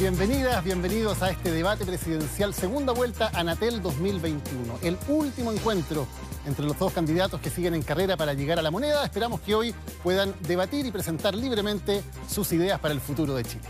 bienvenidas, bienvenidos a este debate presidencial segunda vuelta Anatel 2021, el último encuentro entre los dos candidatos que siguen en carrera para llegar a la moneda. Esperamos que hoy puedan debatir y presentar libremente sus ideas para el futuro de Chile.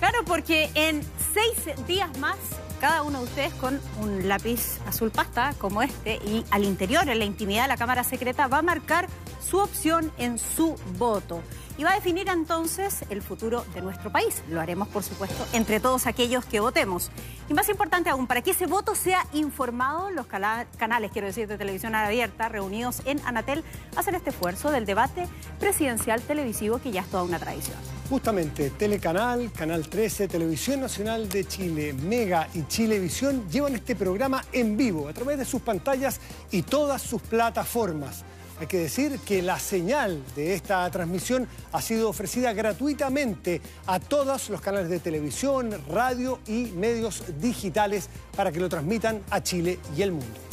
Claro, porque en seis días más cada uno de ustedes con un lápiz azul pasta como este y al interior, en la intimidad de la Cámara Secreta, va a marcar su opción en su voto y va a definir entonces el futuro de nuestro país. Lo haremos, por supuesto, entre todos aquellos que votemos. Y más importante aún, para que ese voto sea informado, los canales, quiero decir, de televisión abierta, reunidos en Anatel, hacen este esfuerzo del debate presidencial televisivo que ya es toda una tradición. Justamente, Telecanal, Canal 13, Televisión Nacional de Chile, Mega y Chilevisión llevan este programa en vivo a través de sus pantallas y todas sus plataformas. Hay que decir que la señal de esta transmisión ha sido ofrecida gratuitamente a todos los canales de televisión, radio y medios digitales para que lo transmitan a Chile y el mundo.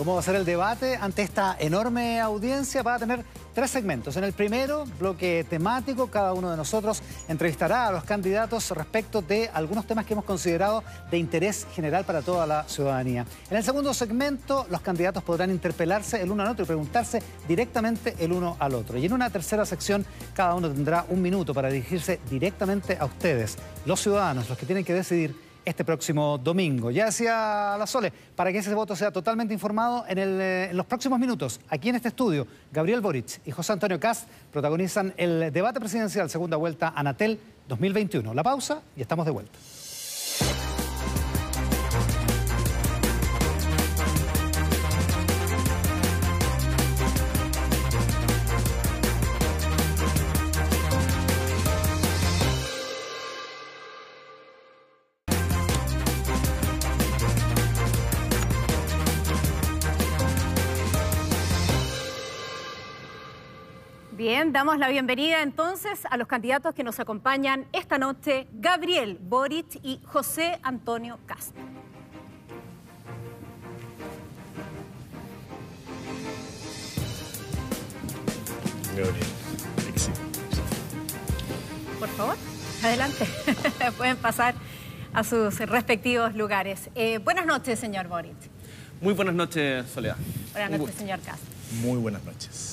¿Y cómo va a ser el debate ante esta enorme audiencia? Va a tener tres segmentos. En el primero, bloque temático, cada uno de nosotros entrevistará a los candidatos respecto de algunos temas que hemos considerado de interés general para toda la ciudadanía. En el segundo segmento, los candidatos podrán interpelarse el uno al otro y preguntarse directamente el uno al otro. Y en una tercera sección, cada uno tendrá un minuto para dirigirse directamente a ustedes, los ciudadanos, los que tienen que decidir este próximo domingo. Ya decía la Sole, para que ese voto sea totalmente informado, eh, en, los próximos minutos, aquí en este estudio, Gabriel Boric y José Antonio Cast protagonizan el debate presidencial segunda vuelta Anatel 2021. La pausa y estamos de vuelta. Bien, damos la bienvenida entonces a los candidatos que nos acompañan esta noche, Gabriel Boric y José Antonio Castro. Gabriel, Por favor, adelante. Pueden pasar a sus respectivos lugares. Eh, buenas noches, señor Boric. Muy buenas noches, Soledad. Buenas noches, señor Castro. Muy buenas noches.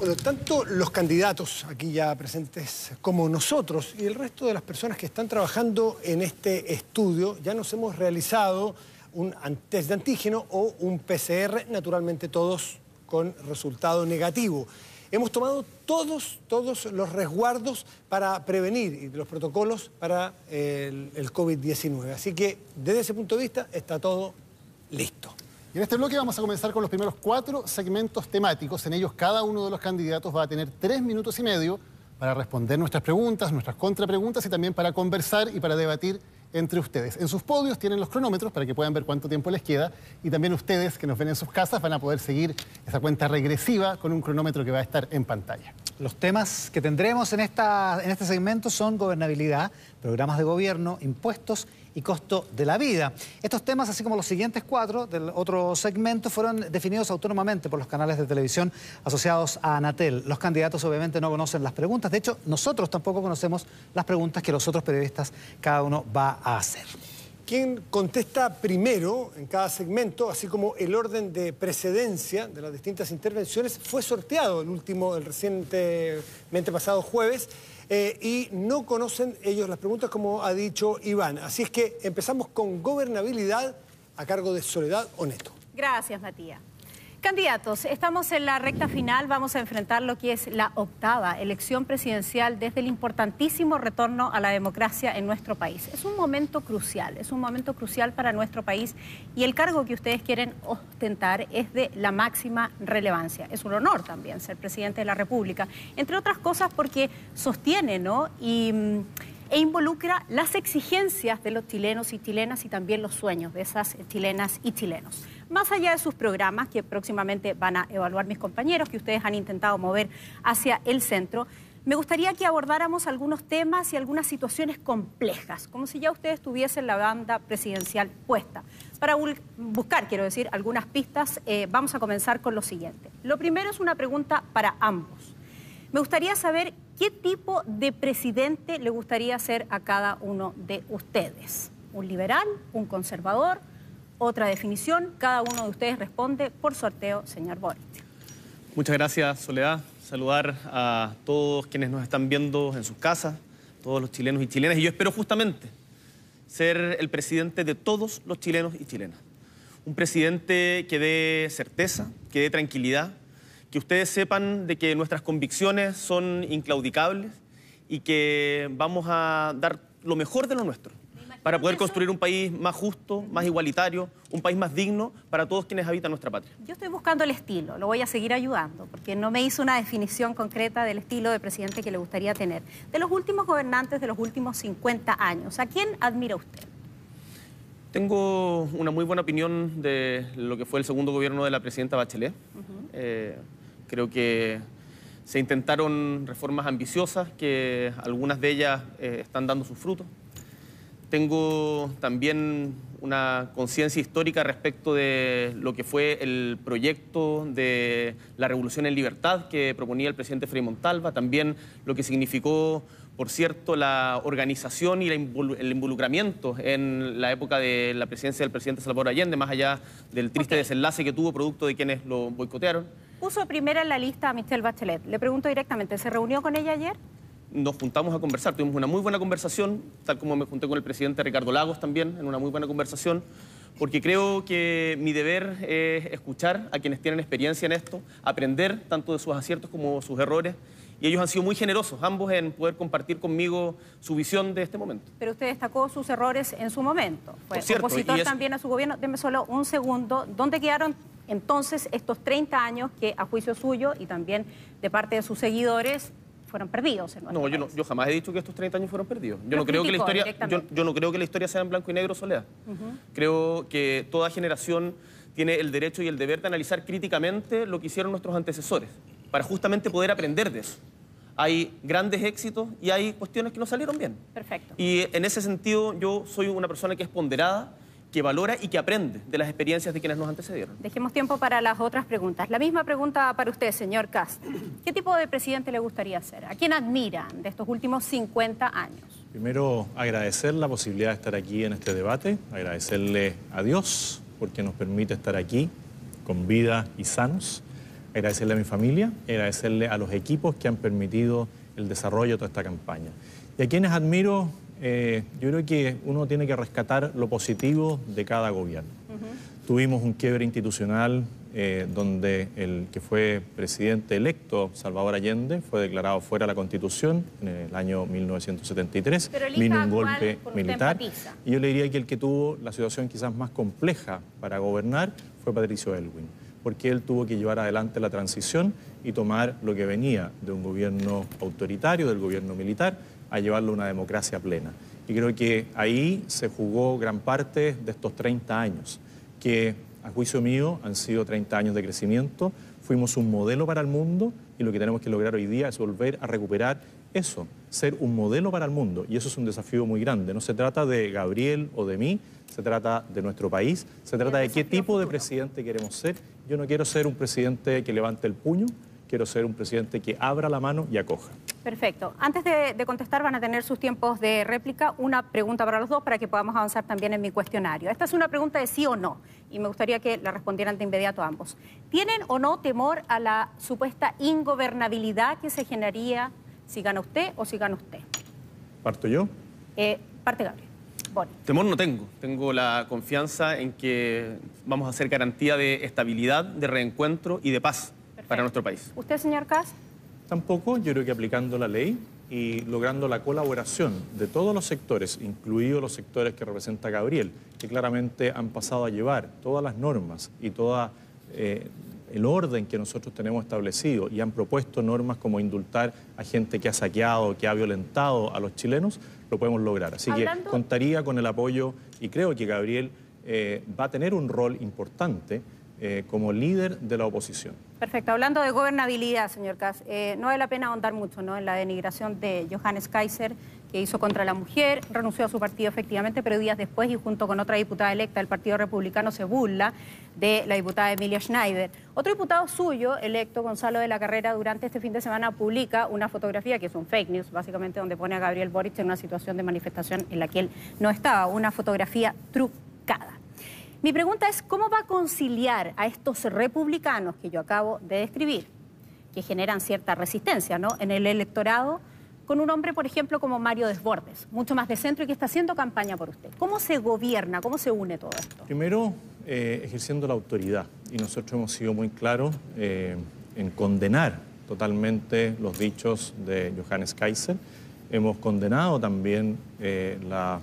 Bueno, tanto los candidatos aquí ya presentes como nosotros y el resto de las personas que están trabajando en este estudio ya nos hemos realizado un test de antígeno o un PCR, naturalmente todos con resultado negativo. Hemos tomado todos, todos los resguardos para prevenir y los protocolos para el, el COVID-19. Así que desde ese punto de vista está todo listo. Y en este bloque vamos a comenzar con los primeros cuatro segmentos temáticos. En ellos cada uno de los candidatos va a tener tres minutos y medio para responder nuestras preguntas, nuestras contrapreguntas y también para conversar y para debatir entre ustedes. En sus podios tienen los cronómetros para que puedan ver cuánto tiempo les queda y también ustedes que nos ven en sus casas van a poder seguir esa cuenta regresiva con un cronómetro que va a estar en pantalla. Los temas que tendremos en, esta, en este segmento son gobernabilidad, programas de gobierno, impuestos y costo de la vida. Estos temas, así como los siguientes cuatro del otro segmento, fueron definidos autónomamente por los canales de televisión asociados a Anatel. Los candidatos obviamente no conocen las preguntas, de hecho nosotros tampoco conocemos las preguntas que los otros periodistas cada uno va a hacer. Quien contesta primero en cada segmento, así como el orden de precedencia de las distintas intervenciones, fue sorteado el último, el recientemente pasado jueves. Eh, y no conocen ellos las preguntas como ha dicho Iván. Así es que empezamos con gobernabilidad a cargo de Soledad Oneto. Gracias, Matías. Candidatos, estamos en la recta final, vamos a enfrentar lo que es la octava elección presidencial desde el importantísimo retorno a la democracia en nuestro país. Es un momento crucial, es un momento crucial para nuestro país y el cargo que ustedes quieren ostentar es de la máxima relevancia. Es un honor también ser presidente de la República, entre otras cosas porque sostiene, ¿no? Y mm, e involucra las exigencias de los chilenos y chilenas y también los sueños de esas chilenas y chilenos. Más allá de sus programas, que próximamente van a evaluar mis compañeros, que ustedes han intentado mover hacia el centro, me gustaría que abordáramos algunos temas y algunas situaciones complejas, como si ya ustedes tuviesen la banda presidencial puesta. Para buscar, quiero decir, algunas pistas, eh, vamos a comenzar con lo siguiente. Lo primero es una pregunta para ambos. Me gustaría saber ¿Qué tipo de presidente le gustaría ser a cada uno de ustedes? ¿Un liberal? ¿Un conservador? Otra definición, cada uno de ustedes responde por sorteo, señor Boric. Muchas gracias, Soledad. Saludar a todos quienes nos están viendo en sus casas, todos los chilenos y chilenas. Y yo espero justamente ser el presidente de todos los chilenos y chilenas. Un presidente que dé certeza, que dé tranquilidad, que ustedes sepan de que nuestras convicciones son inclaudicables y que vamos a dar lo mejor de lo nuestro para poder construir un país más justo, más igualitario, un país más digno para todos quienes habitan nuestra patria. Yo estoy buscando el estilo, lo voy a seguir ayudando, porque no me hizo una definición concreta del estilo de presidente que le gustaría tener. De los últimos gobernantes de los últimos 50 años, ¿a quién admira usted? Tengo una muy buena opinión de lo que fue el segundo gobierno de la presidenta Bachelet. Eh, creo que se intentaron reformas ambiciosas, que algunas de ellas eh, están dando sus frutos. Tengo también una conciencia histórica respecto de lo que fue el proyecto de la Revolución en Libertad que proponía el presidente Frei Montalva, también lo que significó, por cierto, la organización y el involucramiento en la época de la presidencia del presidente Salvador Allende, más allá del triste desenlace que tuvo producto de quienes lo boicotearon. Puso primera en la lista a Michelle Bachelet. Le pregunto directamente, ¿se reunió con ella ayer? Nos juntamos a conversar. Tuvimos una muy buena conversación, tal como me junté con el presidente Ricardo Lagos también, en una muy buena conversación, porque creo que mi deber es escuchar a quienes tienen experiencia en esto, aprender tanto de sus aciertos como sus errores. Y ellos han sido muy generosos, ambos, en poder compartir conmigo su visión de este momento. Pero usted destacó sus errores en su momento. Fue opositor también a su gobierno. Deme solo un segundo. ¿Dónde quedaron entonces estos 30 años que, a juicio suyo y también de parte de sus seguidores, fueron perdidos. En no, yo no, yo jamás he dicho que estos 30 años fueron perdidos. Yo no creo que la historia, yo, no creo que la historia sea en blanco y negro, Soledad. Creo que toda generación tiene el derecho y el deber de analizar críticamente lo que hicieron nuestros antecesores, para justamente poder aprender de eso. Hay grandes éxitos y hay cuestiones que no salieron bien. Perfecto. Y en ese sentido yo soy una persona que es ponderada que valora y que aprende de las experiencias de quienes nos antecedieron. Dejemos tiempo para las otras preguntas. La misma pregunta para usted, señor Cast. ¿Qué tipo de presidente le gustaría ser? ¿A quién admiran de estos últimos 50 años? Primero, agradecer la posibilidad de estar aquí en este debate, agradecerle a Dios porque nos permite estar aquí con vida y sanos, agradecerle a mi familia, agradecerle a los equipos que han permitido el desarrollo de toda esta campaña. Y a quienes admiro eh, yo creo que uno tiene que rescatar lo positivo de cada gobierno. Tuvimos un quiebre institucional eh, donde el que fue presidente electo, Salvador Allende, fue declarado fuera de la Constitución en el año 1973. Vino un golpe militar. Y yo le diría que el que tuvo la situación quizás más compleja para gobernar fue Patricio Elwin, porque él tuvo que llevar adelante la transición y tomar lo que venía de un gobierno autoritario, del gobierno militar, a llevarlo a una democracia plena. Y creo que ahí se jugó gran parte de estos 30 años, que a juicio mío han sido 30 años de crecimiento, fuimos un modelo para el mundo y lo que tenemos que lograr hoy día es volver a recuperar eso, ser un modelo para el mundo. Y eso es un desafío muy grande. No se trata de Gabriel o de mí, se trata de nuestro país, se trata de qué tipo de presidente queremos ser. Yo no quiero ser un presidente que levante el puño, quiero ser un presidente que abra la mano y acoja. Perfecto. Antes de, contestar van a tener sus tiempos de réplica. Una pregunta para los dos para que podamos avanzar también en mi cuestionario. Esta es una pregunta de sí o no y me gustaría que la respondieran de inmediato ambos. ¿Tienen o no temor a la supuesta ingobernabilidad que se generaría si gana usted o si gana usted? ¿Parto yo? Eh, parte Gabriel. Temor no tengo. Tengo la confianza en que vamos a hacer garantía de estabilidad, de reencuentro y de paz para nuestro país. ¿Usted, señor Kass? Tampoco, yo creo que aplicando la ley y logrando la colaboración de todos los sectores, incluidos los sectores que representa Gabriel, que claramente han pasado a llevar todas las normas y todo eh, el orden que nosotros tenemos establecido y han propuesto normas como indultar a gente que ha saqueado, que ha violentado a los chilenos, lo podemos lograr. Así que contaría con el apoyo y creo que Gabriel eh, va a tener un rol importante eh, como líder de la oposición. Perfecto. Hablando de gobernabilidad, señor Kass, eh, no vale la pena ahondar mucho ¿no? en la denigración de Johannes Kaiser que hizo contra la mujer, renunció a su partido efectivamente, pero días después y junto con otra diputada electa del Partido Republicano se burla de la diputada Emilia Schneider. Otro diputado suyo, electo Gonzalo de la Carrera, durante este fin de semana publica una fotografía que es un fake news, básicamente donde pone a Gabriel Boric en una situación de manifestación en la que él no estaba, una fotografía trucada. Mi pregunta es, ¿cómo va a conciliar a estos republicanos que yo acabo de describir, que generan cierta resistencia ¿no? en el electorado, con un hombre, por ejemplo, como Mario Desbordes, mucho más de centro y que está haciendo campaña por usted? ¿Cómo se gobierna, cómo se une todo esto? Primero, eh, ejerciendo la autoridad. Y nosotros hemos sido muy claros eh, en condenar totalmente los dichos de Johannes Kaiser. Hemos condenado también eh, la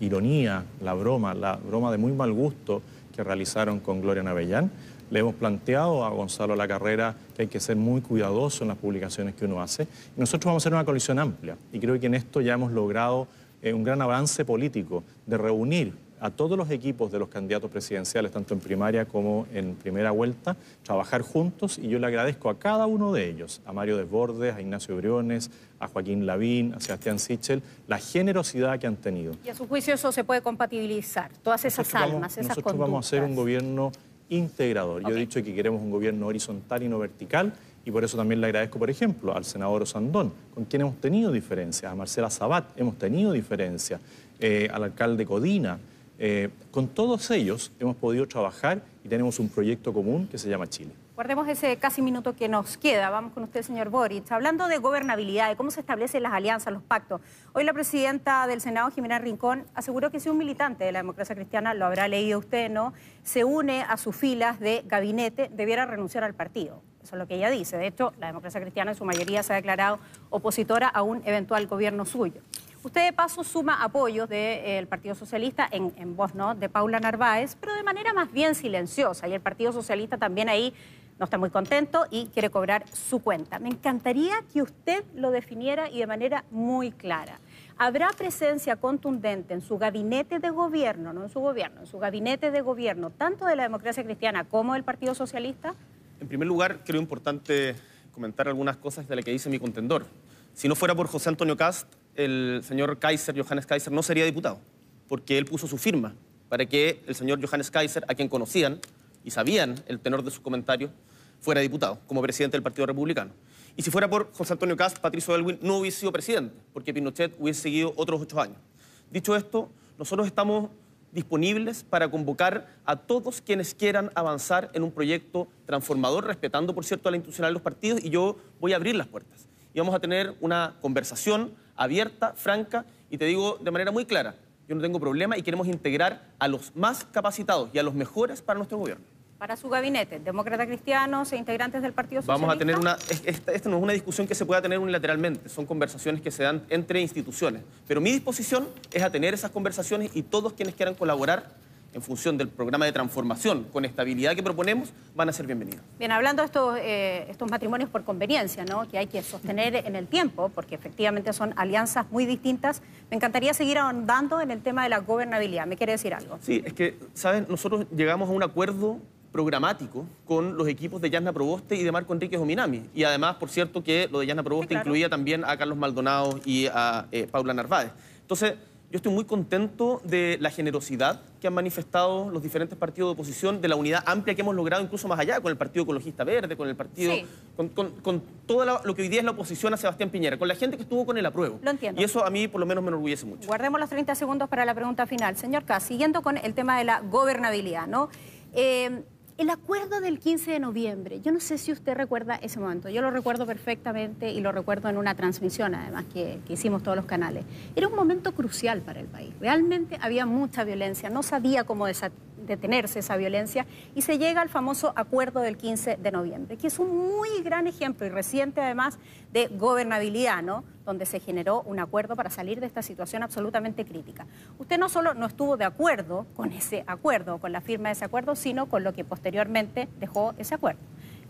ironía, la broma, la broma de muy mal gusto que realizaron con Gloria Navellán. Le hemos planteado a Gonzalo La Carrera que hay que ser muy cuidadoso en las publicaciones que uno hace. Nosotros vamos a hacer una coalición amplia. Y creo que en esto ya hemos logrado eh, un gran avance político de reunir a todos los equipos de los candidatos presidenciales, tanto en primaria como en primera vuelta, trabajar juntos y yo le agradezco a cada uno de ellos, a Mario Desbordes, a Ignacio Briones, a Joaquín Lavín, a Sebastián Sichel, la generosidad que han tenido. Y a su juicio eso se puede compatibilizar, todas esas nosotros almas, vamos, esas Nosotros vamos a hacer un gobierno integrador. Yo he dicho que queremos un gobierno horizontal y no vertical y por eso también le agradezco, por ejemplo, al senador Osandón, con quien hemos tenido diferencias, a Marcela Sabat hemos tenido diferencias, eh, al alcalde Codina. Eh, con todos ellos hemos podido trabajar y tenemos un proyecto común que se llama Chile. Guardemos ese casi minuto que nos queda. Vamos con usted, señor Boric. Hablando de gobernabilidad, de cómo se establecen las alianzas, los pactos. Hoy la presidenta del Senado, Jimena Rincón, aseguró que si un militante de la democracia cristiana, lo habrá leído usted, ¿no? Se une a sus filas de gabinete, debiera renunciar al partido. Eso es lo que ella dice. De hecho, la democracia cristiana en su mayoría se ha declarado opositora a un eventual gobierno suyo. Usted de paso suma apoyos del Partido Socialista en, voz ¿no? de Paula Narváez, pero de manera más bien silenciosa. Y el Partido Socialista también ahí no está muy contento y quiere cobrar su cuenta. Me encantaría que usted lo definiera y de manera muy clara. ¿Habrá presencia contundente en su gabinete de gobierno, no en su gobierno, en su gabinete de gobierno, tanto de la democracia cristiana como del Partido Socialista? En primer lugar, creo importante comentar algunas cosas de las que dice mi contendor. Si no fuera por José Antonio Cast, el señor Kaiser, Johannes Kaiser, no sería diputado, porque él puso su firma para que el señor Johannes Kaiser, a quien conocían y sabían el tenor de sus comentarios, fuera diputado, como presidente del Partido Republicano. Y si fuera por José Antonio Cast, Patricio Elwin no hubiese sido presidente, porque Pinochet hubiese seguido otros ocho años. Dicho esto, nosotros estamos disponibles para convocar a todos quienes quieran avanzar en un proyecto transformador, respetando, por cierto, a la institucional de los partidos, y yo voy a abrir las puertas. Y vamos a tener una conversación abierta, franca, y te digo de manera muy clara, yo no tengo problema y queremos integrar a los más capacitados y a los mejores para nuestro gobierno. Para su gabinete, demócratas cristianos e integrantes del Partido Socialista. Vamos a tener una... Esta, esta no es una discusión que se pueda tener unilateralmente, son conversaciones que se dan entre instituciones. Pero mi disposición es a tener esas conversaciones y todos quienes quieran colaborar en función del programa de transformación con estabilidad que proponemos, van a ser bienvenidos. Bien, hablando de estos, eh, estos matrimonios por conveniencia, ¿no? que hay que sostener en el tiempo, porque efectivamente son alianzas muy distintas, me encantaría seguir ahondando en el tema de la gobernabilidad. ¿Me quiere decir algo? Sí, es que, ¿saben? Nosotros llegamos a un acuerdo programático con los equipos de Yasna Proboste y de Marco Enríquez Ominami. Y además, por cierto, que lo de Yasna Proboste Sí, claro. incluía también a Carlos Maldonado y a eh, Paula Narváez. Entonces, yo estoy muy contento de la generosidad que han manifestado los diferentes partidos de oposición, de la unidad amplia que hemos logrado incluso más allá, con el Partido Ecologista Verde, con el partido, Sí. con, con, con todo lo que hoy día es la oposición a Sebastián Piñera, con la gente que estuvo con el apruebo. Lo entiendo. Y eso a mí por lo menos me enorgullece mucho. Guardemos los 30 segundos para la pregunta final. Señor K, siguiendo con el tema de la gobernabilidad, ¿no? Eh, el acuerdo del 15 de noviembre, yo no sé si usted recuerda ese momento, yo lo recuerdo perfectamente y lo recuerdo en una transmisión además que, que hicimos todos los canales. Era un momento crucial para el país, realmente había mucha violencia, no sabía cómo desa- detenerse esa violencia y se llega al famoso acuerdo del 15 de noviembre, que es un muy gran ejemplo y reciente además de gobernabilidad, ¿no? donde se generó un acuerdo para salir de esta situación absolutamente crítica. Usted no solo no estuvo de acuerdo con ese acuerdo, con la firma de ese acuerdo, sino con lo que posteriormente dejó ese acuerdo.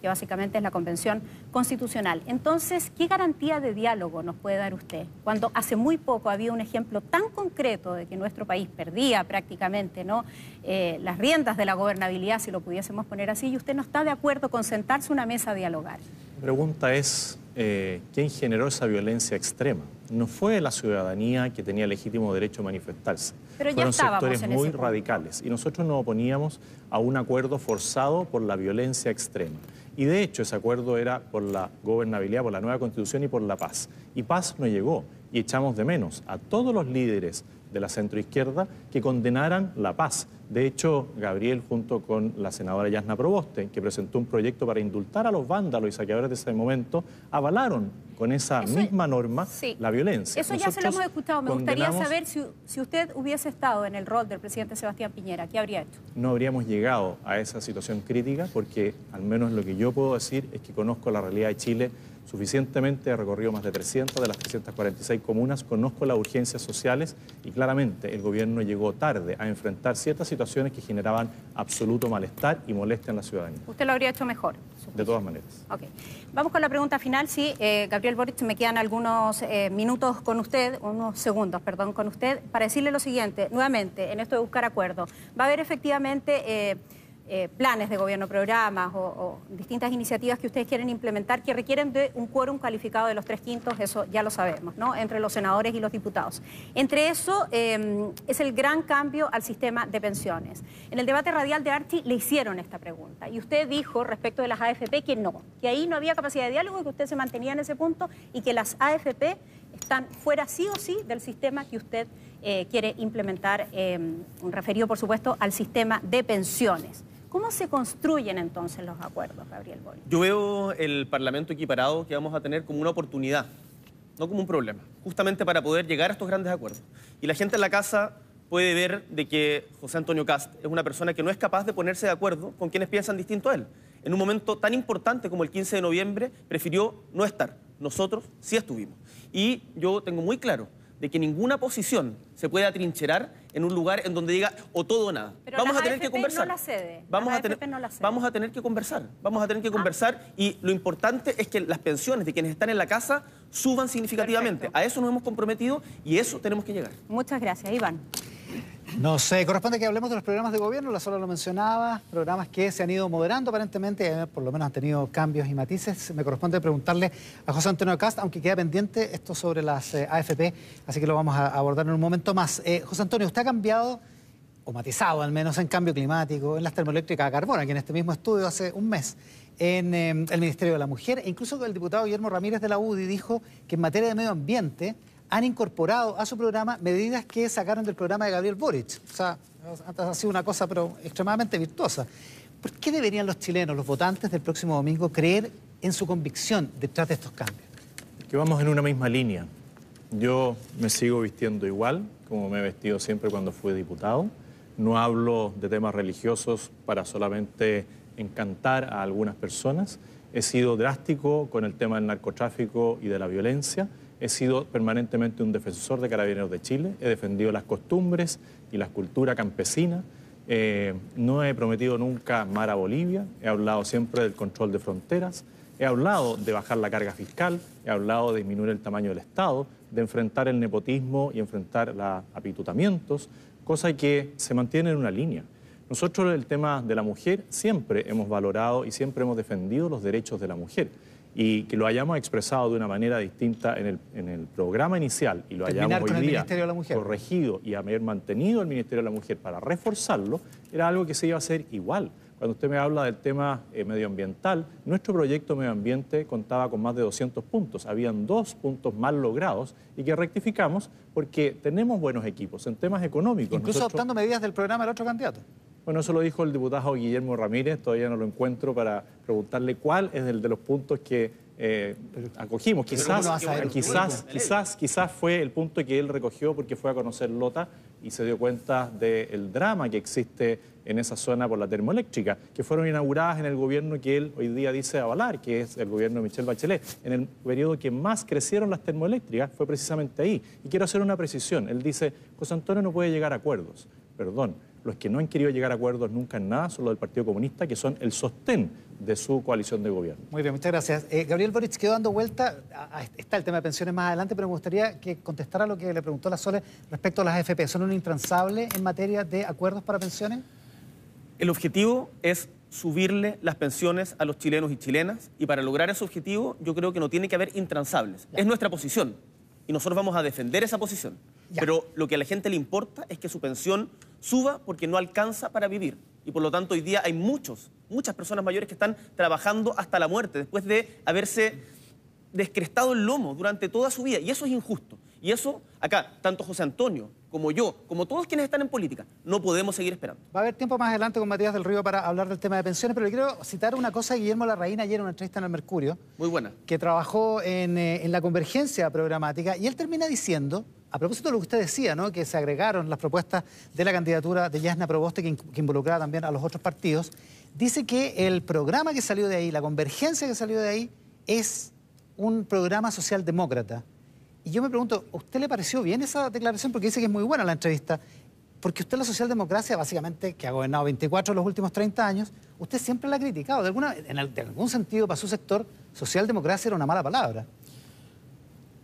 Que básicamente es la Convención Constitucional. Entonces, ¿qué garantía de diálogo nos puede dar usted cuando hace muy poco había un ejemplo tan concreto de que nuestro país perdía prácticamente ¿no? Eh, las riendas de la gobernabilidad, si lo pudiésemos poner así, y usted no está de acuerdo con sentarse a una mesa a dialogar? La pregunta es, eh, ¿quién generó esa violencia extrema? No fue la ciudadanía que tenía legítimo derecho a manifestarse. Pero ya Fueron sectores en muy radicales y nosotros nos oponíamos a un acuerdo forzado por la violencia extrema. Y de hecho ese acuerdo era por la gobernabilidad, por la nueva constitución y por la paz. Y paz no llegó y echamos de menos a todos los líderes de la centroizquierda que condenaran la paz. De hecho, Gabriel, junto con la senadora Yasna Proboste, que presentó un proyecto para indultar a los vándalos y saqueadores de ese momento, avalaron con esa Eso- misma norma Sí. la violencia. Eso ya se lo hemos escuchado. Me gustaría saber si, si usted hubiese estado en el rol del presidente Sebastián Piñera, ¿qué habría hecho? no habríamos llegado a esa situación crítica porque al menos lo que yo puedo decir es que conozco la realidad de Chile suficientemente, he recorrido más de 300 de las 346 comunas, conozco las urgencias sociales y claramente el gobierno llegó tarde a enfrentar ciertas situaciones que generaban absoluto malestar y molestia en la ciudadanía, Usted lo habría hecho mejor. de todas maneras. Ok. Vamos con la pregunta final. Sí, eh, Gabriel Boric, me quedan algunos eh, minutos con usted, unos segundos, perdón, con usted, para decirle lo siguiente, nuevamente, en esto de buscar acuerdo. Va a haber efectivamente eh, eh, planes de gobierno, programas o, distintas iniciativas que ustedes quieren implementar que requieren de un quórum calificado de los tres quintos, eso ya lo sabemos, ¿no? Entre los senadores y los diputados. Entre eso eh, es el gran cambio al sistema de pensiones. En el debate radial de Archie le hicieron esta pregunta y usted dijo respecto de las AFP que no, que ahí no había capacidad de diálogo que usted se mantenía en ese punto y que las AFP están fuera sí o sí del sistema que usted eh, quiere implementar, eh, referido por supuesto al sistema de pensiones. ¿Cómo se construyen entonces los acuerdos, Gabriel Boric? Yo veo el Parlamento equiparado que vamos a tener como una oportunidad, no como un problema, justamente para poder llegar a estos grandes acuerdos. Y la gente en la casa puede ver de que José Antonio Cast es una persona que no es capaz de ponerse de acuerdo con quienes piensan distinto a él. En un momento tan importante como el 15 de noviembre, prefirió no estar. Nosotros sí estuvimos. Y yo tengo muy claro de que ninguna posición se puede atrincherar en un lugar en donde diga o todo o nada. Pero vamos a tener que no conversar. la cede. Vamos a tener, AFP no la cede. vamos a tener que conversar. Vamos a tener que conversar y lo importante es que las pensiones de quienes están en la casa suban significativamente. Perfecto. A eso nos hemos comprometido y eso tenemos que llegar. Muchas gracias, Iván. Nos eh, corresponde que hablemos de los programas de gobierno, la sola lo mencionaba, programas que se han ido moderando aparentemente, por lo menos han tenido cambios y matices. Me corresponde preguntarle a José Antonio Cast, aunque queda pendiente esto sobre las eh, AFP, así que lo vamos a abordar en un momento más. Eh, José Antonio, usted ha cambiado, o matizado al menos, en cambio climático, en las termoeléctricas a carbón, aquí en este mismo estudio hace un mes, en eh, el Ministerio de la Mujer, e incluso el diputado Guillermo Ramírez de la UDI dijo que en materia de medio ambiente han incorporado a su programa medidas que sacaron del programa de Gabriel Boric. O sea, ha sido una cosa pero extremadamente virtuosa. ¿Por qué deberían los chilenos, los votantes del próximo domingo, creer en su convicción detrás de estos cambios? Que vamos en una misma línea. Yo me sigo vistiendo igual, como me he vestido siempre cuando fui diputado. No hablo de temas religiosos para solamente encantar a algunas personas. He sido drástico con el tema del narcotráfico y de la violencia. He sido permanentemente un defensor de Carabineros de Chile. He defendido las costumbres y la cultura campesina. Eh, no he prometido nunca mar a Bolivia. He hablado siempre del control de fronteras. He hablado de bajar la carga fiscal. He hablado de disminuir el tamaño del Estado, de enfrentar el nepotismo y enfrentar los apitutamientos, cosa que se mantiene en una línea. Nosotros el tema de la mujer siempre hemos valorado y siempre hemos defendido los derechos de la mujer. Y que lo hayamos expresado de una manera distinta en el, en el programa inicial y lo Terminar hayamos hoy día corregido y haber mantenido el Ministerio de la Mujer para reforzarlo, era algo que se iba a hacer igual. Cuando usted me habla del tema eh, medioambiental, nuestro proyecto medio ambiente contaba con más de 200 puntos. Habían dos puntos mal logrados y que rectificamos porque tenemos buenos equipos en temas económicos. Incluso Nosotros- adoptando medidas del programa del otro candidato. bueno, eso lo dijo el diputado Guillermo Ramírez, todavía no lo encuentro para preguntarle cuál es el de los puntos que eh, acogimos. ¿cómo Quizás, quizás, quizás, quizás fue el punto que él recogió porque fue a conocer Lota y se dio cuenta del drama que existe en esa zona por la termoeléctrica, que fueron inauguradas en el gobierno que él hoy día dice avalar, que es el gobierno de Michelle Bachelet. En el periodo que más crecieron las termoeléctricas fue precisamente ahí. Y quiero hacer una precisión. Él dice, José Antonio no puede llegar a acuerdos. Perdón, los que no han querido llegar a acuerdos nunca en nada son los del Partido Comunista, que son el sostén de su coalición de gobierno. Muy bien, muchas gracias. Eh, Gabriel Boric quedó dando vuelta, está el tema de pensiones más adelante, pero me gustaría que contestara lo que le preguntó la Sole respecto a las AFP. ¿Son un intransable en materia de acuerdos para pensiones? El objetivo es subirle las pensiones a los chilenos y chilenas y para lograr ese objetivo yo creo que no tiene que haber intransables. Es nuestra posición y nosotros vamos a defender esa posición. Pero lo que a la gente le importa es que su pensión suba porque no alcanza para vivir. Y por lo tanto hoy día hay muchos, muchas personas mayores que están trabajando hasta la muerte después de haberse descrestado el lomo durante toda su vida. Y eso es injusto. Y eso, acá, tanto José Antonio como yo, como todos quienes están en política, no podemos seguir esperando. Va a haber tiempo más adelante con Matías del Río para hablar del tema de pensiones, pero le quiero citar una cosa de Guillermo Larraín ayer en una entrevista en el Mercurio. Muy buena. Que trabajó en, eh, en la convergencia programática y él termina diciendo a propósito de lo que usted decía, ¿no? que se agregaron las propuestas de la candidatura de Yasna Proboste, que, que, involucraba también a los otros partidos, dice que el programa que salió de ahí, la convergencia que salió de ahí, es un programa socialdemócrata. Y yo me pregunto, ¿a usted le pareció bien esa declaración? Porque dice que es muy buena la entrevista. Porque usted la socialdemocracia, básicamente, que ha gobernado 24 en los últimos 30 años, usted siempre la ha criticado. De, alguna, en, de algún sentido, para su sector, socialdemocracia era una mala palabra.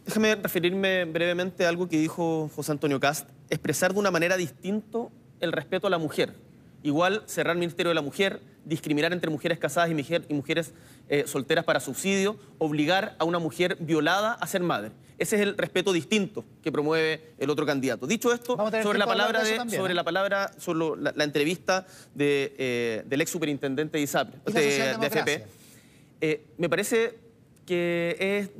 Déjame referirme brevemente a algo que dijo José Antonio Cast, expresar de una manera distinta el respeto a la mujer. Igual cerrar el Ministerio de la Mujer, discriminar entre mujeres casadas y, mujer, y mujeres eh, solteras para subsidio, obligar a una mujer violada a ser madre. Ese es el respeto distinto que promueve el otro candidato. Dicho esto, sobre la, palabra de, sobre la palabra, sobre la, entrevista de, eh, del ex superintendente de ISAPRE, de, de, FP, eh, me parece que es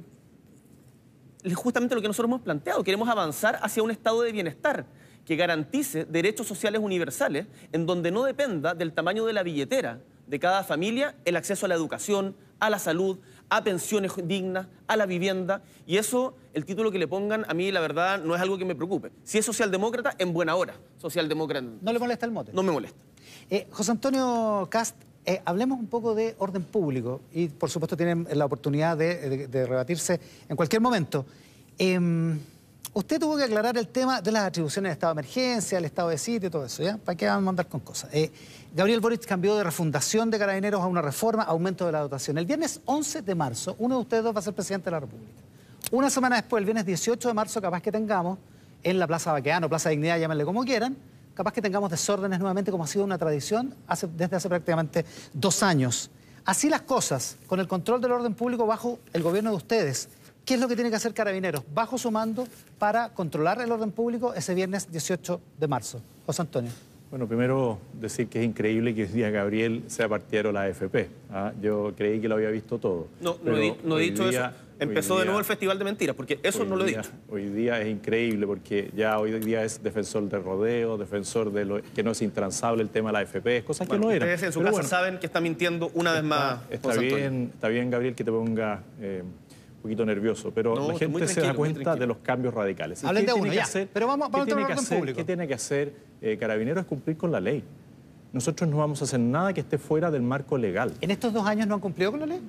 es justamente lo que nosotros hemos planteado. Queremos avanzar hacia un estado de bienestar que garantice derechos sociales universales en donde no dependa del tamaño de la billetera de cada familia el acceso a la educación, a la salud, a pensiones dignas, a la vivienda. Y eso, el título que le pongan, a mí la verdad no es algo que me preocupe. Si es socialdemócrata, en buena hora. Socialdemócrata. ¿No le molesta el mote? No me molesta. Eh, José Antonio Cast, eh, hablemos un poco de orden público y por supuesto tienen la oportunidad de, rebatirse en cualquier momento. Em, usted tuvo que aclarar el tema de las atribuciones de estado de emergencia, el estado de sitio y todo eso, ¿ya? ¿Para qué van a mandar con cosas? Eh, Gabriel Boric cambió de refundación de carabineros a una reforma, aumento de la dotación. El viernes 11 de marzo, uno de ustedes dos va a ser presidente de la República. Una semana después, el viernes 18 de marzo, capaz que tengamos en la Plaza Baqueano, Plaza Dignidad, llámenle como quieran, capaz que tengamos desórdenes nuevamente como ha sido una tradición desde hace prácticamente dos años. Así las cosas, con el control del orden público bajo el gobierno de ustedes, ¿qué es lo que tiene que hacer Carabineros bajo su mando para controlar el orden público ese viernes 18 de marzo? José Antonio. Bueno, primero decir que es increíble que hoy día Gabriel sea partidario de la AFP. ¿ah? Yo creí que lo había visto todo. No, no he, dicho eso. Empezó de nuevo el Festival de Mentiras, porque eso no lo he dicho. Hoy día es increíble porque ya hoy día es defensor del rodeo, defensor de lo que no es intransable el tema de la AFP, cosas que no eran. Ustedes en su casa saben que está mintiendo una vez más. Está bien, está bien, Gabriel, que te ponga... Eh, un poquito nervioso, pero la gente se da cuenta de los cambios radicales. Hablen de uno, ya. pero vamos, vamos ¿qué tiene que hacer, público? ¿Qué tiene que hacer eh, Carabineros? Es cumplir con la ley. Nosotros no vamos a hacer nada que esté fuera del marco legal. ¿En estos dos años no han cumplido con la ley?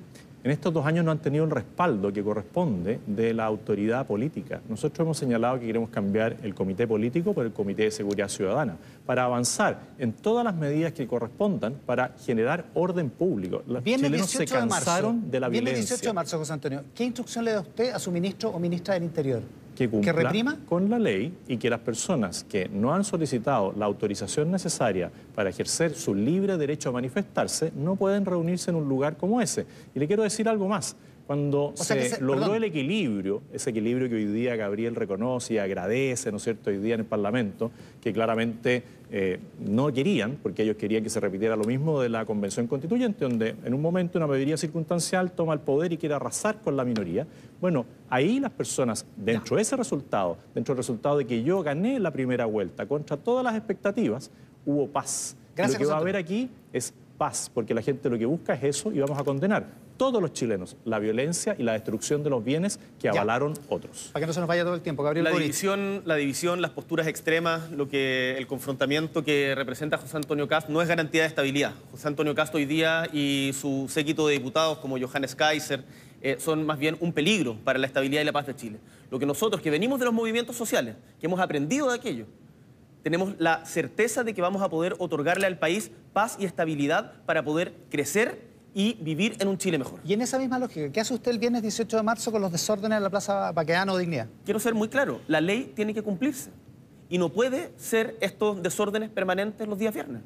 En estos dos años no han tenido el respaldo que corresponde de la autoridad política. Nosotros hemos señalado que queremos cambiar el comité político por el comité de seguridad ciudadana para avanzar en todas las medidas que correspondan para generar orden público. Los chilenos se cansaron de, la violencia. el 18 de marzo, José Antonio. ¿Qué instrucción le da usted a su ministro o ministra del Interior? Que cumpla reprima? con la ley y que las personas que no han solicitado la autorización necesaria para ejercer su libre derecho a manifestarse no pueden reunirse en un lugar como ese. Y le quiero decir algo más. Cuando se, logró el equilibrio, ese equilibrio que hoy día Gabriel reconoce y agradece, ¿no es cierto?, hoy día en el Parlamento, que claramente eh, no querían, porque ellos querían que se repitiera lo mismo de la Convención Constituyente, donde en un momento una mayoría circunstancial toma el poder y quiere arrasar con la minoría. Bueno, ahí las personas, dentro de ese resultado, dentro del resultado de que yo gané la primera vuelta contra todas las expectativas, hubo paz. lo que va a haber aquí es paz, porque la gente lo que busca es eso y vamos a condenar todos los chilenos la violencia y la destrucción de los bienes que avalaron otros. Para que no se nos vaya todo el tiempo, Gabriel. La división, la división, las posturas extremas, lo que el confrontamiento que representa José Antonio Cast no es garantía de estabilidad. José Antonio Cast hoy día y su séquito de diputados como Johannes Kaiser eh, son más bien un peligro para la estabilidad y la paz de Chile. Lo que nosotros, que venimos de los movimientos sociales, que hemos aprendido de aquello, tenemos la certeza de que vamos a poder otorgarle al país paz y estabilidad para poder crecer y vivir en un Chile mejor. Y en esa misma lógica, ¿qué hace usted el viernes 18 de marzo con los desórdenes en la Plaza Baqueano o Dignidad? Quiero ser muy claro, la ley tiene que cumplirse y no puede ser estos desórdenes permanentes los días viernes.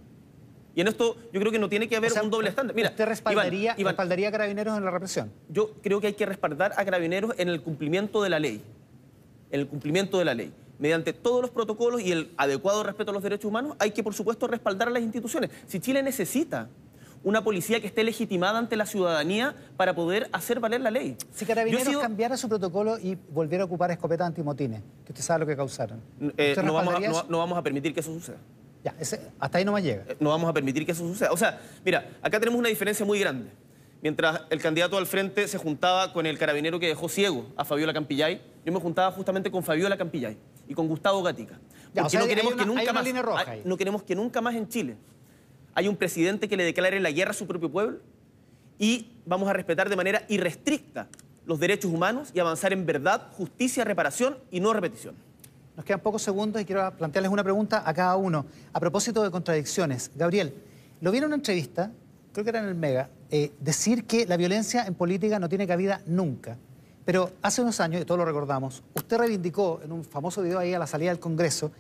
Y en esto yo creo que no tiene que haber O sea, un doble estándar. Mira, ¿Usted respaldaría, Iván, Iván, respaldaría a carabineros en la represión? yo creo que hay que respaldar a carabineros en el cumplimiento de la ley. En el cumplimiento de la ley. Mediante todos los protocolos y el adecuado respeto a los derechos humanos, hay que, por supuesto, respaldar a las instituciones. Si Chile necesita una policía que esté legitimada ante la ciudadanía para poder hacer valer la ley. Si Carabineros sido- cambiara su protocolo y volviera a ocupar escopetas antimotines, que usted sabe lo que causaron. eh, ¿Usted no, vamos a, respaldaría no- eso? no vamos a permitir que eso suceda. Ya, ese- hasta ahí no más llega. Eh, no vamos a permitir que eso suceda. O sea, mira, acá tenemos una diferencia muy grande. Mientras el candidato al frente se juntaba con el carabinero que dejó ciego a Fabiola Campillay, yo me juntaba justamente con Fabiola Campillay y con Gustavo Gatica. Ya, Porque o sea, no queremos una- que nunca más, roja no queremos que nunca más en Chile haya un presidente que le declare la guerra a su propio pueblo y vamos a respetar de manera irrestricta los derechos humanos y avanzar en verdad, justicia, reparación y no repetición. Nos quedan pocos segundos y quiero plantearles una pregunta a cada uno. A propósito de contradicciones, Gabriel, lo vi en una entrevista, creo que era en el Mega, eh, decir que la violencia en política no tiene cabida nunca. Pero hace unos años, y todos lo recordamos, usted reivindicó en un famoso video ahí a la salida del Congreso,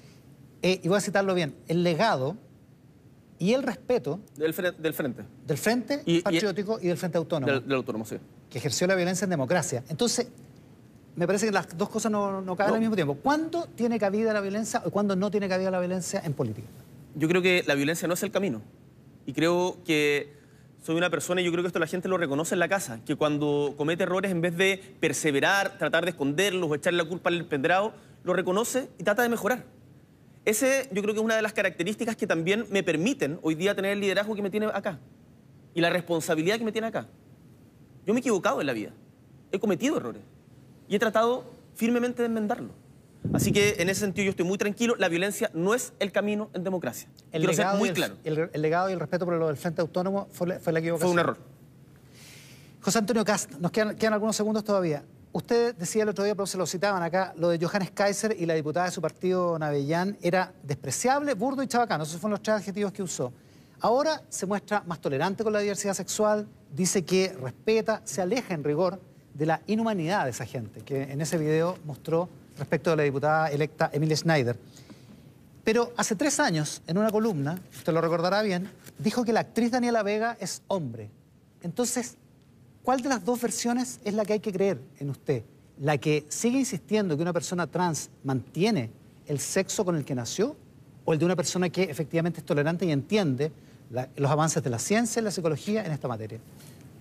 eh, y voy a citarlo bien, el legado y el respeto Del, fre- del frente, del Frente Y- y- Patriótico y, del Frente Autónomo, del, del autónomo, sí. que ejerció la violencia en democracia. Entonces, me parece que las dos cosas no, no caben No. al mismo tiempo. ¿Cuándo tiene cabida la violencia o cuándo no tiene cabida la violencia en política? Yo creo que la violencia no es el camino. Y creo que soy una persona, y yo creo que esto la gente lo reconoce en la casa, que cuando comete errores, en vez de perseverar, tratar de esconderlos o echarle la culpa al empedrado, lo reconoce y trata de mejorar. Ese yo creo que es una de las características que también me permiten hoy día tener el liderazgo que me tiene acá y la responsabilidad que me tiene acá. Yo me he equivocado en la vida, he cometido errores y he tratado firmemente de enmendarlo. Así que en ese sentido yo estoy muy tranquilo, la violencia no es el camino en democracia. El Quiero ser muy el, claro. el- el legado y el respeto por lo del Frente Autónomo fue, la- fue la equivocación. Fue un error. José Antonio Cast, nos quedan, quedan algunos segundos todavía. Usted decía el otro día, pero se lo citaban acá, lo de Johannes Kaiser y la diputada de su partido, Navellán, era despreciable, burdo y chabacano. Esos fueron los tres adjetivos que usó. Ahora se muestra más tolerante con la diversidad sexual, dice que respeta, se aleja en rigor de la inhumanidad de esa gente, que en ese video mostró respecto de la diputada electa Emilia Schneider. Pero hace tres años, en una columna, usted lo recordará bien, dijo que la actriz Daniela Vega es hombre. Entonces, ¿cuál de las dos versiones es la que hay que creer en usted? ¿La que sigue insistiendo que una persona trans mantiene el sexo con el que nació? ¿O el de una persona que efectivamente es tolerante y entiende los avances de la ciencia y la psicología en esta materia?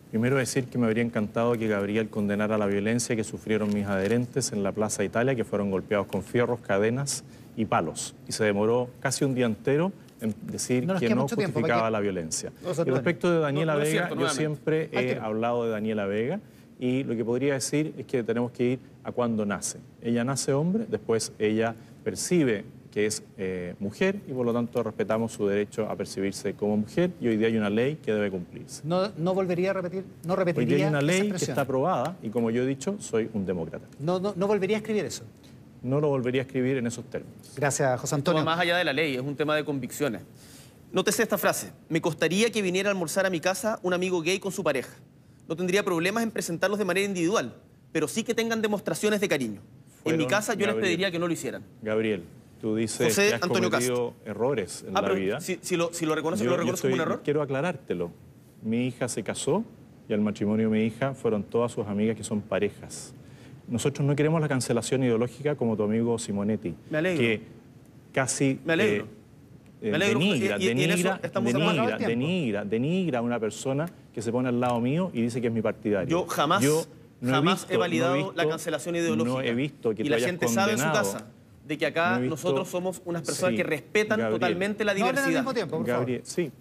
Primero decir que me habría encantado que Gabriel condenara la violencia que sufrieron mis adherentes en la Plaza Italia, que fueron golpeados con fierros, cadenas y palos. Y se demoró casi un día entero en decir No que no tiempo, justificaba la violencia. No, y respecto de Daniela No, no es Vega, cierto, yo siempre he que- hablado de Daniela Vega y lo que podría decir es que tenemos que ir a cuando nace. Ella nace hombre, después ella percibe que es eh, mujer y por lo tanto respetamos su derecho a percibirse como mujer y hoy día hay una ley que debe cumplirse. No, no volvería a repetir, no Hoy repetiría día hay una ley que está aprobada y como yo he dicho, soy un demócrata. No, no, no volvería a escribir eso. No lo volvería a escribir en esos términos. Gracias, José Esto va Antonio. más allá de la ley, es un tema de convicciones. Nótese esta frase. Me costaría que viniera a almorzar a mi casa un amigo gay con su pareja. No tendría problemas en presentarlos de manera individual, pero sí que tengan demostraciones de cariño. en mi casa yo les pediría que no lo hicieran. Gabriel, tú dices José que has Antonio cometido errores en Ah, la pero vida. si, si lo, si lo reconoce, Yo- ¿lo yo reconoce como un error? Quiero aclarártelo. Mi hija se casó y al matrimonio de mi hija fueron todas sus amigas que son parejas. Nosotros no queremos la cancelación ideológica como tu amigo Simonetti. Me alegro. Que casi Me alegro. eh, Me alegro, denigra, y- y- denigra, a una persona que se pone al lado mío y dice que es mi partidario. Yo jamás, Yo no jamás visto- he no validado visto- la cancelación ideológica. No he visto que y la hayas gente sabe en su casa de que acá No visto- nosotros somos unas personas Sí, que respetan Gabriel. totalmente la No hablen al diversidad. mismo tiempo, por favor. Gabriel, sí, ¿Ta-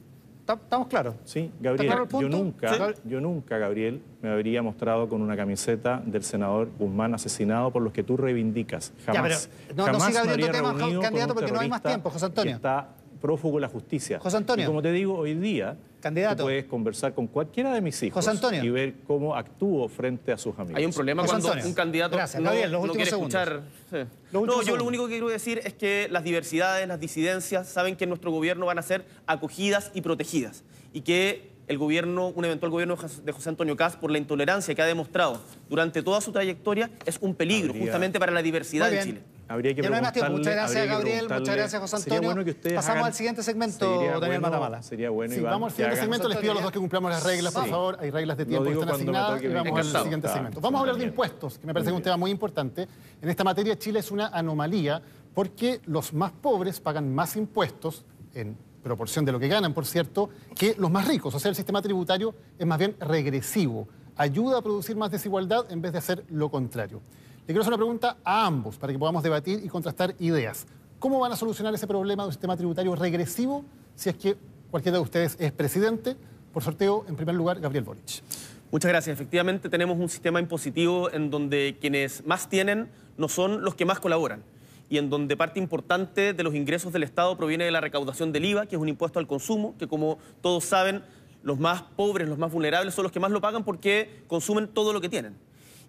¿Estamos claros? Sí, Gabriel, yo nunca, Sí. yo nunca, Gabriel, me habría mostrado con una camiseta del senador Guzmán asesinado por los que tú reivindicas. Jamás. Ya, pero no- no jamás siga me abriendo temas, candidato, porque no hay más tiempo, José Antonio. está prófugo de la justicia. José Antonio. Y como te digo, hoy día Candidato. tú puedes conversar con cualquiera de mis hijos José Antonio. y ver cómo actúo frente a sus amigos. Hay un problema José cuando Antonio. un candidato Gracias. no, Gabriel, los no últimos quiere segundos. escuchar. sí. Los No, yo lo único que quiero decir es que las diversidades, las disidencias, saben que en nuestro gobierno van a ser acogidas y protegidas. Y que el gobierno, un eventual gobierno de José Antonio Caz, por la intolerancia que ha demostrado durante toda su trayectoria, es un peligro Habría- justamente para la diversidad en. Chile. Habría que Ya no. Muchas gracias, que Gabriel. Muchas gracias, José sería Antonio. bueno que ustedes Pasamos hagan- al siguiente segmento, sería Daniel bueno- Matamala. Sería bueno, Sí, Iván, vamos al que siguiente segmento. Les pido a los dos que cumplamos las reglas, por favor. Hay reglas de tiempo que están asignadas y vamos al siguiente Está, segmento. Vamos a hablar de impuestos, que me parece Muy un bien. tema muy importante. En esta materia Chile es una anomalía porque los más pobres pagan más impuestos en proporción de lo que ganan, por cierto, que los más ricos. O sea, el sistema tributario es más bien regresivo. Ayuda a producir más desigualdad en vez de hacer lo contrario. Le quiero hacer una pregunta a ambos para que podamos debatir y contrastar ideas. ¿Cómo van a solucionar ese problema de un sistema tributario regresivo si es que cualquiera de ustedes es presidente? Por sorteo, en primer lugar, Gabriel Boric. Muchas gracias. Efectivamente, tenemos un sistema impositivo en donde quienes más tienen no son los que más colaboran y en donde parte importante de los ingresos del Estado proviene de la recaudación del IVA, que es un impuesto al consumo, que como todos saben, los más pobres, los más vulnerables son los que más lo pagan porque consumen todo lo que tienen.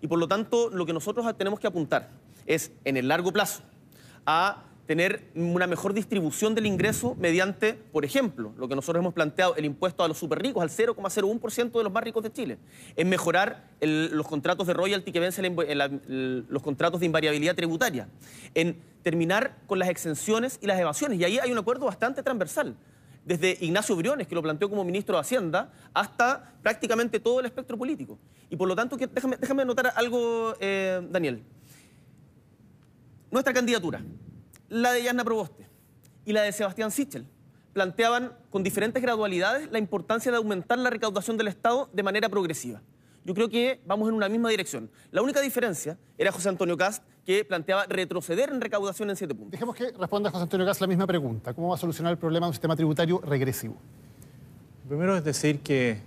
Y por lo tanto, lo que nosotros tenemos que apuntar es, en el largo plazo, a tener una mejor distribución del ingreso mediante, por ejemplo, lo que nosotros hemos planteado, el impuesto a los super ricos, al 0,01% de los más ricos de Chile, en mejorar los contratos de royalty que vencen los contratos de invariabilidad tributaria, en terminar con las exenciones y las evasiones. Y ahí hay un acuerdo bastante transversal. Desde Ignacio Briones, que lo planteó como ministro de Hacienda, hasta prácticamente todo el espectro político. Y por lo tanto, que- déjame, anotar algo, eh, Daniel nuestra candidatura, la de Yasna Proboste y la de Sebastián Sichel, planteaban con diferentes gradualidades la importancia de aumentar la recaudación del Estado de manera progresiva. Yo creo que vamos en una misma dirección. La única diferencia era José Antonio Cast, que planteaba retroceder en recaudación en siete puntos. Dejemos que responda José Antonio Gas la misma pregunta. ¿Cómo va a solucionar el problema de un sistema tributario regresivo? Primero es decir que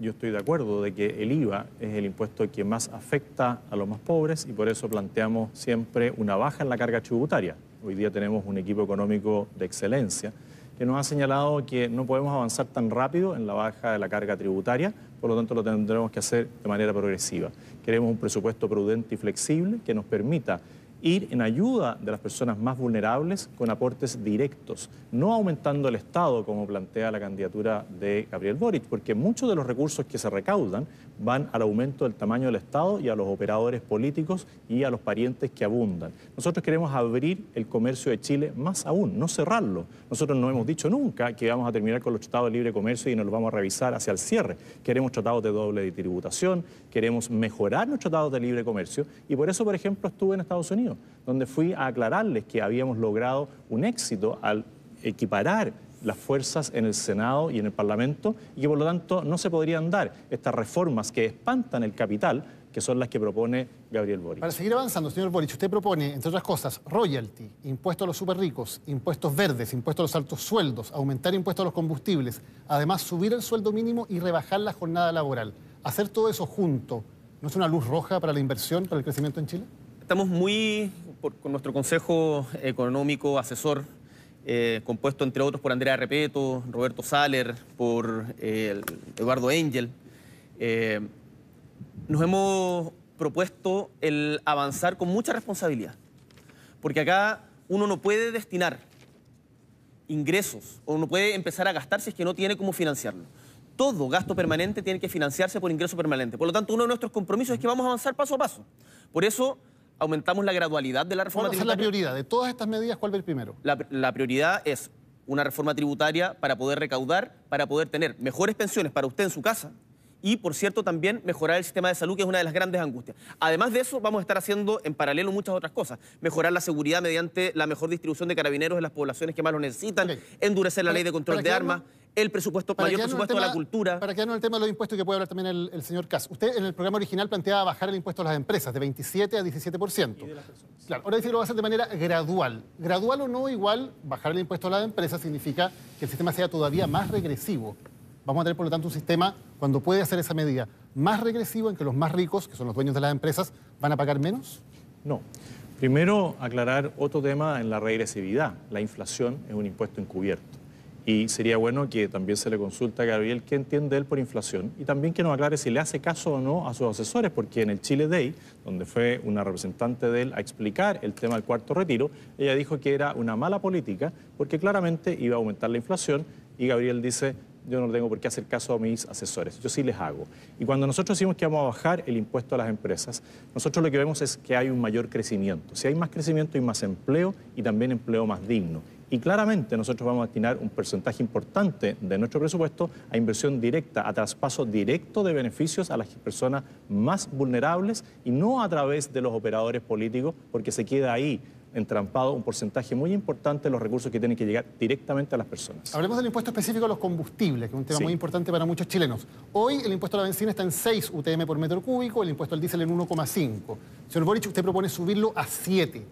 yo estoy de acuerdo de que el IVA es el impuesto que más afecta a los más pobres y por eso planteamos siempre una baja en la carga tributaria. Hoy día tenemos un equipo económico de excelencia que nos ha señalado que no podemos avanzar tan rápido en la baja de la carga tributaria, por lo tanto lo tendremos que hacer de manera progresiva. Queremos un presupuesto prudente y flexible que nos permita ir en ayuda de las personas más vulnerables con aportes directos, no aumentando el Estado como plantea la candidatura de Gabriel Boric, porque muchos de los recursos que se recaudan van al aumento del tamaño del Estado y a los operadores políticos y a los parientes que abundan. Nosotros queremos abrir el comercio de Chile más aún, no cerrarlo. Nosotros no hemos dicho nunca que vamos a terminar con los tratados de libre comercio y nos los vamos a revisar hacia el cierre. Queremos tratados de doble tributación, queremos mejorar los tratados de libre comercio y por eso, por ejemplo, estuve en Estados Unidos, donde fui a aclararles que habíamos logrado un éxito al equiparar las fuerzas en el Senado y en el Parlamento y que por lo tanto no se podrían dar estas reformas que espantan el capital, que son las que propone Gabriel Boric. Para seguir avanzando, señor Boric, usted propone, entre otras cosas, royalty, impuesto a los super ricos, impuestos verdes, impuesto a los altos sueldos, aumentar impuestos a los combustibles, además subir el sueldo mínimo y rebajar la jornada laboral. Hacer todo eso junto, ¿no es una luz roja para la inversión, para el crecimiento en Chile? Estamos muy, por- con nuestro Consejo Económico Asesor, eh, compuesto entre otros por Andrea Repeto, Roberto Saler, por eh, Eduardo Engel, eh, nos hemos propuesto el avanzar con mucha responsabilidad. Porque acá uno no puede destinar ingresos o no puede empezar a gastar si es que no tiene cómo financiarlo. Todo gasto permanente tiene que financiarse por ingreso permanente. Por lo tanto, uno de nuestros compromisos es que vamos a avanzar paso a paso. Por eso aumentamos la gradualidad de la reforma ¿Cuál va a ser la tributaria. prioridad? De todas estas medidas, ¿cuál va ir primero? La, la prioridad es una reforma tributaria para poder recaudar, para poder tener mejores pensiones para usted en su casa y, por cierto, también mejorar el sistema de salud, que es una de las grandes angustias. Además de eso, vamos a estar haciendo en paralelo muchas otras cosas. Mejorar la seguridad mediante la mejor distribución de carabineros en las poblaciones que más lo necesitan, endurecer la ley de control de armas, el presupuesto, mayor quedarnos en el presupuesto de la tema- cultura. Para quedarnos en el tema de los impuestos, que puede hablar también el, el señor Kass. Usted en el programa original planteaba bajar el impuesto a las empresas de 27 a 17%. Claro, ahora dice que lo va a hacer de manera gradual. Gradual o no, igual, bajar el impuesto a las empresas significa que el sistema sea todavía más regresivo. Vamos a tener, por lo tanto, un sistema, cuando puede hacer esa medida, más regresivo en que los más ricos, que son los dueños de las empresas, van a pagar menos. No. Primero, aclarar otro tema en la regresividad. La inflación es un impuesto encubierto. Y sería bueno que también se le consulte a Gabriel qué entiende él por inflación y también que nos aclare si le hace caso o no a sus asesores, porque en el Chile Day, donde fue una representante de él a explicar el tema del cuarto retiro, ella dijo que era una mala política porque claramente iba a aumentar la inflación y Gabriel dice, yo no tengo por qué hacer caso a mis asesores, yo sí les hago. Y cuando nosotros decimos que vamos a bajar el impuesto a las empresas, nosotros lo que vemos es que hay un mayor crecimiento. Si hay más crecimiento, hay más empleo y también empleo más digno. Y claramente nosotros vamos a destinar un porcentaje importante de nuestro presupuesto a inversión directa, a traspaso directo de beneficios a las personas más vulnerables y no a través de los operadores políticos, porque se queda ahí entrampado un porcentaje muy importante de los recursos que tienen que llegar directamente a las personas. Hablemos del impuesto específico a los combustibles, que es un tema Sí. muy importante para muchos chilenos. Hoy el impuesto a la benzina está en 6 UTM por metro cúbico, el impuesto al diésel en 1,5. Señor Boric, usted propone subirlo a 7.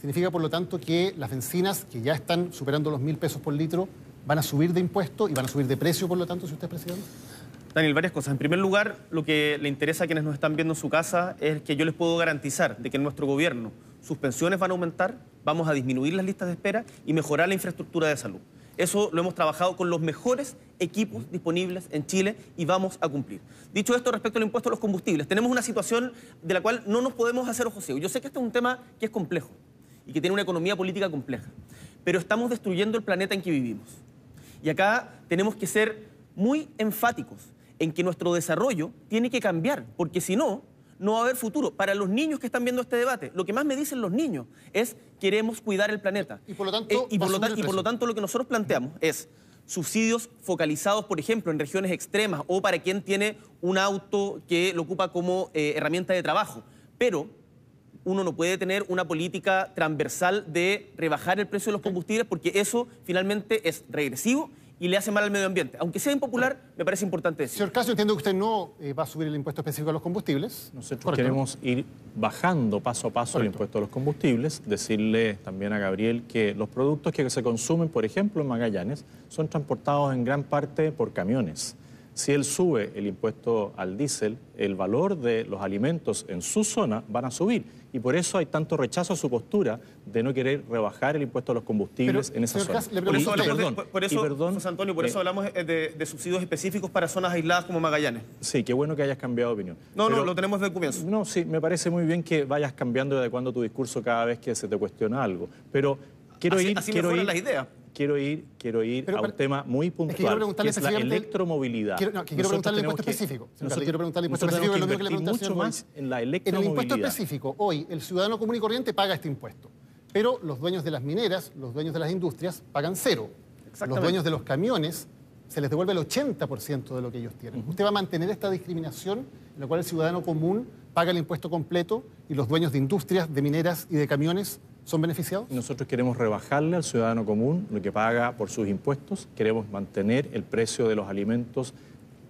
Significa, por lo tanto, que las bencinas, que ya están superando los mil pesos por litro, van a subir de impuesto y van a subir de precio, por lo tanto, si usted es presidente. Daniel, varias cosas. En primer lugar, lo que le interesa a quienes nos están viendo en su casa es que yo les puedo garantizar de que en nuestro gobierno sus pensiones van a aumentar, vamos a disminuir las listas de espera y mejorar la infraestructura de salud. Eso lo hemos trabajado con los mejores equipos disponibles en Chile y vamos a cumplir. Dicho esto, respecto al impuesto a los combustibles, tenemos una situación de la cual no nos podemos hacer ojos ciegos. Yo sé que este es un tema que es complejo y que tiene una economía política compleja, pero estamos destruyendo el planeta en que vivimos. Y acá tenemos que ser muy enfáticos en que nuestro desarrollo tiene que cambiar, porque si no, no va a haber futuro. Para los niños que están viendo este debate, lo que más me dicen los niños es queremos cuidar el planeta. Y por lo tanto, Eh, y, por lo subir tan- el y por lo precio. tanto lo que nosotros planteamos es subsidios focalizados, por ejemplo, en regiones extremas o para quien tiene un auto que lo ocupa como eh, herramienta de trabajo. Pero uno no puede tener una política transversal de rebajar el precio de los combustibles porque eso finalmente es regresivo y le hace mal al medio ambiente. Aunque sea impopular, me parece importante decir. Señor Casio, entiendo que usted no eh, va a subir el impuesto específico a los combustibles. Nosotros Correcto, queremos ir bajando paso a paso el impuesto a los combustibles, decirle también a Gabriel que los productos que se consumen, por ejemplo, en Magallanes, son transportados en gran parte por camiones. Si él sube el impuesto al diésel, el valor de los alimentos en su zona van a subir. Y por eso hay tanto rechazo a su postura de no querer rebajar el impuesto a los combustibles Pero, en esa zona. Cas, Por eso, de- por- y perdón, José Antonio, por eh, eso hablamos eh, de, de subsidios específicos para zonas aisladas como Magallanes. Sí, qué bueno que hayas cambiado de opinión. No, no, lo tenemos desde el comienzo. No, sí, me parece muy bien que vayas cambiando y adecuando tu discurso cada vez que se te cuestiona algo. Pero quiero Así- ir, así quiero ir, las ideas. Quiero ir, quiero ir Pero, a un tema muy Es que quiero puntual, que, preguntarle es la electromovilidad. Quiero, no, que quiero Nosotros preguntarle el impuesto que- específico. Nosotros- quiero preguntarle el impuesto específico, que es lo que le que pregunté mucho más en la En el impuesto electromovilidad. específico, hoy el ciudadano común y corriente paga este impuesto. Pero los dueños de las mineras, los dueños de las industrias, pagan cero. Los dueños de los camiones se les devuelve el 80% de lo que ellos tienen. ¿Usted va a mantener esta discriminación en la cual el ciudadano común paga el impuesto completo y los dueños de industrias, de mineras y de camiones son beneficiados? Nosotros queremos rebajarle al ciudadano común lo que paga por sus impuestos, queremos mantener el precio de los alimentos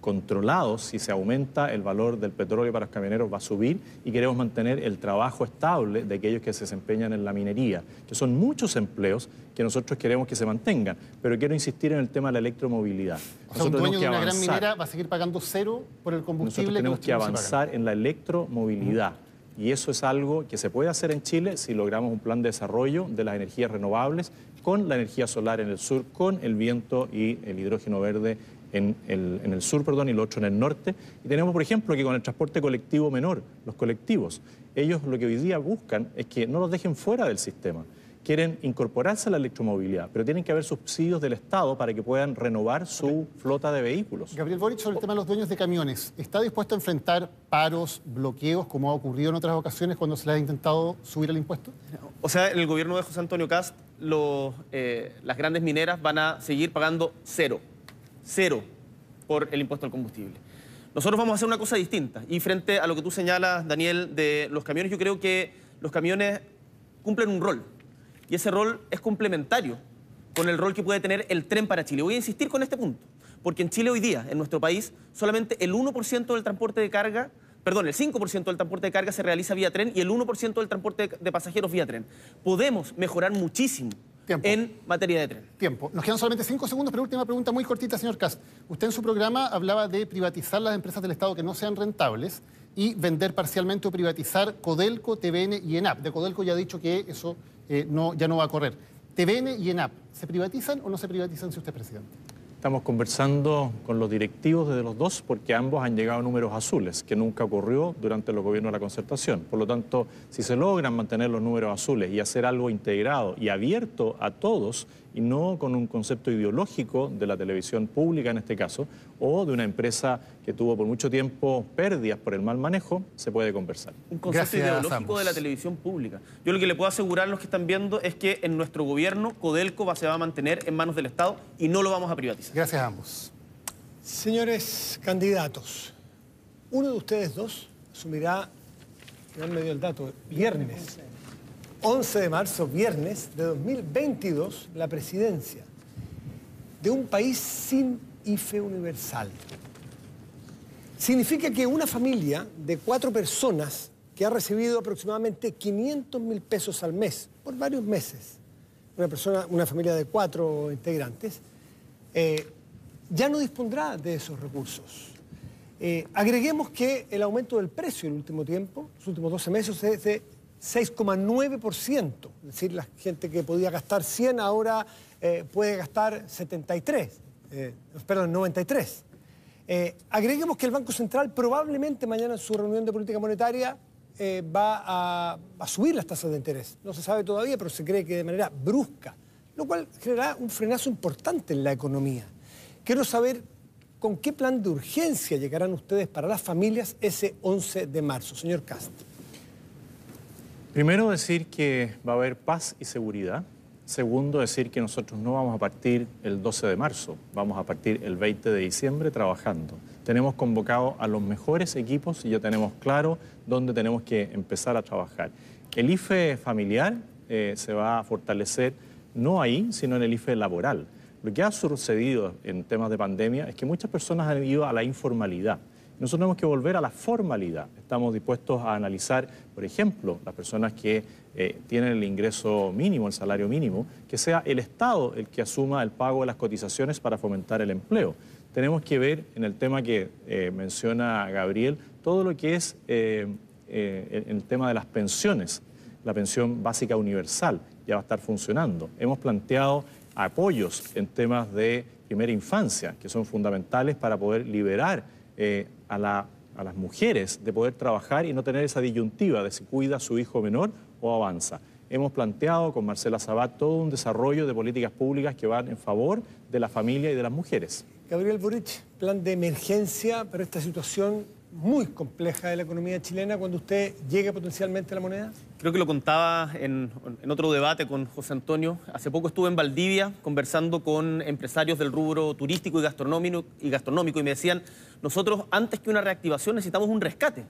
controlados, si se aumenta el valor del petróleo para los camioneros va a subir y queremos mantener el trabajo estable de aquellos que se desempeñan en la minería, que son muchos empleos que nosotros queremos que se mantengan, pero quiero insistir en el tema de la electromovilidad. O sea, un dueño de una gran minera va a seguir pagando cero por el combustible Nosotros tenemos que avanzar en la electromovilidad. Y eso es algo que se puede hacer en Chile si logramos un plan de desarrollo de las energías renovables con la energía solar en el sur, con el viento y el hidrógeno verde en el, en el sur perdón, y lo otro en el norte. Y tenemos, por ejemplo, que con el transporte colectivo menor, los colectivos, ellos lo que hoy día buscan es que no los dejen fuera del sistema. Quieren incorporarse a la electromovilidad, pero tienen que haber subsidios del Estado para que puedan renovar su flota de vehículos. Gabriel Boric, sobre el tema de los dueños de camiones, ¿está dispuesto a enfrentar paros, bloqueos, como ha ocurrido en otras ocasiones cuando se le ha intentado subir el impuesto? O sea, en el gobierno de José Antonio Cast, los, eh, las grandes mineras van a seguir pagando cero, cero por el impuesto al combustible. Nosotros vamos a hacer una cosa distinta. Y frente a lo que tú señalas, Daniel, de los camiones, yo creo que los camiones cumplen un rol. Y ese rol es complementario con el rol que puede tener el tren para Chile. Voy a insistir con este punto, porque en Chile hoy día, en nuestro país, solamente el 1% del transporte de carga, perdón, el 5% del transporte de carga se realiza vía tren y el 1% del transporte de- pasajeros vía tren. Podemos mejorar muchísimo Tiempo. en materia de tren. Tiempo. Nos quedan solamente cinco segundos, pero última pregunta muy cortita, señor Cast. Usted en su programa hablaba de privatizar las empresas del Estado que no sean rentables y vender parcialmente o privatizar Codelco, TVN y ENAP. De Codelco ya ha dicho que eso eh, no, ya no va a correr. TVN y ENAP, ¿se privatizan o no se privatizan si usted es presidente? Estamos conversando con los directivos de los dos porque ambos han llegado a números azules, que nunca ocurrió durante los gobiernos de la concertación. Por lo tanto, si se logran mantener los números azules y hacer algo integrado y abierto a todos, y no con un concepto ideológico de la televisión pública en este caso, o de una empresa que tuvo por mucho tiempo pérdidas por el mal manejo, se puede conversar. Un concepto ideológico de la televisión pública. Yo lo que le puedo asegurar a los que están viendo es que en nuestro gobierno Codelco se va a mantener en manos del Estado y no lo vamos a privatizar. Gracias a ambos. Señores candidatos, uno de ustedes dos asumirá, ya me dio el dato, viernes 11 de marzo, viernes de 2022, la presidencia de un país sin IFE universal. Significa que una familia de cuatro personas que ha recibido aproximadamente 500 mil pesos al mes por varios meses, una, persona, una familia de cuatro integrantes, eh, ya no dispondrá de esos recursos. Eh, agreguemos que el aumento del precio en el último tiempo, los últimos 12 meses, es de 6,9%. Es decir, la gente que podía gastar 100 ahora eh, puede gastar 73, eh, perdón, 93. Eh, agreguemos que el Banco Central probablemente mañana en su reunión de política monetaria va a, a, subir las tasas de interés. No se sabe todavía, pero se cree que de manera brusca, lo cual generará un frenazo importante en la economía. Quiero saber con qué plan de urgencia llegarán ustedes para las familias ese 11 de marzo. Señor Castro. Primero decir que va a haber paz y seguridad. Segundo, decir que nosotros no vamos a partir el 12 de marzo, vamos a partir el 20 de diciembre trabajando. Tenemos convocado a los mejores equipos y ya tenemos claro dónde tenemos que empezar a trabajar. El IFE familiar eh, se va a fortalecer no ahí, sino en el IFE laboral. Lo que ha sucedido en temas de pandemia es que muchas personas han ido a la informalidad. Nosotros tenemos que volver a la formalidad. Estamos dispuestos a analizar, por ejemplo, las personas que eh, tienen el ingreso mínimo, el salario mínimo, que sea el Estado el que asuma el pago de las cotizaciones para fomentar el empleo. Tenemos que ver en el tema que eh, menciona Gabriel, todo lo que es eh, el tema de las pensiones. La pensión básica universal ya va a estar funcionando. Hemos planteado apoyos en temas de primera infancia, que son fundamentales para poder liberar a, las mujeres de poder trabajar y no tener esa disyuntiva de si cuida a su hijo menor o avanza. Hemos planteado con Marcela Sabat todo un desarrollo de políticas públicas que van en favor de la familia y de las mujeres. Gabriel Boric, plan de emergencia para esta situación muy compleja de la economía chilena cuando usted llegue potencialmente a la moneda? Creo que lo contaba en, otro debate con José Antonio. Hace poco estuve en Valdivia conversando con empresarios del rubro turístico y gastronómico y, gastronómico y me decían, nosotros antes que una reactivación necesitamos un rescate.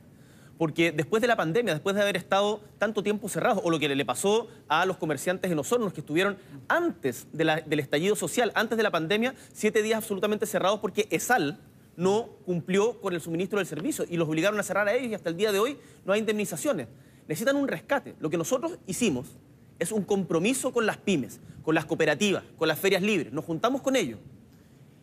Porque después de la pandemia, después de haber estado tanto tiempo cerrados, o lo que le pasó a los comerciantes en Osorno, que estuvieron antes del estallido social, antes de la pandemia, siete días absolutamente cerrados porque ESAL, no cumplió con el suministro del servicio y los obligaron a cerrar a ellos y hasta el día de hoy no hay indemnizaciones. Necesitan un rescate. Lo que nosotros hicimos es un compromiso con las pymes, con las cooperativas, con las ferias libres. Nos juntamos con ellos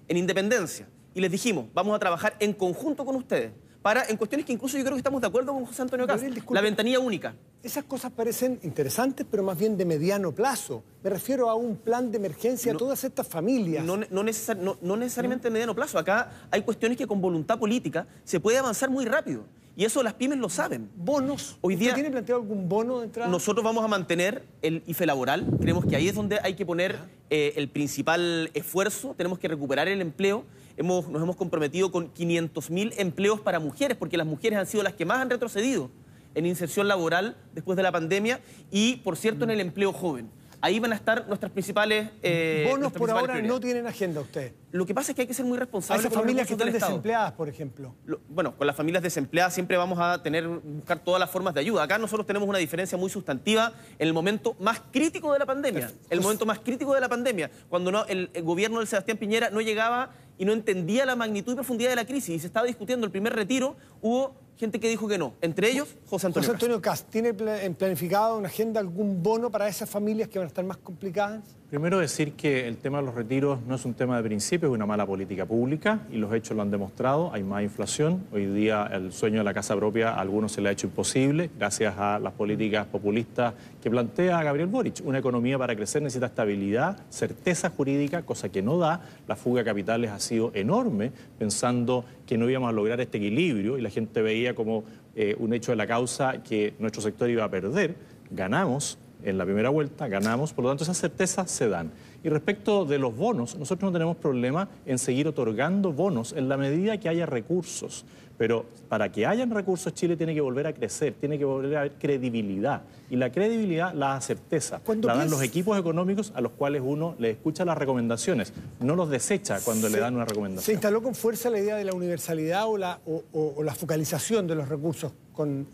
en Independencia y les dijimos, vamos a trabajar en conjunto con ustedes para, en cuestiones que incluso yo creo que estamos de acuerdo con José Antonio Cas, la ventanilla única. Esas cosas parecen interesantes, pero más bien de mediano plazo. Me refiero a un plan de emergencia a todas estas familias. No, no, necesariamente de mediano plazo. Acá hay cuestiones que con voluntad política se puede avanzar muy rápido. Y eso las pymes lo saben. ¿Bonos? Hoy día, ¿Usted tiene planteado algún bono de entrada? Nosotros vamos a mantener el IFE laboral. Creemos que ahí es donde hay que poner eh, el principal esfuerzo. Tenemos que recuperar el empleo nos hemos comprometido con 500.000 empleos para mujeres, porque las mujeres han sido las que más han retrocedido en inserción laboral después de la pandemia y, por cierto, en el empleo joven. Ahí van a estar nuestras principales. Eh, Bonos por ahora no tienen agenda usted. Lo que pasa es que hay que ser muy responsables. A esas familias que están desempleadas, por ejemplo. bueno, con las familias desempleadas siempre vamos a tener buscar todas las formas de ayuda. Acá nosotros tenemos una diferencia muy sustantiva en el momento más crítico de la pandemia. El momento más crítico de la pandemia, cuando no, el, el gobierno del Sebastián Piñera no llegaba y no entendía la magnitud y profundidad de la crisis y se estaba discutiendo el primer retiro, hubo gente que dijo que no, entre ellos José Antonio José Antonio Cast, ¿tiene planificado una agenda algún bono para esas familias que van a estar más complicadas? Primero decir que el tema de los retiros no es un tema de principio, es una mala política pública y los hechos lo han demostrado. Hay más inflación. Hoy día el sueño de la casa propia a algunos se le ha hecho imposible gracias a las políticas populistas que plantea Gabriel Boric. Una economía para crecer necesita estabilidad, certeza jurídica, cosa que no da. La fuga de capitales ha sido enorme, pensando que no íbamos a lograr este equilibrio y la gente veía como eh, un hecho de la causa que nuestro sector iba a perder. Ganamos en la primera vuelta, ganamos, por lo tanto esas certezas se dan. Y respecto de los bonos, nosotros no tenemos problema en seguir otorgando bonos en la medida que haya recursos. Pero para que hayan recursos, Chile tiene que volver a crecer, tiene que volver a haber credibilidad. Y la credibilidad la da certeza. La dan los equipos económicos a los cuales uno le escucha las recomendaciones, no los desecha cuando le dan una recomendación. ¿Se instaló con fuerza la idea de la universalidad o la, o, la focalización de los recursos con,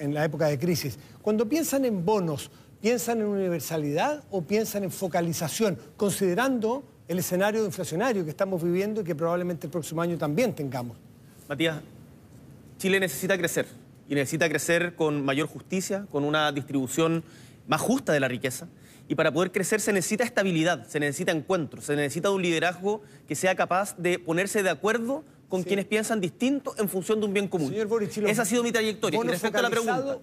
en la época de crisis? Cuando piensan en bonos, ¿Piensan en universalidad o piensan en focalización, considerando el escenario inflacionario que estamos viviendo y que probablemente el próximo año también tengamos? Matías, Chile necesita crecer y necesita crecer con mayor justicia, con una distribución más justa de la riqueza. Y para poder crecer se necesita estabilidad, se necesita encuentro, se necesita un liderazgo que sea capaz de ponerse de acuerdo con quienes piensan distinto en función de un bien común. Esa ha sido mi trayectoria. respecto a la pregunta,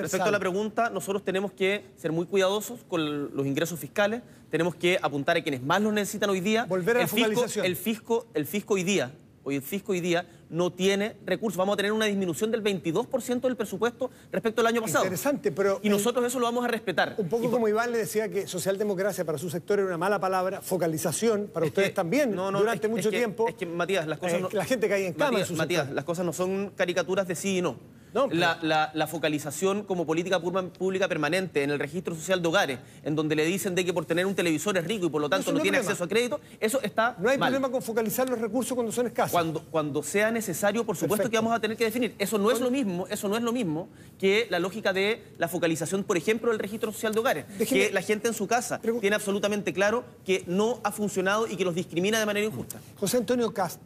respecto a la pregunta, nosotros tenemos que ser muy cuidadosos con los ingresos fiscales, tenemos que apuntar a quienes más los necesitan hoy día. Volver a la fisco, el fisco, el fisco hoy día Hoy el fisco hoy día no tiene recursos. Vamos a tener una disminución del 22% del presupuesto respecto al año pasado. Interesante, pero... Y nosotros eso lo vamos a respetar. Un poco como Iván le decía que socialdemocracia para su sector era una mala palabra, focalización para ustedes también durante mucho tiempo. Es que, Matías, las cosas... Eh, la gente cae en cama Matías, Matías las cosas no son caricaturas de sí y no la, focalización como política pública permanente en el registro social de hogares, en donde le dicen de que por tener un televisor es rico y por lo tanto no, tiene acceso a crédito, eso está No hay problema con focalizar los recursos cuando son escasos. Cuando, cuando sea necesario, por supuesto que vamos a tener que definir. Eso no es lo mismo, eso no es lo mismo que la lógica de la focalización, por ejemplo, del registro social de hogares, que la gente en su casa tiene absolutamente claro que no ha funcionado y que los discrimina de manera injusta. José Antonio Cast,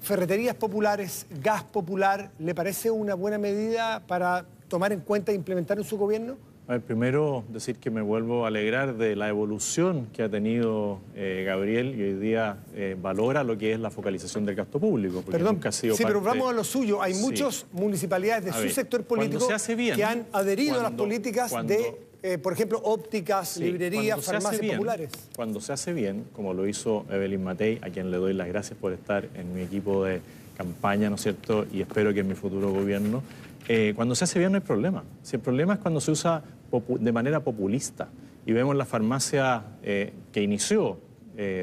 ferreterías populares, gas popular, ¿le parece una buena medida para tomar en cuenta e implementar en su gobierno? A ver, primero decir que me vuelvo a alegrar de la evolución que ha tenido eh, Gabriel y hoy día eh, valora lo que es la focalización del gasto público. Perdón, sí, pero vamos a lo suyo. Hay muchas municipalidades de su sector político que han adherido a las políticas de eh, por ejemplo, ópticas, librerías, farmacias populares. Cuando se hace bien, como lo hizo Evelyn Matei, a quien le doy las gracias por estar en mi equipo de campaña, ¿no es cierto? Y espero que en mi futuro gobierno, eh, cuando se hace bien no hay problema. Si el problema es cuando se usa de manera populista y vemos la farmacia eh, que inició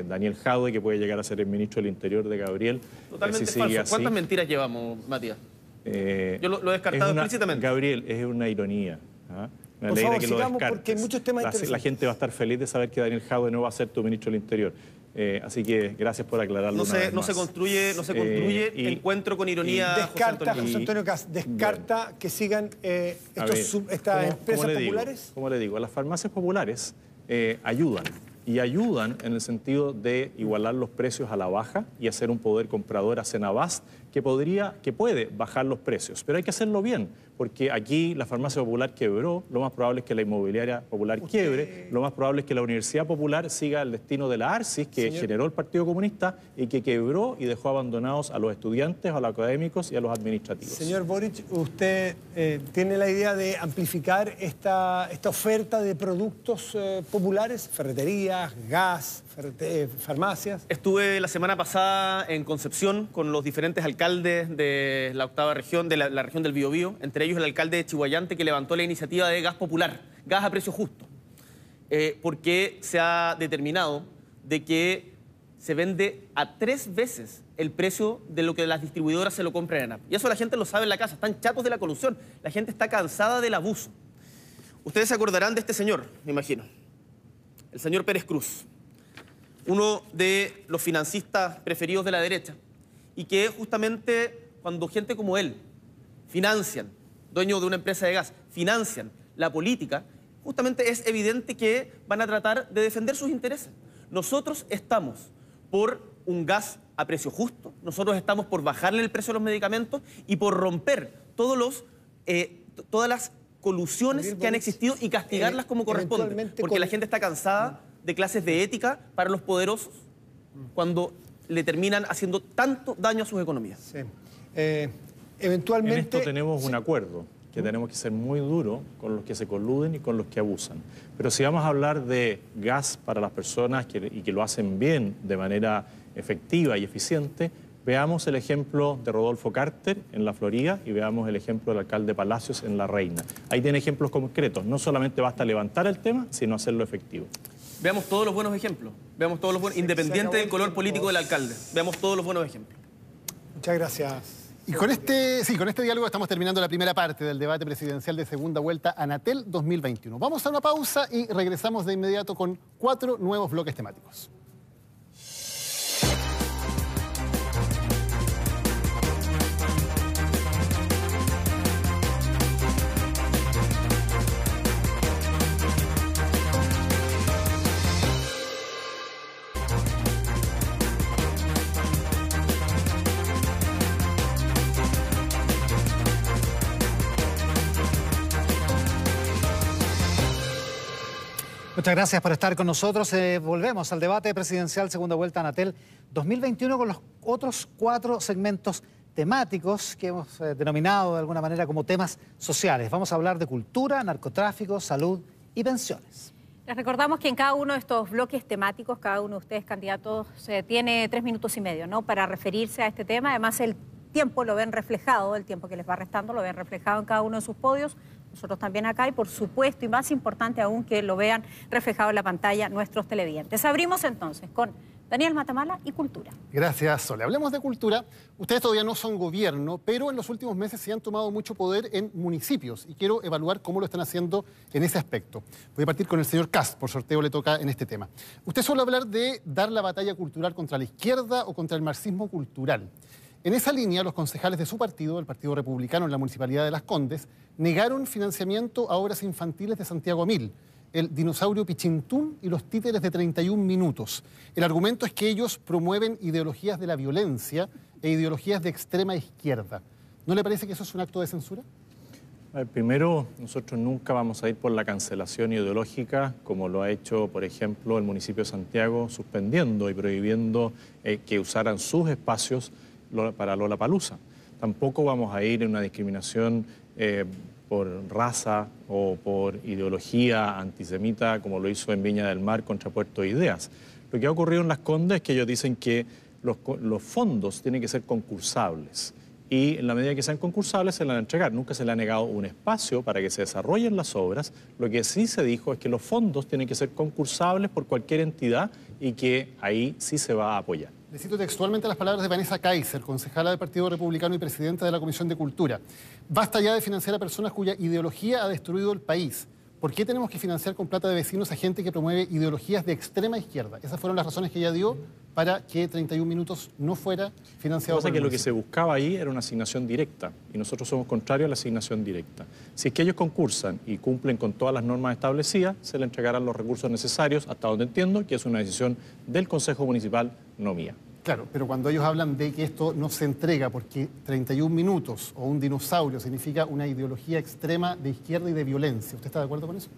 Daniel Jaude, que puede llegar a ser el ministro del Interior de Gabriel. Totalmente falso. ¿Cuántas mentiras llevamos, Matías? Yo lo, he descartado explícitamente. Gabriel, es una ironía. ¿ah? Me Por favor, que sigamos porque hay muchos temas la, la, gente va a estar feliz de saber que Daniel Jaude no va a ser tu ministro del Interior. Eh, así que gracias por aclararlo. No, se, no se construye, no se construye eh, encuentro con ironía. descarta, José Antonio, Cas, descarta que sigan eh, estos, estas empresas populares. como le digo, las farmacias populares ayudan y ayudan en el sentido de igualar los precios a la baja y hacer un poder comprador a Cenabast que podría, que puede bajar los precios, pero hay que hacerlo bien, porque aquí la farmacia popular quebró, lo más probable es que la inmobiliaria popular quiebre, lo más probable es que la Universidad Popular siga el destino de la ARCIS, que generó el Partido Comunista y que quebró y dejó abandonados a los estudiantes, a los académicos y a los administrativos. Señor Boric, ¿usted eh, tiene la idea de amplificar esta, esta oferta de productos eh, populares, ferreterías, gas, farmacias? Estuve la semana pasada en Concepción con los diferentes alcaldes de la octava región, de la, región del Biobío, entre ellos el alcalde de Chihuayante que levantó la iniciativa de gas popular, gas a precio justo, eh, porque se ha determinado de que se vende a tres veces el precio de lo que las distribuidoras se lo compran en ANAP. Y eso la gente lo sabe en la casa, están chatos de la corrupción, la gente está cansada del abuso. Ustedes se acordarán de este señor, me imagino, el señor Pérez Cruz uno de los financistas preferidos de la derecha, y que justamente cuando gente como él financian, dueño de una empresa de gas, financian la política, justamente es evidente que van a tratar de defender sus intereses. Nosotros estamos por un gas a precio justo, nosotros estamos por bajarle el precio a los medicamentos y por romper todos los, eh, todas las colusiones que han existido y castigarlas como corresponde, porque la gente está cansada de clases de ética para los poderosos cuando le terminan haciendo tanto daño a sus economías. Sí. Eh, eventualmente... En esto tenemos un acuerdo, que tenemos que ser muy duros con los que se coluden y con los que abusan. Pero si vamos a hablar de gas para las personas y que lo hacen bien, de manera efectiva y eficiente, veamos el ejemplo de Rodolfo Carter en la Florida y veamos el ejemplo del alcalde Palacios en La Reina. Ahí tiene ejemplos concretos. No solamente basta levantar el tema, sino hacerlo efectivo. Veamos todos los buenos ejemplos. Veamos todos los buenos, independiente del color político del alcalde. Veamos todos los buenos ejemplos. Muchas gracias. Y con este, sí, con este diálogo estamos terminando la primera parte del debate presidencial de segunda vuelta Anatel 2021. Vamos a una pausa y regresamos de inmediato con cuatro nuevos bloques temáticos. Muchas gracias por estar con nosotros. Eh, volvemos al debate presidencial segunda vuelta Anatel 2021 con los otros cuatro segmentos temáticos que hemos eh, denominado de alguna manera como temas sociales. Vamos a hablar de cultura, narcotráfico, salud y pensiones. Les recordamos que en cada uno de estos bloques temáticos, cada uno de ustedes candidatos eh, tiene tres minutos y medio ¿no? para referirse a este tema. Además, el tiempo lo ven reflejado, el tiempo que les va restando lo ven reflejado en cada uno de sus podios nosotros también acá y por supuesto, y más importante aún, que lo vean reflejado en la pantalla nuestros televidentes. Abrimos entonces con Daniel Matamala y Cultura. Gracias, Sole. Hablemos de cultura. Ustedes todavía no son gobierno, pero en los últimos meses se han tomado mucho poder en municipios y quiero evaluar cómo lo están haciendo en ese aspecto. Voy a partir con el señor Cast, por sorteo le toca en este tema. Usted suele hablar de dar la batalla cultural contra la izquierda o contra el marxismo cultural. En esa línea, los concejales de su partido, el Partido Republicano en la Municipalidad de Las Condes, negaron financiamiento a obras infantiles de Santiago Mil, el dinosaurio Pichintún y los títeres de 31 minutos. El argumento es que ellos promueven ideologías de la violencia e ideologías de extrema izquierda. ¿No le parece que eso es un acto de censura? primero, nosotros nunca vamos a ir por la cancelación ideológica, como lo ha hecho, por ejemplo, el municipio de Santiago, suspendiendo y prohibiendo eh, que usaran sus espacios para Lola Palusa. Tampoco vamos a ir en una discriminación eh, por raza o por ideología antisemita como lo hizo en Viña del Mar contra Puerto Ideas. Lo que ha ocurrido en Las Condes es que ellos dicen que los, los fondos tienen que ser concursables y en la medida que sean concursables se le van a entregar. Nunca se le ha negado un espacio para que se desarrollen las obras. Lo que sí se dijo es que los fondos tienen que ser concursables por cualquier entidad y que ahí sí se va a apoyar. Le cito textualmente las palabras de Vanessa Kaiser, concejala del Partido Republicano y presidenta de la Comisión de Cultura. Basta ya de financiar a personas cuya ideología ha destruido el país. ¿Por qué tenemos que financiar con plata de vecinos a gente que promueve ideologías de extrema izquierda? Esas fueron las razones que ella dio para que 31 minutos no fuera financiado. Pasa que lo que se buscaba ahí era una asignación directa y nosotros somos contrarios a la asignación directa. Si es que ellos concursan y cumplen con todas las normas establecidas, se le entregarán los recursos necesarios, hasta donde entiendo que es una decisión del Consejo Municipal, no mía. Claro, pero cuando ellos hablan de que esto no se entrega porque 31 minutos o un dinosaurio significa una ideología extrema de izquierda y de violencia, ¿usted está de acuerdo con eso?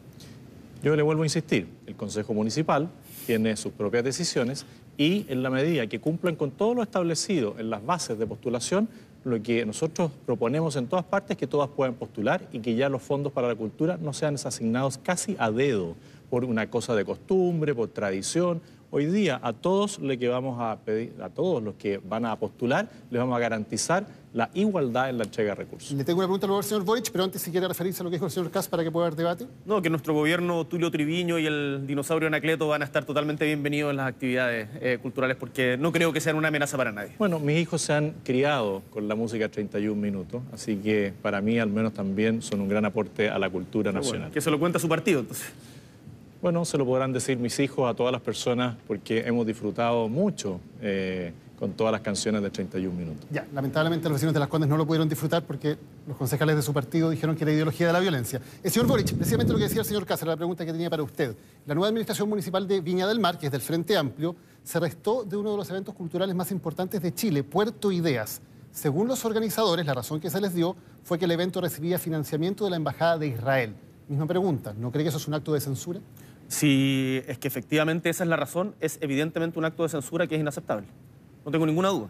Yo le vuelvo a insistir, el Consejo Municipal tiene sus propias decisiones y en la medida que cumplan con todo lo establecido en las bases de postulación, lo que nosotros proponemos en todas partes es que todas puedan postular y que ya los fondos para la cultura no sean asignados casi a dedo por una cosa de costumbre, por tradición Hoy día a todos los que vamos a pedir, a todos los que van a postular, les vamos a garantizar la igualdad en la entrega de recursos. Le tengo una pregunta luego al señor Boric, pero antes si quiere referirse a lo que dijo el señor Kass para que pueda haber debate. No, que nuestro gobierno, Tulio Triviño y el dinosaurio Anacleto van a estar totalmente bienvenidos en las actividades eh, culturales porque no creo que sean una amenaza para nadie. Bueno, mis hijos se han criado con la música 31 minutos, así que para mí al menos también son un gran aporte a la cultura nacional. que se lo cuenta su partido entonces. Bueno, se lo podrán decir mis hijos a todas las personas porque hemos disfrutado mucho eh, con todas las canciones de 31 minutos. Ya, lamentablemente los vecinos de Las Condes no lo pudieron disfrutar porque los concejales de su partido dijeron que era ideología de la violencia. El señor Boric, precisamente lo que decía el señor Cáceres, la pregunta que tenía para usted. La nueva administración municipal de Viña del Mar, que es del Frente Amplio, se restó de uno de los eventos culturales más importantes de Chile, Puerto Ideas. Según los organizadores, la razón que se les dio fue que el evento recibía financiamiento de la Embajada de Israel. Misma pregunta, ¿no cree que eso es un acto de censura? Si es que efectivamente esa es la razón, es evidentemente un acto de censura que es inaceptable. No tengo ninguna duda.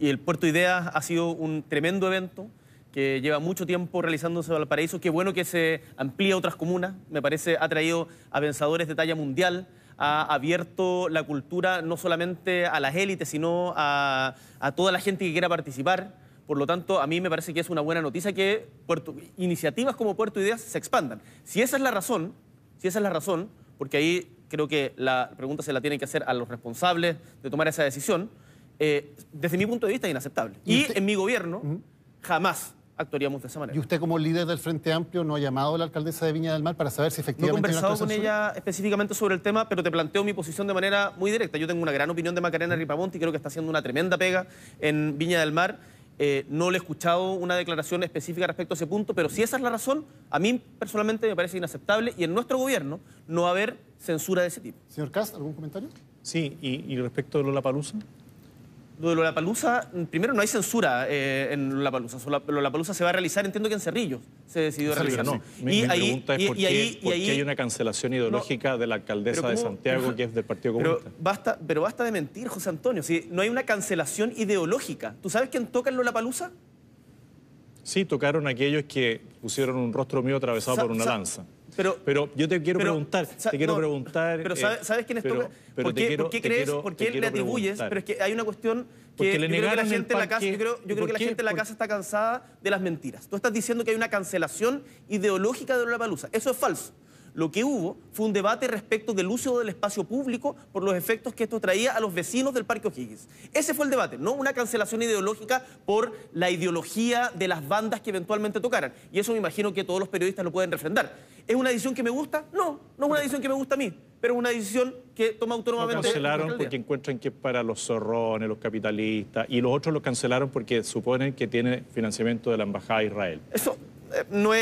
Y el Puerto Ideas ha sido un tremendo evento que lleva mucho tiempo realizándose en Valparaíso. Qué bueno que se amplíe a otras comunas. Me parece ha traído a pensadores de talla mundial, ha abierto la cultura no solamente a las élites, sino a, toda la gente que quiera participar. Por lo tanto, a mí me parece que es una buena noticia que iniciativas como Puerto Ideas se expandan. Si esa es la razón, si esa es la razón, porque ahí creo que la pregunta se la tienen que hacer a los responsables de tomar esa decisión, eh, desde mi punto de vista es inaceptable. ¿Y en mi gobierno jamás actuaríamos de esa manera. ¿Y usted como líder del Frente Amplio no ha llamado a la alcaldesa de Viña del Mar para saber si No he efectivamente un acto conversado con ella específicamente sobre el tema, pero te planteo mi posición de manera muy directa. Yo tengo una gran opinión de Macarena Ripamonti, creo que está haciendo una tremenda pega en Viña del Mar. Eh, no le he escuchado una declaración específica respecto a ese punto, pero si esa es la razón, a mí personalmente me parece inaceptable y en nuestro gobierno no va a haber censura de ese tipo. Señor Cast, ¿algún comentario? Sí, y, y respecto de Lollapalooza, Lo de Lollapalooza, primero no hay censura eh, en Lollapalooza. Lollapalooza se va a realizar, entiendo que en Cerrillos se decidió Pero realizar. no, mi, mi pregunta es por qué, ahí- por y qué ahí- hay una cancelación ideológica de la alcaldesa Pero de. Santiago, Pero- que es del Partido Pero Comunista. basta, pero basta de mentir, José Antonio. Si no hay una cancelación ideológica. ¿Tú sabes quién toca en Lollapalooza? Sí, tocaron aquellos que pusieron un rostro mío atravesado Sa- por una lanza. Pero- Pero yo te quiero pero, preguntar, te quiero no, preguntar... Pero eh, ¿sabes, sabes pero- tocan? pero ¿Por qué, quiero- por qué te crees? quiero- ¿Por qué le atribuyes? preguntar. Pero es que hay una cuestión que yo creo que la gente en la casa, parque. yo creo, yo ¿Y creo por que la qué? gente en la Por- casa está cansada de las mentiras. Tú estás diciendo que hay una cancelación ideológica de Lollapalooza. Eso es falso. Lo que hubo fue un debate respecto del uso del espacio público por los efectos que esto traía a los vecinos del Parque O'Higgins. Ese fue el debate, no una cancelación ideológica por la ideología de las bandas que eventualmente tocaran. Y eso me imagino que todos los periodistas lo pueden refrendar. ¿Es una decisión que me gusta? No, no es una decisión que me gusta a mí, pero es una decisión que toma Lo autónomamente. la cancelaron porque encuentran que es para los zorrones, los capitalistas, y los otros lo cancelaron porque suponen que tiene financiamiento de la Embajada de Israel. Eso no es.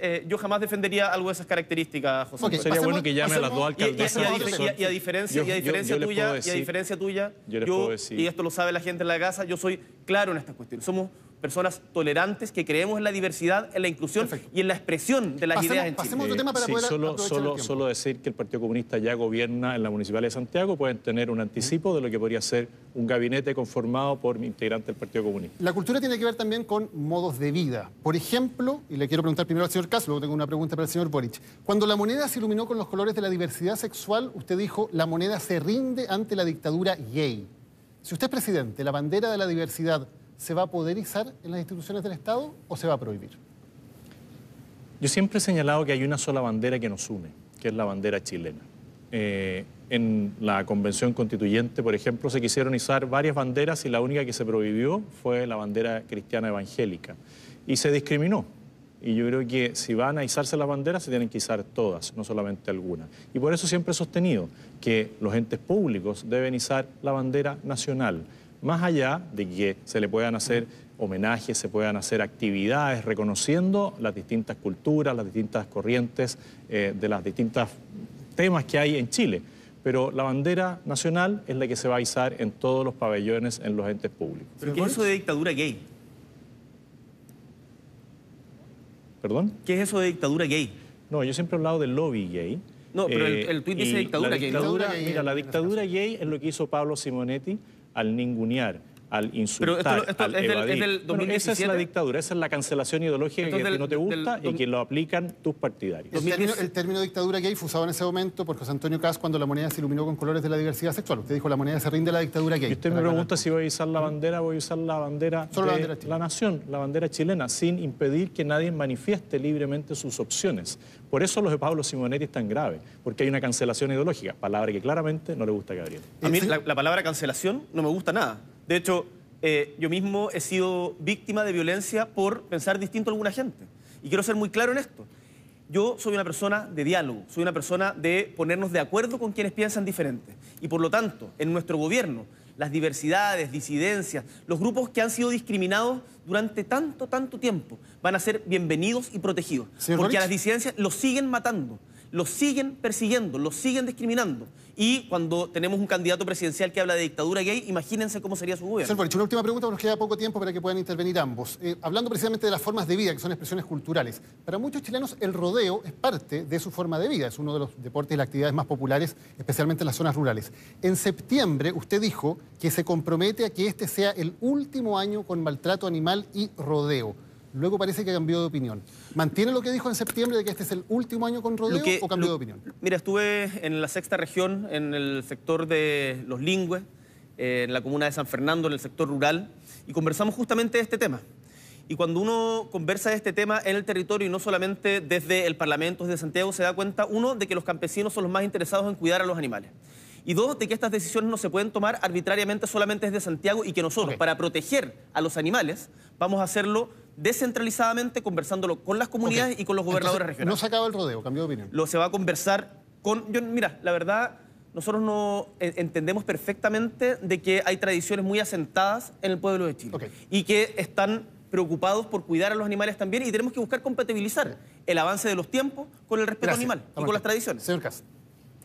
eh, yo jamás defendería algo de esas características, José. Ok, Antonio. Sería pasemos- bueno que llame a las dos pasemos- Y, y- y alcaldesas. y a- y a diferencia, Yo- y a diferencia yo tuya, y a diferencia tuya, yo y esto lo sabe la gente en la casa, yo soy claro en estas cuestiones. Somos personas tolerantes que creemos en la diversidad, en la inclusión Perfecto. y en la expresión de las Pasemos- ideas en pasemos Chile. otro tema para sí, poder solo, solo, solo decir que el Partido Comunista ya gobierna en la Municipalidad de Santiago, pueden tener un anticipo de lo que podría ser un gabinete conformado por integrantes del Partido Comunista. La cultura tiene que ver también con modos de vida. Por ejemplo, y le quiero preguntar primero al señor Kass, luego tengo una pregunta para el señor Boric. Cuando la moneda se iluminó con los colores de la diversidad sexual, usted dijo, la moneda se rinde ante la dictadura gay. Si usted es presidente, ¿la bandera de la diversidad se va a poder izar en las instituciones del Estado o se va a prohibir? Yo siempre he señalado que hay una sola bandera que nos une, que es la bandera chilena. Eh, en la convención constituyente, por ejemplo, se quisieron izar varias banderas y la única que se prohibió fue la bandera cristiana evangélica. Y se discriminó. Y yo creo que si van a izarse las banderas, se tienen que izar todas, no solamente algunas. Y por eso siempre he sostenido que los entes públicos deben izar la bandera nacional, más allá de que se le puedan hacer homenajes, se puedan hacer actividades reconociendo las distintas culturas, las distintas corrientes eh, de las distintas temas que hay en Chile. Pero la bandera nacional es la que se va a izar en todos los pabellones en los entes públicos. ¿Pero ¿Qué es eso de dictadura gay? ¿Perdón? ¿Qué es eso de dictadura gay? No, yo siempre he hablado del lobby gay. No, pero el- el tuit dice dictadura la dictadura- gay Mira, la dictadura gay es lo que hizo Pablo Simonetti al ningunear, al insultar, Pero esto- esto al es del- es Bueno, esa es 2017. la dictadura, esa es la cancelación ideológica Entonces, que a ti no te gusta y que lo aplican tus partidarios. El término, 2010. el término dictadura gay fue usado en ese momento por José Antonio Kass cuando la moneda se iluminó con colores de la diversidad sexual. Usted dijo la moneda se rinde a la dictadura gay. Y usted me pregunta si voy a usar la bandera, voy a usar la bandera Solo la de bandera chilena. la nación, la bandera chilena, sin impedir que nadie manifieste libremente sus opciones. Por eso lo de Pablo Simonetti es tan grave, porque hay una cancelación ideológica, palabra que claramente no le gusta a Gabriel. A mí la palabra cancelación no me gusta nada. De hecho, eh, yo mismo he sido víctima de violencia por pensar distinto a alguna gente. Y quiero ser muy claro en esto. Yo soy una persona de diálogo, soy una persona de ponernos de acuerdo con quienes piensan diferente. Y por lo tanto, en nuestro gobierno, las diversidades, disidencias, los grupos que han sido discriminados durante tanto, tanto tiempo, van a ser bienvenidos y protegidos. Porque Boric. a las disidencias los siguen matando. Los siguen persiguiendo, los siguen discriminando. Y cuando tenemos un candidato presidencial que habla de dictadura gay, imagínense cómo sería su gobierno. Señor una última pregunta, nos queda poco tiempo para que puedan intervenir ambos. Eh, hablando precisamente de las formas de vida, que son expresiones culturales. Para muchos chilenos el rodeo es parte de su forma de vida, es uno de los deportes y las actividades más populares, especialmente en las zonas rurales. En septiembre usted dijo que se compromete a que este sea el último año con maltrato animal y rodeo. Luego parece que cambió de opinión. ¿Mantiene lo que dijo en septiembre de que este es el último año con rodeo o cambió de opinión? Mira, estuve en la sexta región, en el sector de Los Lingües, eh, en la comuna de San Fernando, en el sector rural, y conversamos justamente de este tema. Y cuando uno conversa de este tema en el territorio y no solamente desde el Parlamento, desde Santiago, se da cuenta, uno, de que los campesinos son los más interesados en cuidar a los animales. Y dos, de que estas decisiones no se pueden tomar arbitrariamente solamente desde Santiago y que nosotros, para proteger a los animales, vamos a hacerlo descentralizadamente, conversándolo con las comunidades y con los gobernadores regionales. No se acaba el rodeo, cambió de opinión. Lo se va a conversar con... Yo, mira, la verdad, nosotros no entendemos perfectamente de que hay tradiciones muy asentadas en el pueblo de Chile y que están preocupados por cuidar a los animales también y tenemos que buscar compatibilizar el avance de los tiempos con el respeto animal y con las tradiciones. Señor Cas.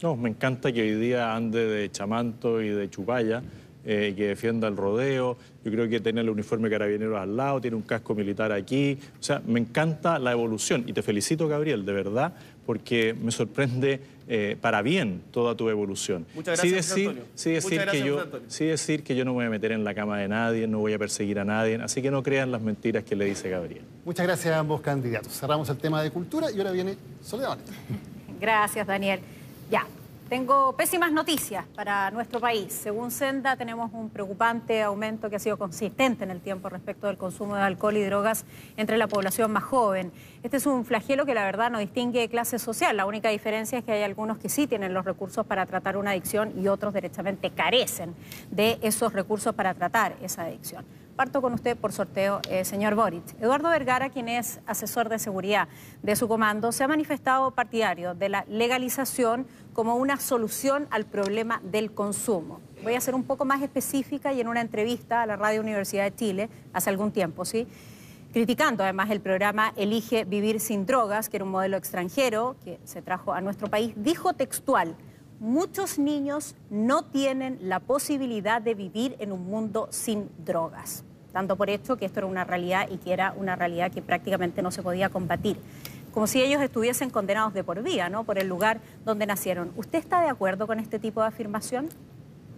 No, me encanta que hoy día ande de chamanto y de chupalla eh, que defienda el rodeo. Yo creo que tiene el uniforme carabinero al lado, tiene un casco militar aquí. O sea, me encanta la evolución. Y te felicito, Gabriel, de verdad, porque me sorprende eh, para bien toda tu evolución. Muchas gracias, sí decir, Sí decir, que yo, sí decir que yo no me voy a meter en la cama de nadie, no voy a perseguir a nadie, así que no crean las mentiras que le dice Gabriel. Muchas gracias a ambos candidatos. Cerramos el tema de cultura y ahora viene Soledad. Gracias, Daniel. Ya, tengo pésimas noticias para nuestro país. Según Senda, tenemos un preocupante aumento que ha sido consistente en el tiempo respecto del consumo de alcohol y drogas entre la población más joven. Este es un flagelo que la verdad no distingue clase social. La única diferencia es que hay algunos que sí tienen los recursos para tratar una adicción y otros derechamente carecen de esos recursos para tratar esa adicción. Parto con usted por sorteo, eh, señor Boric. Eduardo Vergara, quien es asesor de seguridad de su comando, se ha manifestado partidario de la legalización como una solución al problema del consumo. Voy a ser un poco más específica y en una entrevista a la Radio Universidad de Chile hace algún tiempo, ¿sí? criticando además el programa Elige Vivir sin Drogas, que era un modelo extranjero que se trajo a nuestro país, dijo textual, muchos niños no tienen la posibilidad de vivir en un mundo sin drogas dando por hecho que esto era una realidad y que era una realidad que prácticamente no se podía combatir. Como si ellos estuviesen condenados de por vida, ¿no? Por el lugar donde nacieron. ¿Usted está de acuerdo con este tipo de afirmación?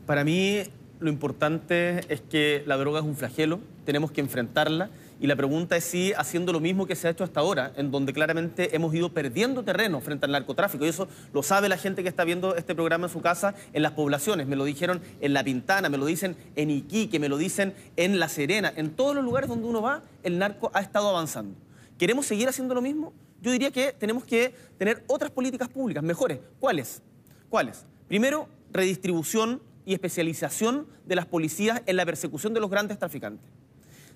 Para mí, lo importante es que la droga es un flagelo, tenemos que enfrentarla y la pregunta es si haciendo lo mismo que se ha hecho hasta ahora, en donde claramente hemos ido perdiendo terreno frente al narcotráfico. Y eso lo sabe la gente que está viendo este programa en su casa, en las poblaciones. Me lo dijeron en La Pintana, me lo dicen en Iquique, me lo dicen en La Serena. En todos los lugares donde uno va, el narco ha estado avanzando. ¿Queremos seguir haciendo lo mismo? Yo diría que tenemos que tener otras políticas públicas mejores. ¿Cuáles? ¿Cuáles? Primero, redistribución y especialización de las policías en la persecución de los grandes traficantes.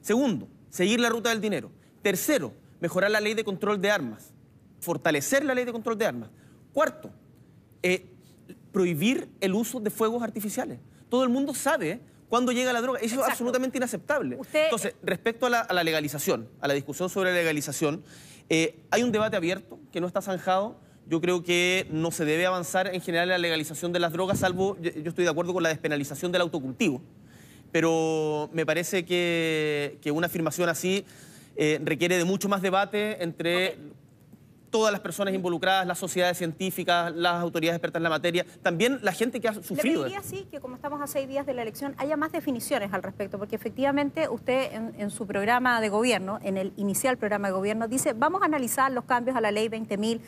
Segundo, seguir la ruta del dinero. Tercero, mejorar la ley de control de armas, fortalecer la ley de control de armas. Cuarto, eh, prohibir el uso de fuegos artificiales. Todo el mundo sabe cuándo llega la droga. Eso es absolutamente inaceptable. Entonces, respecto a la, legalización, a la discusión sobre la legalización, eh, hay un debate abierto que no está zanjado. Yo creo que no se debe avanzar en general en la legalización de las drogas, salvo, yo estoy de acuerdo con la despenalización del autocultivo pero me parece que, una afirmación así eh, requiere de mucho más debate entre todas las personas involucradas, las sociedades científicas, las autoridades expertas en la materia, también la gente que ha sufrido. Le pediría, sí, que como estamos a seis días de la elección, haya más definiciones al respecto, porque efectivamente usted en, en, su programa de gobierno, en el inicial programa de gobierno, dice, vamos a analizar los cambios a la ley 20.000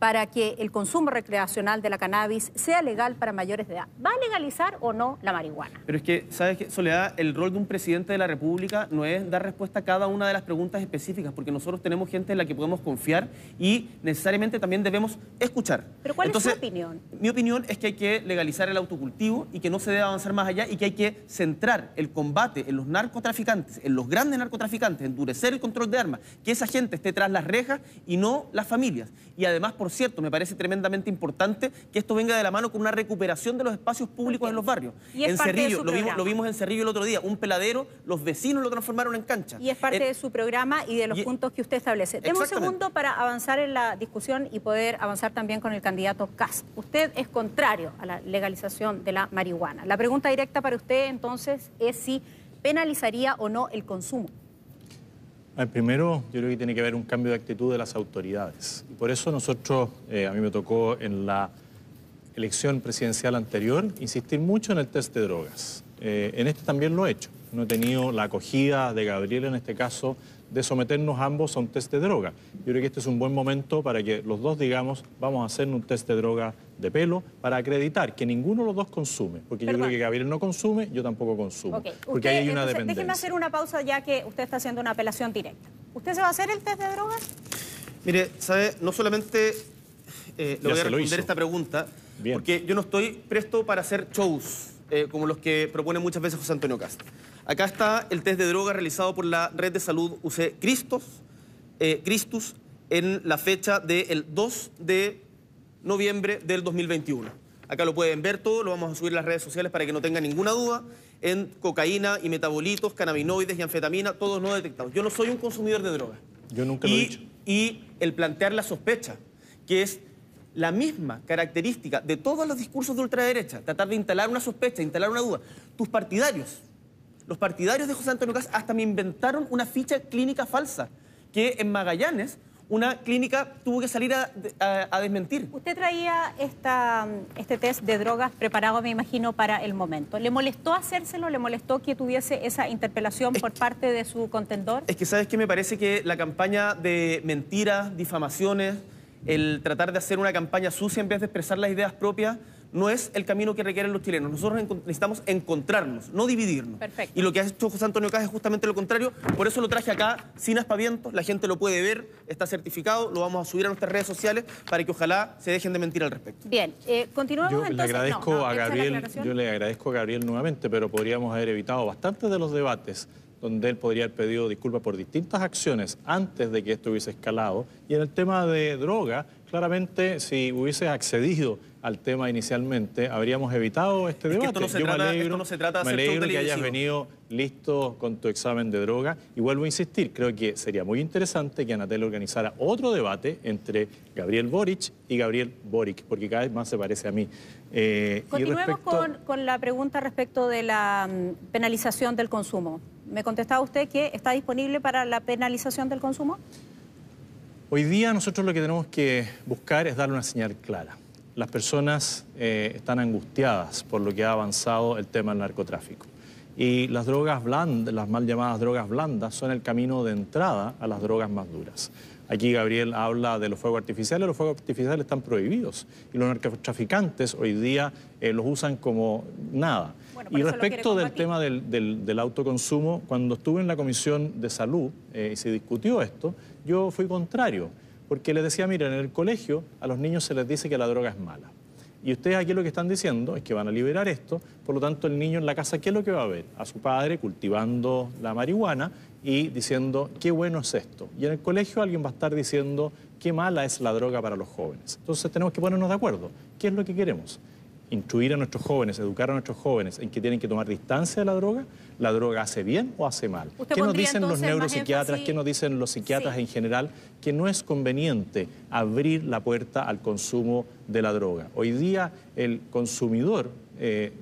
para que el consumo recreacional de la cannabis sea legal para mayores de edad. ¿Va a legalizar o no la marihuana? Pero es que, ¿sabes qué, Soledad? El rol de un presidente de la República no es dar respuesta a cada una de las preguntas específicas, porque nosotros tenemos gente en la que podemos confiar y necesariamente también debemos escuchar. ¿Pero cuál es su opinión? Mi opinión es que hay que legalizar el autocultivo y que no se debe avanzar más allá y que hay que centrar el combate en los narcotraficantes, en los grandes narcotraficantes, endurecer el control de armas, que esa gente esté tras las rejas y no las familias. Y además, por por cierto, me parece tremendamente importante que esto venga de la mano con una recuperación de los espacios públicos en los barrios. Y es en parte de Cerrillo, su lo vimos, programa. lo vimos en Cerrillo el otro día, un peladero, los vecinos lo transformaron en cancha. Y es parte Eh, de su programa y de los y- puntos que usted establece. Deme un segundo para avanzar en la discusión y poder avanzar también con el candidato Cas. Usted es contrario a la legalización de la marihuana. La pregunta directa para usted entonces es si penalizaría o no el consumo. Ah, Primero, yo creo que tiene que haber un cambio de actitud de las autoridades. Por eso nosotros, eh, a mí me tocó en la elección presidencial anterior, insistir mucho en el test de drogas. Eh, en este también lo he hecho. No he tenido la acogida de Gabriel en este caso de someternos ambos a un test de droga. Yo creo que este es un buen momento para que los dos digamos, vamos a hacer un test de droga de pelo para acreditar que ninguno de los dos consume. Porque yo creo que Gabriel no consume, yo tampoco consumo. Ok. Porque Usted, ahí hay una entonces, dependencia. Déjeme hacer una pausa ya que usted está haciendo una apelación directa. ¿Usted se va a hacer el test de drogas? Mire, ¿sabe? No solamente eh, le voy a lo responder hizo. esta pregunta, Bien. porque yo no estoy presto para hacer shows eh, como los que propone muchas veces José Antonio Cast. Acá está el test de droga realizado por la red de salud UC Cristos, eh, Cristus en la fecha del 2 de noviembre del 2021. Acá lo pueden ver todo, lo vamos a subir a las redes sociales para que no tengan ninguna duda. En cocaína y metabolitos, cannabinoides y anfetamina, todos no detectados. Yo no soy un consumidor de droga. Yo nunca lo he Y- dicho. Y el plantear la sospecha, que es la misma característica de todos los discursos de ultraderecha, tratar de instalar una sospecha, instalar una duda. Tus partidarios, los partidarios de José Antonio Cas hasta me inventaron una ficha clínica falsa, que en Magallanes una clínica tuvo que salir a, a- a desmentir. Usted traía esta, este test de drogas preparado, me imagino, para el momento. ¿Le molestó hacérselo? ¿Le molestó que tuviese esa interpelación por parte de su contendor? Es que sabes que me parece que la campaña de mentiras, difamaciones, el tratar de hacer una campaña sucia en vez de expresar las ideas propias, no es el camino que requieren los chilenos. Nosotros necesitamos encontrarnos, no dividirnos. Perfecto. Y lo que ha hecho José Antonio Caz es justamente lo contrario. Por eso lo traje acá sin aspavientos. La gente lo puede ver, está certificado. Lo vamos a subir a nuestras redes sociales para que ojalá se dejen de mentir al respecto. Bien, eh, continuamos Yo entonces. le agradezco No, no, a Gabriel, yo le agradezco a Gabriel nuevamente, pero podríamos haber evitado bastantes de los debates donde él podría haber pedido disculpas por distintas acciones antes de que esto hubiese escalado. Y en el tema de droga, claramente si hubiese accedido al tema inicialmente, habríamos evitado este Es que debate. esto no se Yo me trata- alegro, esto no se trata de me hacer show alegro que hayas venido listo con tu examen de droga. Y vuelvo a insistir, creo que sería muy interesante que Anatel organizara otro debate entre Gabriel Boric y Gabriel Boric, porque cada vez más se parece a mí. Eh, y Continuemos respecto- con, con la pregunta respecto de la mm, penalización del consumo. Me contestaba usted que está disponible para la penalización del consumo. Hoy día nosotros lo que tenemos que buscar es darle una señal clara. Las personas eh, están angustiadas por lo que ha avanzado el tema del narcotráfico. Y las drogas blandas, las mal llamadas drogas blandas, son el camino de entrada a las drogas más duras. Aquí Gabriel habla de los fuegos artificiales, los fuegos artificiales están prohibidos y los narcotraficantes hoy día eh, los usan como nada. Bueno, y respecto del tema del, del- del autoconsumo, cuando estuve en la Comisión de Salud eh, y se discutió esto, yo fui contrario, porque les decía, miren, en el colegio a los niños se les dice que la droga es mala. Y ustedes aquí lo que están diciendo es que van a liberar esto, por lo tanto el niño en la casa, ¿qué es lo que va a ver? A su padre cultivando la marihuana y diciendo, qué bueno es esto. Y en el colegio alguien va a estar diciendo, qué mala es la droga para los jóvenes. Entonces tenemos que ponernos de acuerdo. ¿Qué es lo que queremos? Instruir a nuestros jóvenes, educar a nuestros jóvenes en que tienen que tomar distancia de la droga, ¿la droga hace bien o hace mal? ¿Usted ¿Qué nos dicen los neuropsiquiatras, qué nos dicen los psiquiatras Sí. en general? Que no es conveniente abrir la puerta al consumo de la droga. Hoy día el consumidor eh,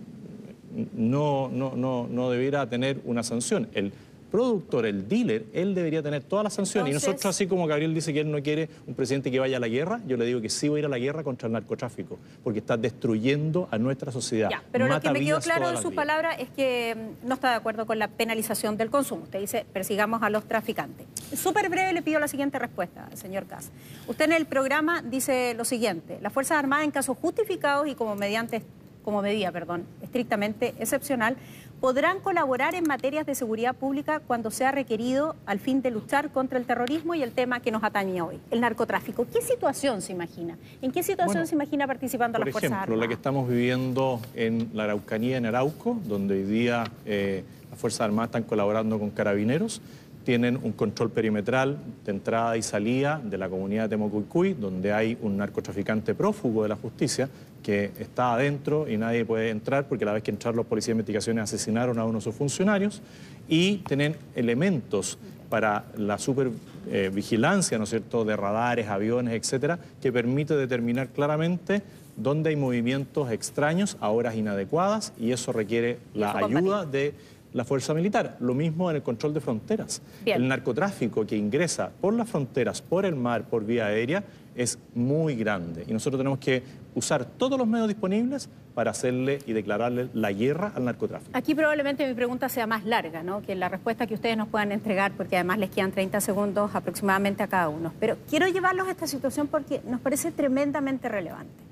no, no, no, no debiera tener una sanción. El productor, el dealer, él debería tener todas las sanciones. Entonces- y nosotros, así como Gabriel dice que él no quiere un presidente que vaya a la guerra, yo le digo que sí va a ir a la guerra contra el narcotráfico, porque está destruyendo a nuestra sociedad. Ya, pero lo que me quedó claro de sus palabras es que mm, no está de acuerdo con la penalización del consumo. Usted dice, persigamos a los traficantes. Súper breve le pido la siguiente respuesta, señor Cas. Usted en el programa dice lo siguiente, las Fuerzas Armadas en casos justificados y como mediante como medida, perdón, estrictamente excepcional, podrán colaborar en materias de seguridad pública cuando sea requerido al fin de luchar contra el terrorismo y el tema que nos atañe hoy, el narcotráfico. ¿Qué situación se imagina? ¿En qué situación Bueno, se imagina participando Por las Fuerzas ejemplo, Armadas? la que estamos viviendo en la Araucanía, en Arauco, donde hoy día eh, las Fuerzas Armadas están colaborando con carabineros, tienen un control perimetral de entrada y salida de la comunidad de Temocuycuy, donde hay un narcotraficante prófugo de la justicia que está adentro y nadie puede entrar porque la vez que entraron los policías de investigaciones asesinaron a uno de sus funcionarios y tienen elementos para la supervigilancia, ¿no es cierto?, de radares, aviones, etcétera, que permite determinar claramente dónde hay movimientos extraños a horas inadecuadas y eso requiere la ayuda de la fuerza militar. Lo mismo en el control de fronteras. El narcotráfico que ingresa por las fronteras, por el mar, por vía aérea, es muy grande. Y nosotros tenemos que usar todos los medios disponibles para hacerle y declararle la guerra al narcotráfico. Aquí probablemente mi pregunta sea más larga, ¿no? que la respuesta que ustedes nos puedan entregar, porque además les quedan 30 segundos aproximadamente a cada uno. Pero quiero llevarlos a esta situación porque nos parece tremendamente relevante.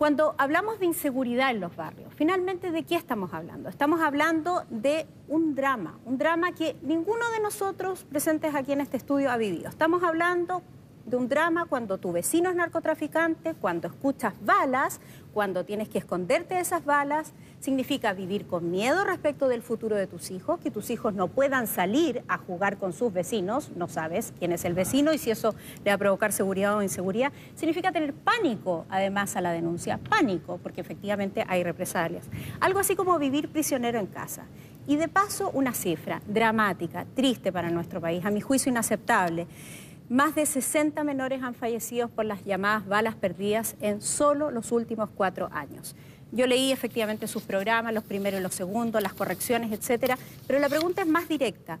Cuando hablamos de inseguridad en los barrios, finalmente ¿de qué estamos hablando? Estamos hablando de un drama, un drama que ninguno de nosotros presentes aquí en este estudio ha vivido. Estamos hablando de un drama cuando tu vecino es narcotraficante, cuando escuchas balas, cuando tienes que esconderte de esas balas, significa vivir con miedo respecto del futuro de tus hijos, que tus hijos no puedan salir a jugar con sus vecinos, no sabes quién es el vecino y si eso le va a provocar seguridad o inseguridad, significa tener pánico además a la denuncia, pánico, porque efectivamente hay represalias. Algo así como vivir prisionero en casa. Y de paso una cifra dramática, triste para nuestro país, a mi juicio inaceptable. Más de 60 menores han fallecido por las llamadas balas perdidas en solo los últimos cuatro años. Yo leí efectivamente sus programas, los primeros y los segundos, las correcciones, etcétera, pero la pregunta es más directa.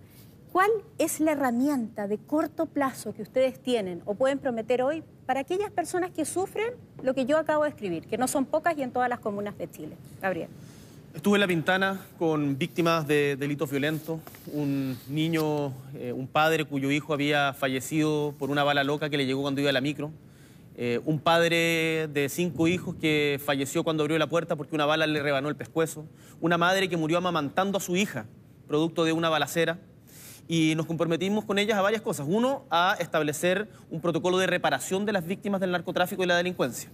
¿Cuál es la herramienta de corto plazo que ustedes tienen o pueden prometer hoy para aquellas personas que sufren lo que yo acabo de escribir, que no son pocas y en todas las comunas de Chile? Gabriel. Estuve en La Pintana con víctimas de delitos violentos, un niño, eh, un padre cuyo hijo había fallecido por una bala loca que le llegó cuando iba a la micro, eh, un padre de cinco hijos que falleció cuando abrió la puerta porque una bala le rebanó el pescuezo, una madre que murió amamantando a su hija, producto de una balacera, y nos comprometimos con ellas a varias cosas. Uno, a establecer un protocolo de reparación de las víctimas del narcotráfico y la delincuencia.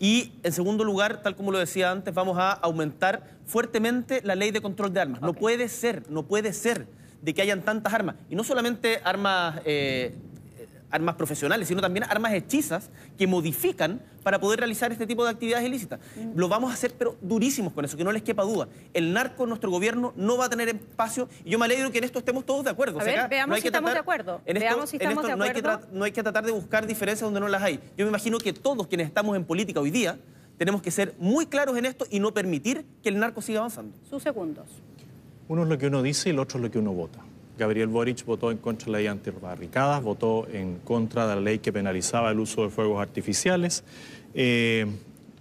Y en segundo lugar, tal como lo decía antes, vamos a aumentar fuertemente la ley de control de armas. No puede ser, no puede ser de que hayan tantas armas. Y no solamente armas eh, armas profesionales, sino también armas hechizas que modifican para poder realizar este tipo de actividades ilícitas. Mm. Lo vamos a hacer, pero durísimos con eso, que no les quepa duda. El narco, nuestro gobierno, no va a tener espacio y yo me alegro que en esto estemos todos de acuerdo. A ver, veamos si estamos de acuerdo. veamos si estamos de acuerdo. No hay, que tratar de buscar diferencias donde no las hay. Yo me imagino que todos quienes estamos en política hoy día tenemos que ser muy claros en esto y no permitir que el narco siga avanzando. Sus segundos. Uno es lo que uno dice y el otro es lo que uno vota. Gabriel Boric votó en contra de la ley antibarricadas, votó en contra de la ley que penalizaba el uso de fuegos artificiales eh,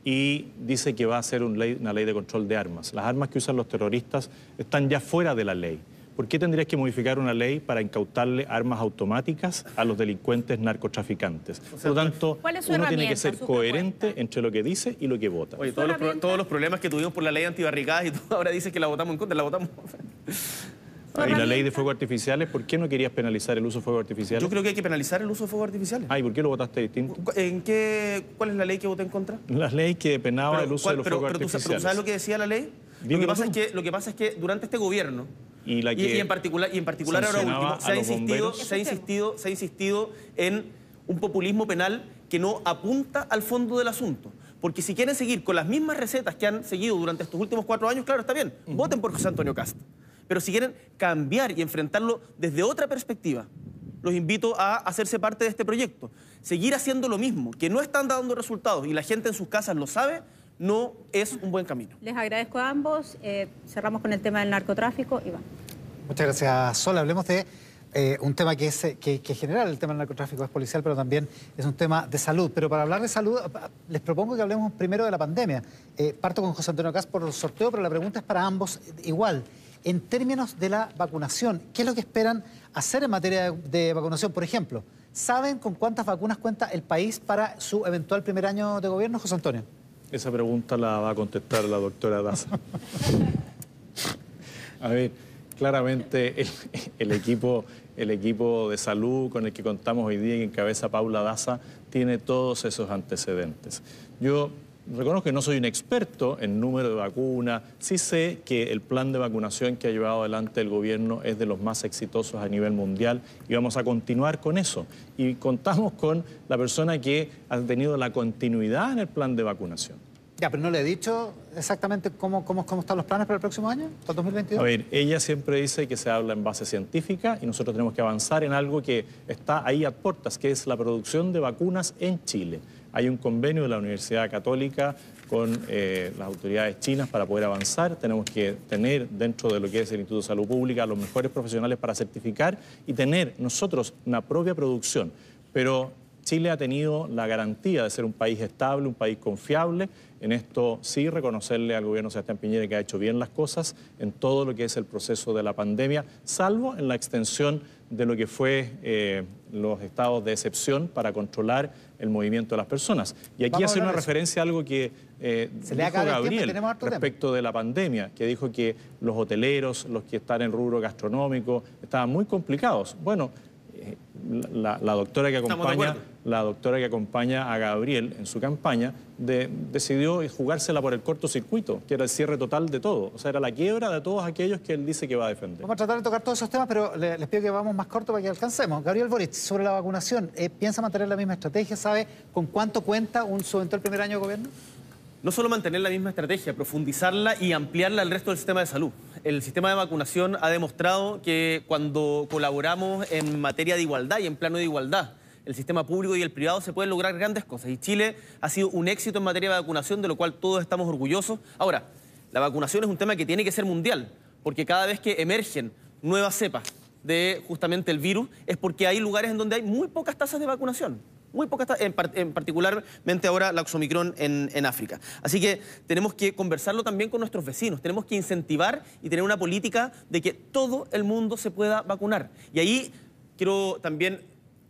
y dice que va a ser una ley de control de armas. Las armas que usan los terroristas están ya fuera de la ley. ¿Por qué tendrías que modificar una ley para incautarle armas automáticas a los delincuentes narcotraficantes? Por lo tanto, uno tiene que ser coherente entre lo que dice y lo que vota. Oye, todos los, todos los, problemas que tuvimos por la ley antibarricadas y tú ahora dices que la votamos en contra, la votamos. ¿Y la ley de fuegos artificiales? ¿Por qué no querías penalizar el uso de fuegos artificiales? Yo creo que hay que penalizar el uso de fuegos artificiales. Ah, ¿y por qué lo votaste distinto? ¿En qué, ¿Cuál es la ley que voté en contra? La ley que penaba el uso de los fuegos artificiales. Pero, ¿sabes lo que decía la ley? Lo que, pasa es que, lo que pasa es que durante este gobierno, y, en particular, y en particular ahora último, se ha, insistido, se, ha insistido, se ha insistido en un populismo penal que no apunta al fondo del asunto. Porque si quieren seguir con las mismas recetas que han seguido durante estos últimos cuatro años, claro, está bien, voten por José Antonio Castro. Pero si quieren cambiar y enfrentarlo desde otra perspectiva, los invito a hacerse parte de este proyecto. Seguir haciendo lo mismo, que no están dando resultados y la gente en sus casas lo sabe, no es un buen camino. Les agradezco a ambos. Eh, cerramos con el tema del narcotráfico. Iván. Muchas gracias, Sol. Hablemos de eh, un tema que es que, general, el tema del narcotráfico es policial, pero también es un tema de salud. Pero para hablar de salud, les propongo que hablemos primero de la pandemia. Eh, parto con José Antonio Cas por el sorteo, pero la pregunta es para ambos igual en términos de la vacunación. ¿Qué es lo que esperan hacer en materia de, vacunación? Por ejemplo, ¿saben con cuántas vacunas cuenta el país para su eventual primer año de gobierno, José Antonio? Esa pregunta la va a contestar la doctora Daza. a ver, claramente el, equipo, el equipo de salud con el que contamos hoy día y que encabeza Paula Daza tiene todos esos antecedentes. Yo reconozco que no soy un experto en número de vacunas, sí sé que el plan de vacunación que ha llevado adelante el gobierno es de los más exitosos a nivel mundial y vamos a continuar con eso. Y contamos con la persona que ha tenido la continuidad en el plan de vacunación. Ya, pero no le he dicho exactamente cómo, cómo, cómo están los planes para el próximo año, para el 2022. A ver, ella siempre dice que se habla en base científica y nosotros tenemos que avanzar en algo que está ahí a puertas, que es la producción de vacunas en Chile. Hay un convenio de la Universidad Católica con eh, las autoridades chinas para poder avanzar. Tenemos que tener dentro de lo que es el Instituto de Salud Pública los mejores profesionales para certificar y tener nosotros una propia producción. Pero Chile ha tenido la garantía de ser un país estable, un país confiable. En esto sí reconocerle al gobierno Sebastián Piñera que ha hecho bien las cosas en todo lo que es el proceso de la pandemia, salvo en la extensión de lo que fue eh, los estados de excepción para controlar el movimiento de las personas. Y aquí hace una referencia a algo que eh, dijo Gabriel respecto de la pandemia, que dijo que los hoteleros, los que están en rubro gastronómico, estaban muy complicados. Bueno, eh, la, doctora que acompaña, la doctora que acompaña a Gabriel en su campaña decidió jugársela por el cortocircuito, que era el cierre total de todo. O sea, era la quiebra de todos aquellos que él dice que va a defender. Vamos a tratar de tocar todos esos temas, pero les pido que vamos más corto para que alcancemos. Gabriel Boric, sobre la vacunación, eh, ¿piensa mantener la misma estrategia? ¿Sabe con cuánto cuenta un el primer año de gobierno? No solo mantener la misma estrategia, profundizarla y ampliarla al resto del sistema de salud. El sistema de vacunación ha demostrado que cuando colaboramos en materia de igualdad y en plano de igualdad, el sistema público y el privado se pueden lograr grandes cosas. Y Chile ha sido un éxito en materia de vacunación, de lo cual todos estamos orgullosos. Ahora, la vacunación es un tema que tiene que ser mundial, porque cada vez que emergen nuevas cepas de justamente el virus, es porque hay lugares en donde hay muy pocas tasas de vacunación muy pocas, en, en particularmente ahora la Oxomicron en, en, África. Así que tenemos que conversarlo también con nuestros vecinos, tenemos que incentivar y tener una política de que todo el mundo se pueda vacunar. Y ahí quiero también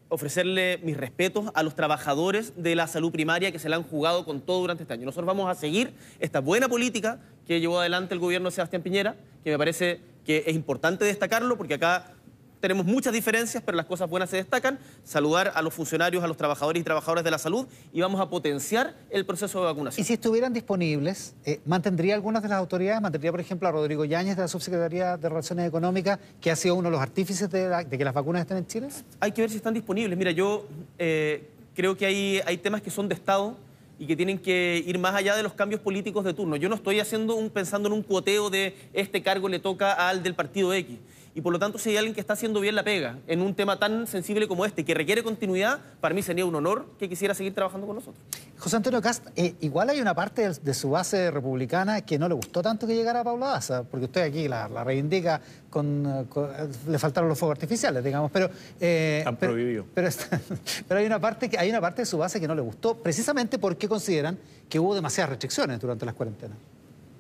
ofrecerle mis respetos a los trabajadores de la salud primaria que se la han jugado con todo durante este año. Nosotros vamos a seguir esta buena política que llevó adelante el gobierno de Sebastián Piñera, que me parece que es importante destacarlo porque acá tenemos muchas diferencias, pero las cosas buenas se destacan. Saludar a los funcionarios, a los trabajadores y trabajadoras de la salud y vamos a potenciar el proceso de vacunación. Y si estuvieran disponibles, eh, ¿mantendría algunas de las autoridades? ¿Mantendría, por ejemplo, a Rodrigo Yáñez de la Subsecretaría de Relaciones Económicas, que ha sido uno de los artífices de, que las vacunas estén en Chile? Hay que ver si están disponibles. Mira, yo eh, creo que hay, hay temas que son de Estado y que tienen que ir más allá de los cambios políticos de turno. Yo no estoy haciendo un, pensando en un cuoteo de este cargo le toca al del partido X y por lo tanto si hay alguien que está haciendo bien la pega en un tema tan sensible como este, que requiere continuidad, para mí sería un honor que quisiera seguir trabajando con nosotros. José Antonio Cast, eh, igual hay una parte de, su base republicana que no le gustó tanto que llegara a Paula Daza, porque usted aquí la, reivindica con, le faltaron los fuegos artificiales, digamos, pero... Eh, prohibido. Pero, pero, hay, una parte que, hay una parte de su base que no le gustó, precisamente porque consideran que hubo demasiadas restricciones durante las cuarentenas.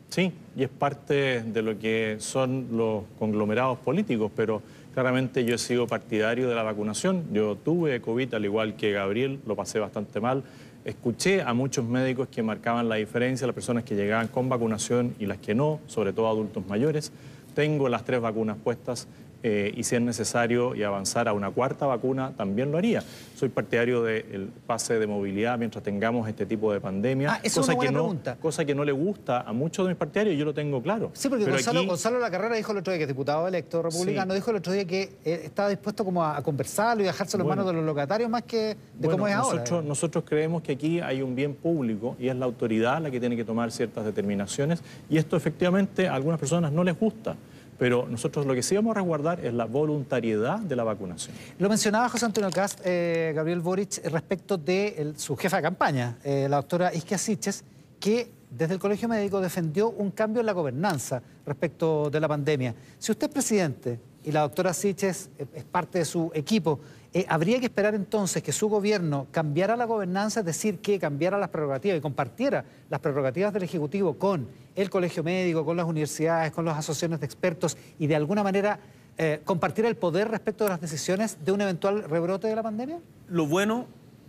Sí, y es parte de lo que son los conglomerados políticos, pero claramente yo he sido partidario de la vacunación. Yo tuve COVID al igual que Gabriel, lo pasé bastante mal. Escuché a muchos médicos que marcaban la diferencia, las personas que llegaban con vacunación y las que no, sobre todo adultos mayores. Tengo las tres vacunas puestas eh, y si es necesario y avanzar a una cuarta vacuna, también lo haría. Soy partidario del pase de movilidad mientras tengamos este tipo de pandemia. Ah, cosa, que no, cosa que no le gusta a muchos de mis partidarios, yo lo tengo claro. Sí, porque Gonzalo, La Carrera dijo el otro día, que es diputado electo republicano, dijo el otro día que eh, estaba dispuesto como a, conversarlo y dejarse las manos de los locatarios más que de cómo es nosotros, ahora. Nosotros creemos que aquí hay un bien público y es la autoridad la que tiene que tomar ciertas determinaciones y esto efectivamente a algunas personas no les gusta pero nosotros lo que sí vamos a resguardar es la voluntariedad de la vacunación. Lo mencionaba José Antonio Cast, eh, Gabriel Boric, respecto de su jefa de campaña, eh, la doctora Isquia Siches, que desde el Colegio Médico defendió un cambio en la gobernanza respecto de la pandemia. Si usted es presidente y la doctora Siches es parte de su equipo, eh, ¿Habría que esperar entonces que su gobierno cambiara la gobernanza, es decir, que cambiara las prerrogativas y compartiera las prerrogativas del Ejecutivo con el Colegio Médico, con las universidades, con las asociaciones de expertos y de alguna manera eh, compartiera el poder respecto de las decisiones de un eventual rebrote de la pandemia? Lo bueno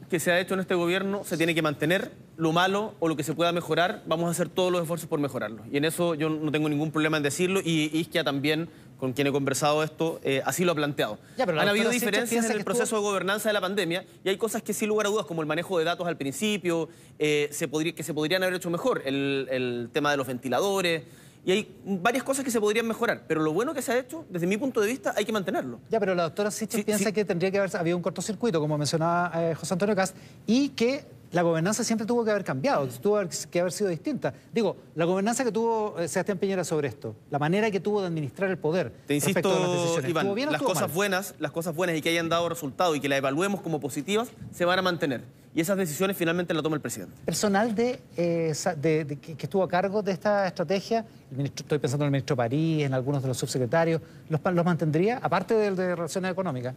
que se ha hecho en este gobierno se tiene que mantener. Lo malo o lo que se pueda mejorar, vamos a hacer todos los esfuerzos por mejorarlo. Y en eso yo no tengo ningún problema en decirlo y Isquia también con quien he conversado esto, eh, así lo ha planteado. Ya, pero la Han habido diferencias en el proceso estuvo- de gobernanza de la pandemia y hay cosas que sin lugar a dudas, como el manejo de datos al principio, eh, se podría, que se podrían haber hecho mejor, el, el tema de los ventiladores, y hay varias cosas que se podrían mejorar, pero lo bueno que se ha hecho, desde mi punto de vista, hay que mantenerlo. Ya, pero la doctora Sichel Sí, piensa sí. que tendría que haber habido un cortocircuito, como mencionaba eh, José Antonio Cast, y que la gobernanza siempre tuvo que haber cambiado, tuvo que haber sido distinta. Digo, la gobernanza que tuvo eh, Sebastián Piñera sobre esto, la manera que tuvo de administrar el poder Te insisto, respecto a las decisiones, Iván, ¿estuvo bien las cosas mal? buenas, las cosas buenas y que hayan dado resultado y que las evaluemos como positivas, se van a mantener. Y esas decisiones finalmente las toma el presidente. personal de, eh, sa- de- de- que, estuvo a cargo de esta estrategia, el ministro- estoy pensando en el ministro París, en algunos de los subsecretarios, ¿los, pa- los mantendría, aparte del de Relaciones Económicas?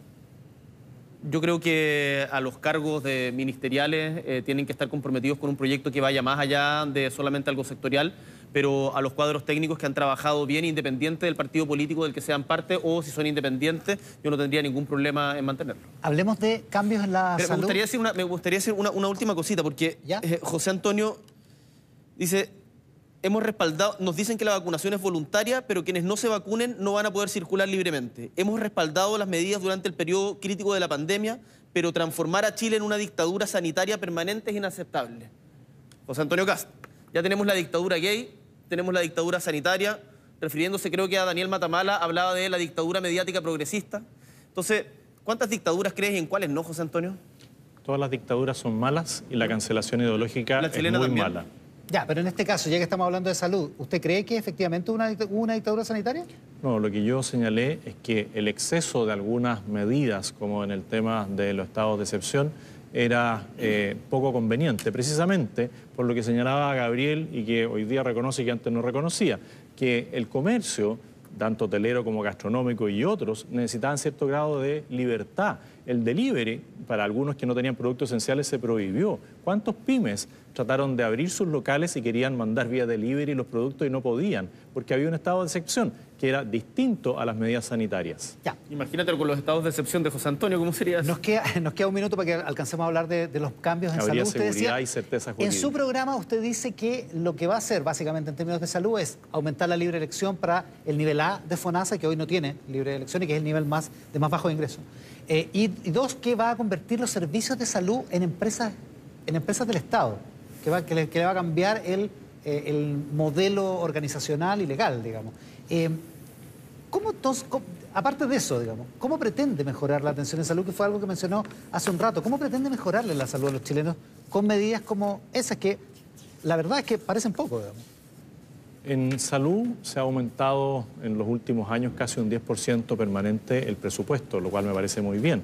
Yo creo que a los cargos de ministeriales eh, tienen que estar comprometidos con un proyecto que vaya más allá de solamente algo sectorial, pero a los cuadros técnicos que han trabajado bien independiente del partido político del que sean parte o si son independientes, yo no tendría ningún problema en mantenerlo. Hablemos de cambios en la Pero me salud. gustaría decir, una, me gustaría decir una, una última cosita, porque ¿Ya? eh, José Antonio dice, hemos respaldado, nos dicen que la vacunación es voluntaria, pero quienes no se vacunen no van a poder circular libremente. Hemos respaldado las medidas durante el periodo crítico de la pandemia, pero transformar a Chile en una dictadura sanitaria permanente es inaceptable. José Antonio Cast, ya tenemos la dictadura gay, tenemos la dictadura sanitaria, refiriéndose creo que a Daniel Matamala, hablaba de la dictadura mediática progresista. Entonces, ¿cuántas dictaduras crees y en cuáles no, José Antonio? Todas las dictaduras son malas y la cancelación ideológica La es muy también. mala. Ya, pero en este caso, ya que estamos hablando de salud, ¿usted cree que efectivamente hubo una, dictadura sanitaria? No, lo que yo señalé es que el exceso de algunas medidas, como en el tema de los estados de excepción, era eh, poco conveniente, precisamente por lo que señalaba Gabriel y que hoy día reconoce y que antes no reconocía, que el comercio, tanto hotelero como gastronómico y otros, necesitaban cierto grado de libertad. El delivery, para algunos que no tenían productos esenciales, se prohibió. ¿Cuántos pymes trataron de abrir sus locales y querían mandar vía delivery los productos y no podían? Porque había un estado de excepción que era distinto a las medidas sanitarias. Ya. Imagínate con los estados de excepción de José Antonio, ¿cómo sería eso? Nos queda, nos queda un minuto para que alcancemos a hablar de, de los cambios en Habría salud. Usted seguridad y certeza En jurídica. su programa usted dice que lo que va a hacer básicamente en términos de salud es aumentar la libre elección para el nivel A de FONASA, que hoy no tiene libre elección y que es el nivel más, de más bajo ingreso. Eh, y, y dos, que va a convertir los servicios de salud en empresas, en empresas del Estado, que, va, que, le, va a cambiar el, eh, el modelo organizacional y legal, digamos. Eh, ¿Cómo cómo- aparte de eso, digamos, cómo pretende mejorar la atención en salud, que fue algo que mencionó hace un rato? ¿Cómo pretende mejorarle la salud a los chilenos con medidas como esas que la verdad es que parecen poco, digamos? En salud se ha aumentado en los últimos años casi un 10% permanente el presupuesto, lo cual me parece muy bien.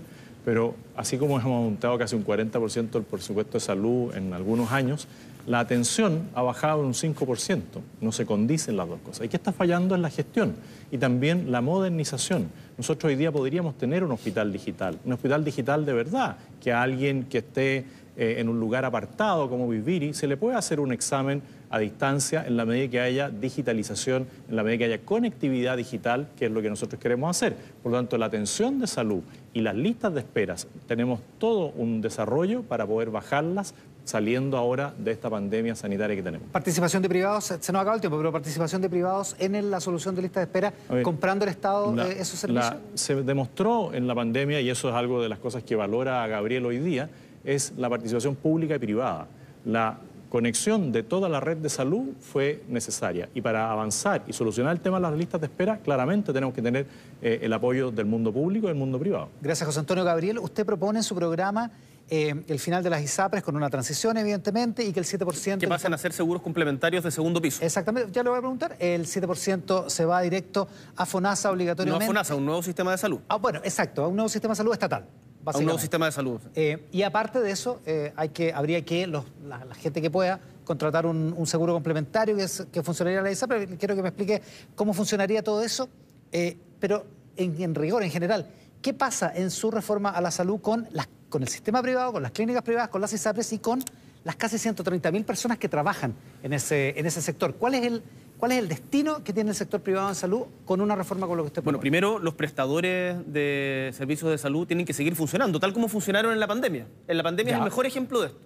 Pero así como hemos aumentado casi un 40% el presupuesto de salud en algunos años, la atención ha bajado un 5%. No se condicen las dos cosas. ¿Y qué está fallando en la gestión? Y también la modernización. Nosotros hoy día podríamos tener un hospital digital, un hospital digital de verdad, que a alguien que esté eh, en un lugar apartado como Viviri, se le puede hacer un examen a distancia en la medida que haya digitalización, en la medida que haya conectividad digital, que es lo que nosotros queremos hacer. Por lo tanto, la atención de salud y las listas de esperas, tenemos todo un desarrollo para poder bajarlas saliendo ahora de esta pandemia sanitaria que tenemos. Participación de privados, se nos acaba el tiempo, pero participación de privados en la solución de lista de espera, A ver, comprando el Estado La- eh, esos servicios. la- se demostró en la pandemia, y eso es algo de las cosas que valora Gabriel hoy día, es la participación pública y privada. La conexión de toda la red de salud fue necesaria. Y para avanzar y solucionar el tema de las listas de espera, claramente tenemos que tener eh, el apoyo del mundo público y del mundo privado. Gracias, José Antonio Gabriel. Usted propone en su programa eh, el final de las ISAPRES con una transición, evidentemente, y que el 7%... Que pasen a ser seguros complementarios de segundo piso. Exactamente, ya lo voy a preguntar. El 7% se va directo a FONASA No a obligatoriamente. FONASA, un nuevo sistema de salud. Ah, bueno, exacto, a un nuevo sistema de salud estatal. A un nuevo sistema de salud. Eh, y aparte de eso, eh, hay que, habría que, los- la, la gente que pueda, contratar un, un seguro complementario que, es- que funcionaría la ISAPRE. Quiero que me explique cómo funcionaría todo eso, eh, pero en, en rigor, en general, ¿qué pasa en su reforma a la salud con, las, con el sistema privado, con las clínicas privadas, con las ISAPRES y con las casi 130.000 personas que trabajan en ese, en ese sector? ¿Cuál es, el, ¿Cuál es el destino que tiene el sector privado en salud con una reforma como lo que usted Bueno, propone? primero, los prestadores de servicios de salud tienen que seguir funcionando, tal como funcionaron en la pandemia. En la pandemia Ya. es el mejor ejemplo de esto.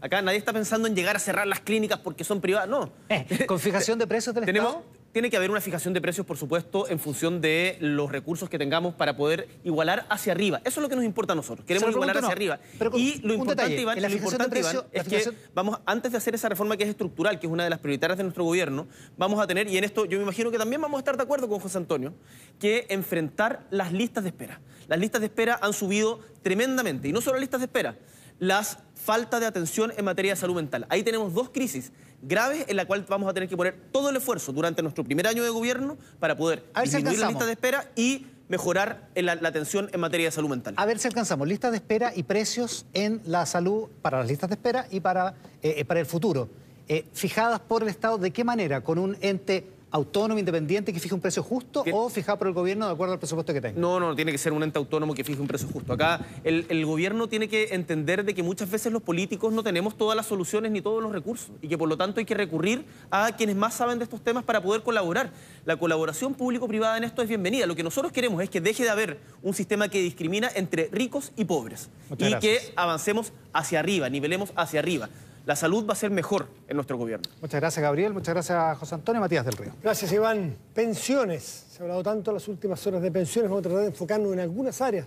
Acá nadie está pensando en llegar a cerrar las clínicas porque son privadas, no. Eh, ¿Con fijación de precios del tenemos, Estado? Tiene que haber una fijación de precios, por supuesto, en función de los recursos que tengamos para poder igualar hacia arriba. Eso es lo que nos importa a nosotros. Queremos igualar hacia no. arriba. Pero con- y lo importante, detalle, Iván, lo importante, Iván, precio- la es que fijación- vamos, antes de hacer esa reforma que es estructural, que es una de las prioritarias de nuestro gobierno, vamos a tener, y en esto yo me imagino que también vamos a estar de acuerdo con José Antonio, que enfrentar las listas de espera. Las listas de espera han subido tremendamente, y no solo las listas de espera, las falta de atención en materia de salud mental. Ahí tenemos dos crisis graves en la cual vamos a tener que poner todo el esfuerzo durante nuestro primer año de gobierno para poder A si disminuir las alcanzamos. listas de espera y mejorar la, la atención en materia de salud mental. A ver si alcanzamos listas de espera y precios en la salud para las listas de espera y para, eh, eh, para el futuro. Eh, fijadas por el Estado, ¿de qué manera? ¿Con un ente autónomo, independiente, que fije un precio justo ¿Qué? o fijado por el gobierno de acuerdo al presupuesto que tenga? No, no, tiene que ser un ente autónomo que fije un precio justo. Acá el, el gobierno tiene que entender de que muchas veces los políticos no tenemos todas las soluciones ni todos los recursos y que por lo tanto hay que recurrir a quienes más saben de estos temas para poder colaborar. La colaboración público-privada en esto es bienvenida. Lo que nosotros queremos es que deje de haber un sistema que discrimina entre ricos y pobres Muchas y gracias. que avancemos hacia arriba, nivelemos hacia arriba. La salud va a ser mejor en nuestro gobierno. Muchas gracias, Gabriel. Muchas gracias, José Antonio Matías del Río. Gracias, Iván. Pensiones. Se ha hablado tanto en las últimas horas de pensiones. Vamos a tratar de enfocarnos en algunas áreas.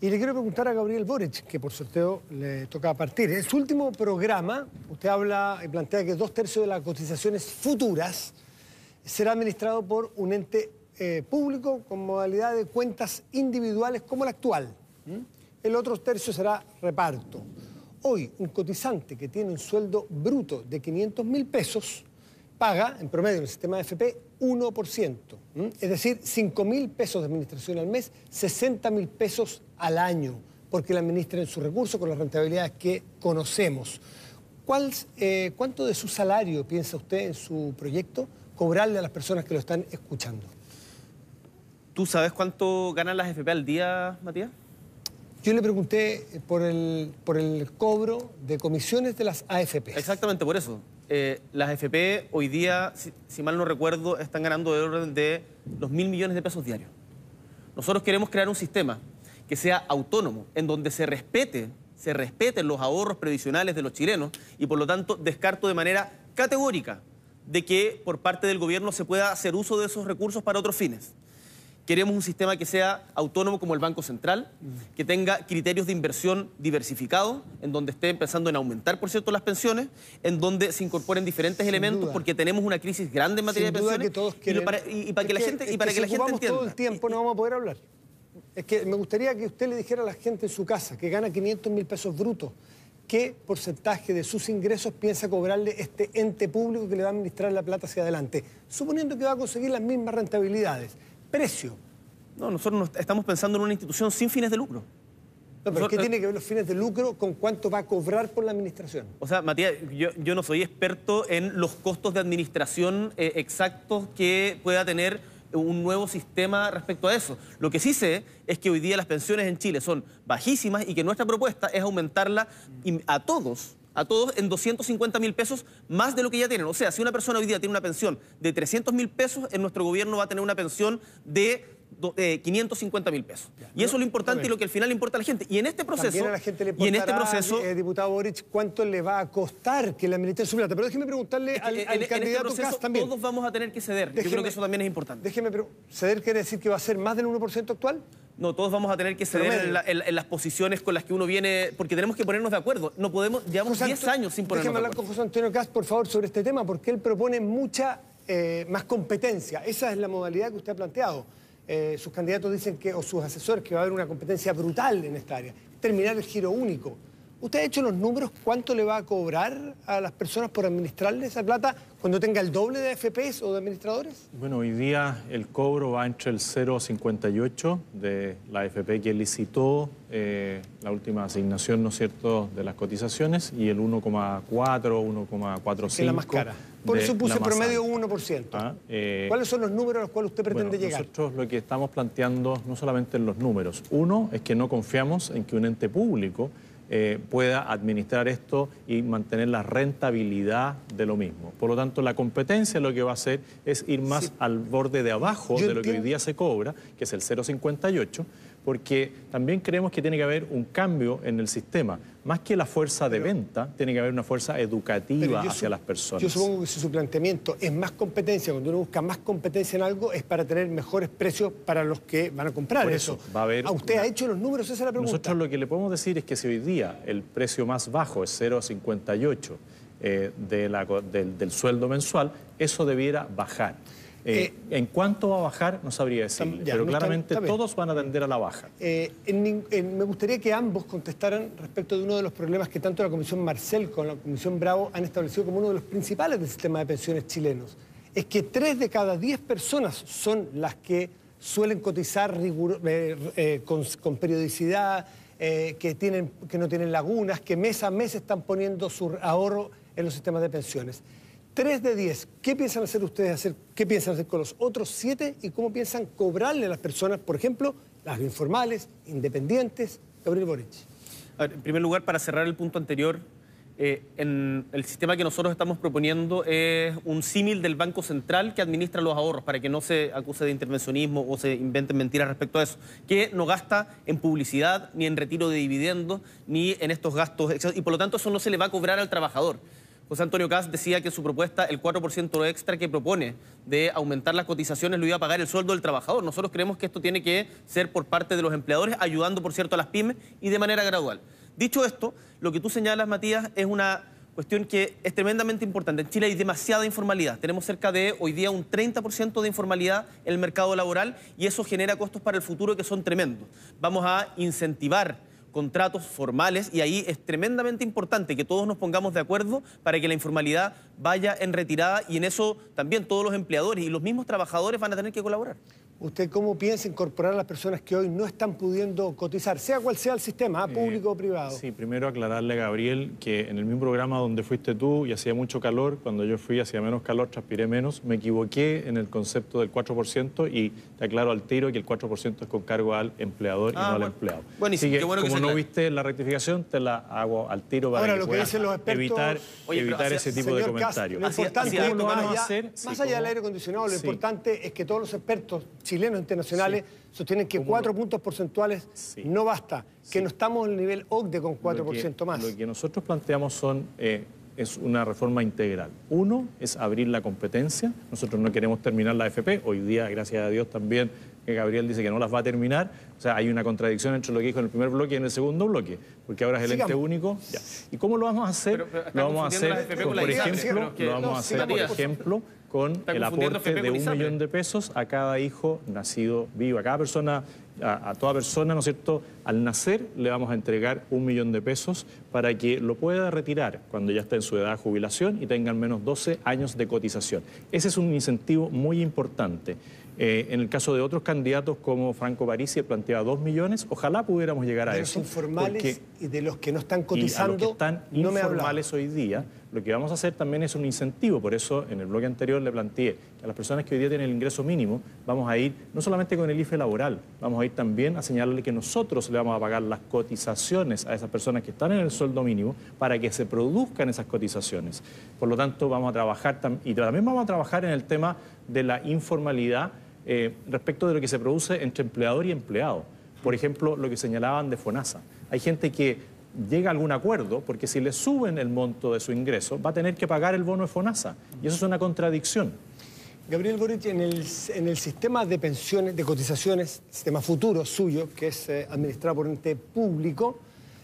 Y le quiero preguntar a Gabriel Boric, que por sorteo le toca partir. En su último programa, usted habla y plantea que dos tercios de las cotizaciones futuras será administrado por un ente eh, público con modalidad de cuentas individuales como la actual. ¿m? El otro tercio será reparto. Hoy, un cotizante que tiene un sueldo bruto de 500 mil pesos paga, en promedio, en el sistema de FP, 1%. ¿m? Es decir, 5 mil pesos de administración al mes, 60 mil pesos al año, porque la administran sus recursos con las rentabilidades que conocemos. ¿Cuál, eh, ¿Cuánto de su salario piensa usted en su proyecto cobrarle a las personas que lo están escuchando? ¿Tú sabes cuánto ganan las FP al día, Matías? Yo le pregunté por el, por el cobro de comisiones de las AFP. Exactamente por eso. Eh, las FP hoy día, si, si mal no recuerdo, están ganando de orden de los mil millones de pesos diarios. Nosotros queremos crear un sistema que sea autónomo, en donde se respete, se respeten los ahorros previsionales de los chilenos y por lo tanto descarto de manera categórica de que por parte del gobierno se pueda hacer uso de esos recursos para otros fines. Queremos un sistema que sea autónomo como el Banco Central, que tenga criterios de inversión diversificados, en donde esté pensando en aumentar, por cierto, las pensiones, en donde se incorporen diferentes elementos, duda. porque tenemos una crisis grande en materia Sin de pensiones. que todos y, quieren... para, y- y para que, la gente, y para que, si la gente entienda. todo el tiempo no vamos a poder hablar. Es que me gustaría que usted le dijera a la gente en su casa que gana 500 mil pesos brutos, ¿qué porcentaje de sus ingresos piensa cobrarle este ente público que le va a administrar la plata hacia adelante? Suponiendo que va a conseguir las mismas rentabilidades. Precio. No, nosotros no- estamos pensando en una institución sin fines de lucro. No, pero ¿qué tiene que ver los fines de lucro con cuánto va a cobrar por la administración? O sea, Matías, yo, yo no soy experto en los costos de administración eh, exactos que pueda tener un nuevo sistema respecto a eso. Lo que sí sé es que hoy día las pensiones en Chile son bajísimas y que nuestra propuesta es aumentarla a todos, a todos en 250 mil pesos más de lo que ya tienen. O sea, si una persona hoy día tiene una pensión de 300 mil pesos, en nuestro gobierno va a tener una pensión de eh, 550 mil pesos. Y eso es lo importante y lo que al final le importa a la gente. Y en este proceso, También a la gente le y en este proceso, eh, diputado Boric, cuánto le va a costar que le administren su plata. Pero déjeme preguntarle que al, en- en, este candidato proceso Kast también. todos vamos a tener que ceder. Yo creo Déjeme- que eso también es importante. Déjeme, pero ¿ceder quiere decir que va a ser más del 1% actual? No, todos vamos a tener que ceder en, la- en- en las posiciones con las que uno viene, porque tenemos que ponernos de acuerdo. No podemos, llevamos José 10 Anto- años sin ponernos Déjeme de hablar acuerdo. con José Antonio Cast, por favor, sobre este tema, porque él propone mucha eh, más competencia. Esa es la modalidad que usted ha planteado. Eh, sus candidatos dicen que, o sus asesores, que va a haber una competencia brutal en esta área. Terminar el giro único. ¿Usted ha hecho los números cuánto le va a cobrar a las personas por administrarle esa plata cuando tenga el doble de FPs o de administradores? Bueno, hoy día el cobro va entre el 0,58 de la AFP que licitó eh, la última asignación, ¿no es cierto?, de las cotizaciones y el 1,4, 1,45. Que es la más cara. Por eso puse promedio alta. 1%. Ah, eh, ¿Cuáles son los números a los cuales usted pretende Bueno, llegar? Nosotros lo que estamos planteando no solamente en los números. Uno es que no confiamos en que un ente público eh, pueda administrar esto y mantener la rentabilidad de lo mismo. Por lo tanto, la competencia lo que va a hacer es ir más al borde de abajo Yo de lo que hoy día se cobra, que es el 0,58, porque también creemos que tiene que haber un cambio en el sistema. Más que la fuerza de venta, tiene que haber una fuerza educativa hacia las personas. Yo supongo que si su planteamiento es más competencia, cuando uno busca más competencia en algo, es para tener mejores precios para los que van a comprar Por eso. Va a haber ¿A usted ha hecho los números? Esa es la pregunta. Nosotros lo que le podemos decir es que si hoy día el precio más bajo es 0,58 eh, del sueldo mensual, eso debiera bajar. Eh, eh, ¿En cuánto va a bajar? No sabría decirle, pero claramente todos van a tender a la baja. Eh, me gustaría que ambos contestaran respecto de uno de los problemas que tanto la Comisión Marcel como la Comisión Bravo han establecido como uno de los principales del sistema de pensiones chilenos. Es que tres de cada diez personas son las que suelen cotizar con, periodicidad, que, tienen, que no tienen lagunas, que mes a mes están poniendo su ahorro en los sistemas de pensiones. 3 de 10. ¿Qué piensan hacer ustedes? ¿Qué piensan hacer con los otros 7 y cómo piensan cobrarle a las personas, por ejemplo, las informales, independientes? Gabriel Boric. en primer lugar, para cerrar el punto anterior, eh, en el sistema que nosotros estamos proponiendo es un símil del Banco Central que administra los ahorros para que no se acuse de intervencionismo o se inventen mentiras respecto a eso, que no gasta en publicidad, ni en retiro de dividendos, ni en estos gastos, y por lo tanto eso no se le va a cobrar al trabajador. José Antonio Cas decía que su propuesta, el 4% extra que propone de aumentar las cotizaciones, lo iba a pagar el sueldo del trabajador. Nosotros creemos que esto tiene que ser por parte de los empleadores, ayudando, por cierto, a las pymes y de manera gradual. Dicho esto, lo que tú señalas, Matías, es una cuestión que es tremendamente importante. En Chile hay demasiada informalidad. Tenemos cerca de hoy día un 30% de informalidad en el mercado laboral y eso genera costos para el futuro que son tremendos. Vamos a incentivar contratos formales y ahí es tremendamente importante que todos nos pongamos de acuerdo para que la informalidad vaya en retirada y en eso también todos los empleadores y los mismos trabajadores van a tener que colaborar. ¿Usted cómo piensa incorporar a las personas que hoy no están pudiendo cotizar, sea cual sea el sistema, ¿ah? eh, público o privado? Sí, primero aclararle, Gabriel, que en el mismo programa donde fuiste tú y hacía mucho calor, cuando yo fui hacía menos calor, transpiré menos, me equivoqué en el concepto del 4% y te aclaro al tiro que el 4% es con cargo al empleador y ah, no al empleado. Buenísimo, qué bueno que como no viste la rectificación, te la hago al tiro para que, puedas evitar, evitar ese tipo de comentarios. Lo importante, más, más allá del aire acondicionado, lo importante es que todos los expertos chilenos internacionales sostienen que cuatro puntos porcentuales no basta, que no estamos en el nivel OCDE con 4% más. Lo que nosotros planteamos son... Eh, es una reforma integral. Uno es abrir la competencia. Nosotros no queremos terminar la FP. Hoy día, gracias a Dios, también que Gabriel dice que no las va a terminar. O sea, hay una contradicción entre lo que dijo en el primer bloque y en el segugo bloque, porque ahora es el ente único. ¿Y cómo lo vamos a hacer? lo vamos a hacer, por ejemplo, lo vamos a hacer, por ejemplo, con el aporte de un millón de pesos a cada hijo nacido vivo, a cada persona, a, toda persona, ¿no es cierto? Al nacer le vamos a entregar un millón de pesos para que lo pueda retirar cuando ya esté en su edad de jubilación y tenga al menos 12 años de cotización. Ese es un incentivo muy importante. Eh, en el caso de otros candidatos como Franco Parisi, planteaba dos millones. Ojalá pudiéramos llegar a de eso. Los informales y de los que no están cotizando. Y a los que están informales hoy día, lo que vamos a hacer también es un incentivo. Por eso, en el bloque anterior le planteé que a las personas que hoy día tienen el ingreso mínimo, vamos a ir no solamente con el IFE laboral, vamos a ir también a señalarle que nosotros le vamos a pagar las cotizaciones a esas personas que están en el sueldo mínimo para que se produzcan esas cotizaciones. Por lo tanto, vamos a trabajar y también vamos a trabajar en el tema de la informalidad eh, respecto de lo que se produce entre empleador y empleado. Por ejemplo, lo que señalaban de FONASA. Hay gente que llega a algún acuerdo porque si le suben el monto de su ingreso va a tener que pagar el bono de FONASA. Y eso es una contradicción. Gabriel Boric, en el, sistema de pensiones, de cotizaciones, sistema futuro suyo, que es eh, administrado por un ente público,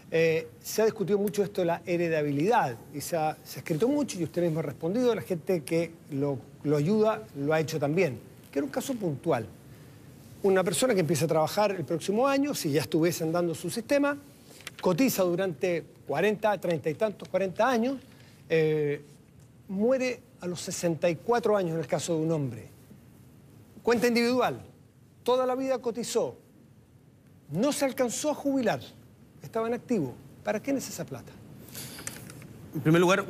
eh, se ha discutido mucho esto de la heredabilidad y se ha, escrito mucho y usted mismo ha respondido, la gente que lo ayuda lo ha hecho también que era un caso puntual. Una persona que empieza a trabajar el próximo año, si ya estuviese andando su sistema, cotiza durante 40, 30 y tantos, 40 años, eh, muere a los 64 años en el caso de un hombre. Cuenta individual, toda la vida cotizó, no se alcanzó a jubilar, estaba en activo. ¿Para quién es esa plata? En primer lugar,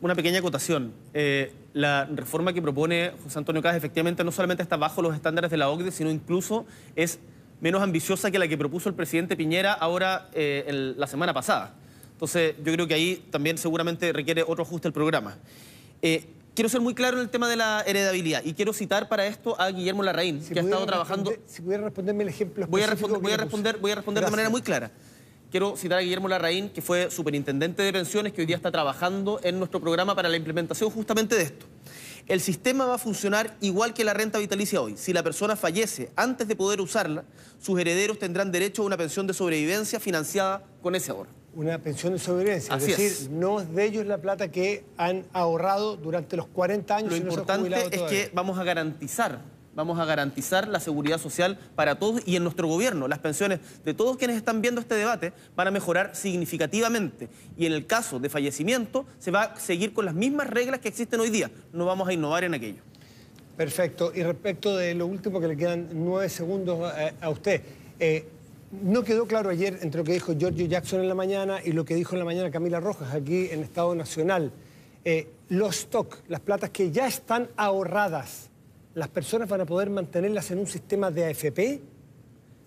una pequeña acotación. Eh, la reforma que propone José Antonio Cáceres efectivamente no solamente está bajo los estándares de la OCDE, sino incluso es menos ambiciosa que la que propuso el presidente Piñera ahora eh, la semana pasada. Entonces, yo creo que ahí también seguramente requiere otro ajuste el programa. Eh, quiero ser muy claro en el tema de la heredabilidad y quiero citar para esto a Guillermo Larraín, que ha estado trabajando... Si pudiera responderme el ejemplo Voy a, responder, voy a responder, voy a responder de manera muy clara. Quiero citar a Guillermo Larraín, que fue superintendente de pensiones, que hoy día está trabajando en nuestro programa para la implementación justamente de esto. El sistema va a funcionar igual que la renta vitalicia hoy. Si la persona fallece antes de poder usarla, sus herederos tendrán derecho a una pensión de sobrevivencia financiada con ese ahorro. Una pensión de sobrevivencia, es decir, no es de ellos la plata que han ahorrado durante los 40 años. Lo importante es que vamos a garantizar vamos a garantizar la seguridad social para todos y en nuestro gobierno. Las pensiones de todos quienes están viendo este debate van a mejorar significativamente. Y en el caso de fallecimiento se va a seguir con las mismas reglas que existen hoy día. No vamos a innovar en aquello. Perfecto. Y respecto de lo último que le quedan nueve segundos eh, a, usted. Eh, no quedó claro ayer entre lo que dijo Giorgio Jackson en la mañana y lo que dijo en la mañana Camila Rojas aquí en Estado Nacional. Eh, los stock, las platas que ya están ahorradas, ¿las personas van a poder mantenerlas en un sistema de AFP?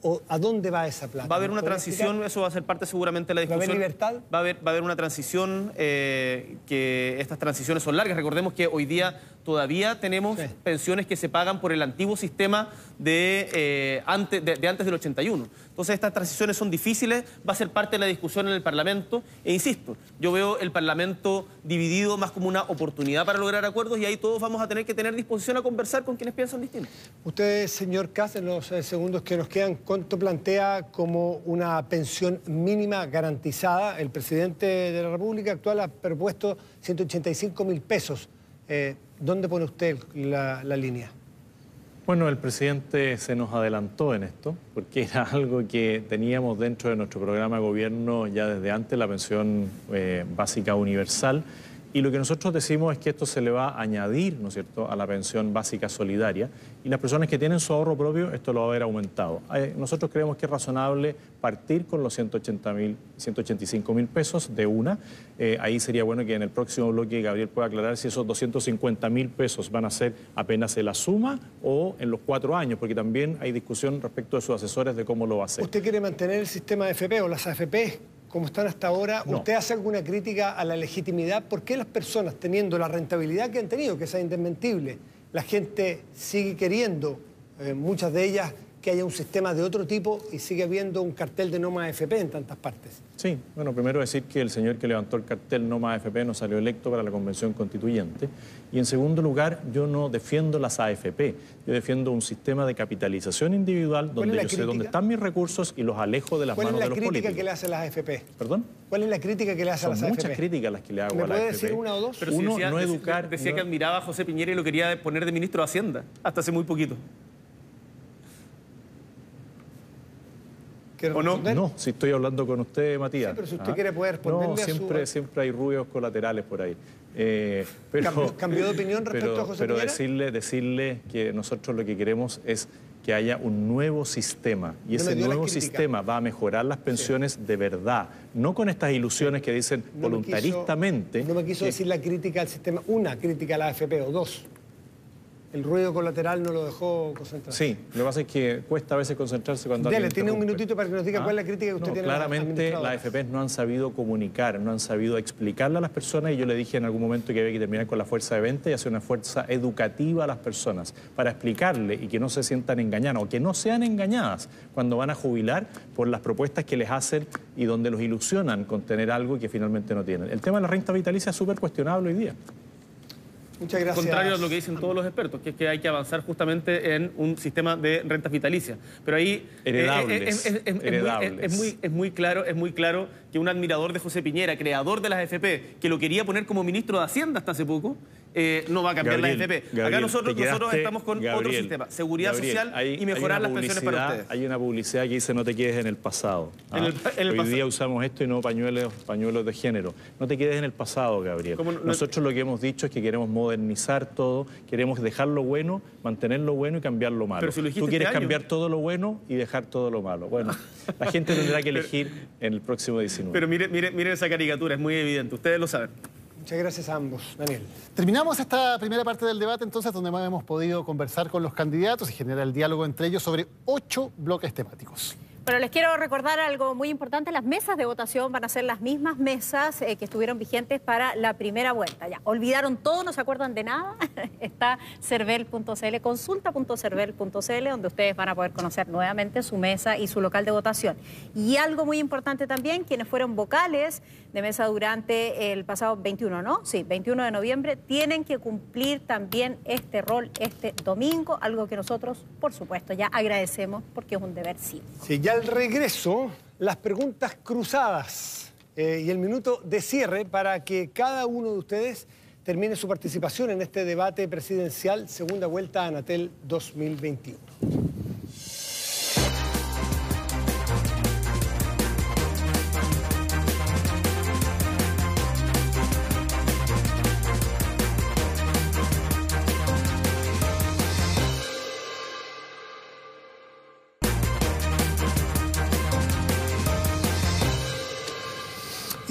¿O a dónde va esa plata? Va a haber una transición, eso va a ser parte seguramente de la discusión. ¿Va a haber libertad? Va a haber, va a haber una transición, eh, que estas transiciones son largas. Recordemos que hoy día todavía tenemos pensiones que se pagan por el antiguo sistema de, eh, antes, de, antes del 81. Entonces estas transiciones son difíciles, va a ser parte de la discusión en el Parlamento e insisto, yo veo el Parlamento dividido más como una oportunidad para lograr acuerdos y ahí todos vamos a tener que tener disposición a conversar con quienes piensan distinto. Usted, señor Kass, en los eh, segundos que nos quedan, ¿cuánto plantea como una pensión mínima garantizada? El presidente de la República actual ha propuesto 185 mil pesos. Eh, ¿Dónde pone usted la, línea? Bueno, el presidente se nos adelantó en esto, porque era algo que teníamos dentro de nuestro programa de gobierno ya desde antes, la pensión eh, básica universal. Y lo que nosotros decimos es que esto se le va a añadir, ¿no es cierto?, a la pensión básica solidaria. Y las personas que tienen su ahorro propio, esto lo va a haber aumentado. Eh, nosotros creemos que es razonable partir con los 180 mil, 185 mil pesos de una. Eh, ahí sería bueno que en el próximo bloque Gabriel pueda aclarar si esos 250 mil pesos van a ser apenas en la suma o en los cuatro años, porque también hay discusión respecto de sus asesores de cómo lo va a hacer. ¿Usted quiere mantener el sistema de FP o las AFP? Como están hasta ahora, ¿usted hace alguna crítica a la legitimidad? ¿Por qué las personas, teniendo la rentabilidad que han tenido, que es indesmentible, la gente sigue queriendo, eh, muchas de ellas, que haya un sistema de otro tipo y sigue habiendo un cartel de no más AFP en tantas partes? Sí, bueno, primero decir que el señor que levantó el cartel no más AFP no salió electo para la convención constituyente. Y en segundo lugar, yo no defiendo las AFP, yo defiendo un sistema de capitalización individual donde yo sé dónde están mis recursos y los alejo de las manos de los políticos. ¿Cuál es la crítica que le hace a las AFP? ¿Perdón? ¿Cuál es la crítica que le hace a las AFP? muchas críticas las que le hago a las AFP. puede decir una o dos? Pero Uno, no educar... Decía que admiraba a José Piñera y lo quería poner de ministro de Hacienda, hasta hace muy poquito. ¿O no? No, si estoy hablando con usted, Matías. Sí, pero si usted ¿Ah? quiere poder responderle no, siempre, siempre hay ruidos colaterales por ahí. Eh, pero, ¿Cambió, de opinión respecto a José Pero decirle, decirle que nosotros lo que queremos es que haya un nuevo sistema y ese nuevo sistema va a mejorar las pensiones de verdad, no con estas ilusiones que dicen voluntaristamente. no me quiso decir la crítica al sistema, una crítica a la AFP o dos el ruido colateral no lo dejó concentrarse. Sí, lo que pasa es que cuesta a veces concentrarse cuando Dele, tiene un minutito para que nos diga cuál es la crítica que usted tiene. Claramente las AFP no han sabido comunicar, no han sabido explicarle a las personas y yo le dije en algún momento que había que terminar con la fuerza de venta y hacer una fuerza educativa a las personas para explicarle y que no se sientan engañadas o que no sean engañadas cuando van a jubilar por las propuestas que les hacen y donde los ilusionan con tener algo que finalmente no tienen. El tema de la renta vitalicia es súper cuestionable hoy día. Muchas gracias. Contrario a lo que dicen todos los expertos, que es que hay que avanzar justamente en un sistema de rentas vitalicias. Pero ahí es, muy, es, muy, claro, es muy claro que un admirador de José Piñera, creador de las FP, que lo quería poner como ministro de Hacienda hasta hace poco, eh, no va a cambiar la FP. Acá nosotros, nosotros estamos con otro sistema, seguridad social y mejorar las pensiones para ustedes. Hay una publicidad que dice no te quedes en el pasado. ¿ah? Hoy día usamos esto y no pañuelos, pañuelos de género. No te quedes en el pasado, Gabriel. nosotros lo que hemos dicho es que queremos modernizar todo, queremos dejar lo bueno, mantener lo bueno y cambiar lo malo. Tú este quieres cambiar todo lo bueno y dejar todo lo malo. Bueno, la gente tendrá que elegir en el próximo 19. Pero mire, mire, mire esa caricatura, es muy evidente. Ustedes lo saben. Muchas gracias a ambos. Daniel. Terminamos esta primera parte del debate entonces donde hemos podido conversar con los candidatos y generar el diálogo entre ellos sobre ocho bloques temáticos. Bueno, les quiero recordar algo muy importante. Las mesas de votación van a ser las mismas mesas eh, que estuvieron vigentes para la primera vuelta. Ya, olvidaron todo, no se acuerdan de nada. Está cervel.cl, consulta.cervel.cl, donde ustedes van a poder conocer nuevamente su mesa y su local de votación. Y algo muy importante también, quienes fueron vocales de mesa durante el pasado 21, ¿no? Sí, 21 de noviembre, tienen que cumplir también este rol este domingo, algo que nosotros, por supuesto, ya agradecemos porque es un deber sí. Sí, ya al regreso, las preguntas cruzadas eh, y el minuto de cierre para que cada uno de ustedes termine su participación en este debate presidencial segunda vuelta a Anatel 2021.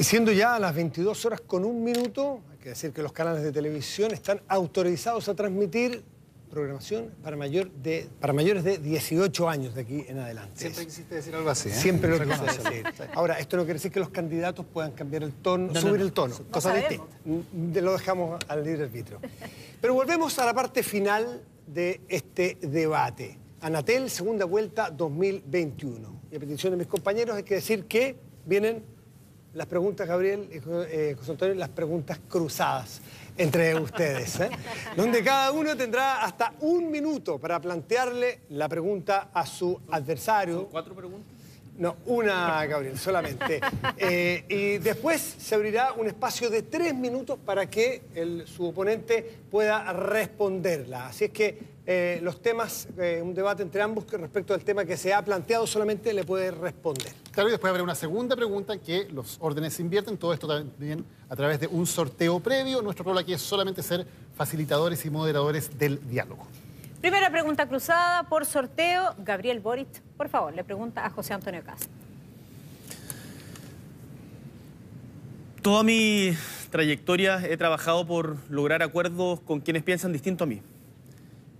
Y siendo ya las 22 horas con un minuto, hay que decir que los canales de televisión están autorizados a transmitir programación para, mayor de, para mayores de 18 años de aquí en adelante. Siempre quisiste decir algo así. ¿eh? Siempre lo quise decir. Ahora, esto no quiere decir que los candidatos puedan cambiar el tono, No, no, subir no. el tono, No cosa sabemos. distinta. Lo dejamos al libre arbitrio. Pero volvemos a la parte final de este debate. Anatel, segunda vuelta 2021. Y a petición de mis compañeros hay que decir que vienen las preguntas, Gabriel y Jo- eh, José Antonio, las preguntas cruzadas entre ustedes, ¿eh? donde cada uno tendrá hasta un minuto para plantearle la pregunta a su adversario. ¿Cuatro preguntas? No, una, Gabriel, solamente. Eh, y después se abrirá un espacio de tres minutos para que el- su oponente pueda responderla. Así es que eh, los temas, eh, un debate entre ambos que respecto al tema que se ha planteado, solamente le puede responder. Claro, y después habrá una segunda pregunta en que los órdenes se invierten, todo esto también a través de un sorteo previo. Nuestro rol aquí es solamente ser facilitadores y moderadores del diálogo. Primera pregunta cruzada por sorteo. Gabriel Boric, por favor, le pregunta a José Antonio Casa. Toda mi trayectoria he trabajado por lograr acuerdos con quienes piensan distinto a mí.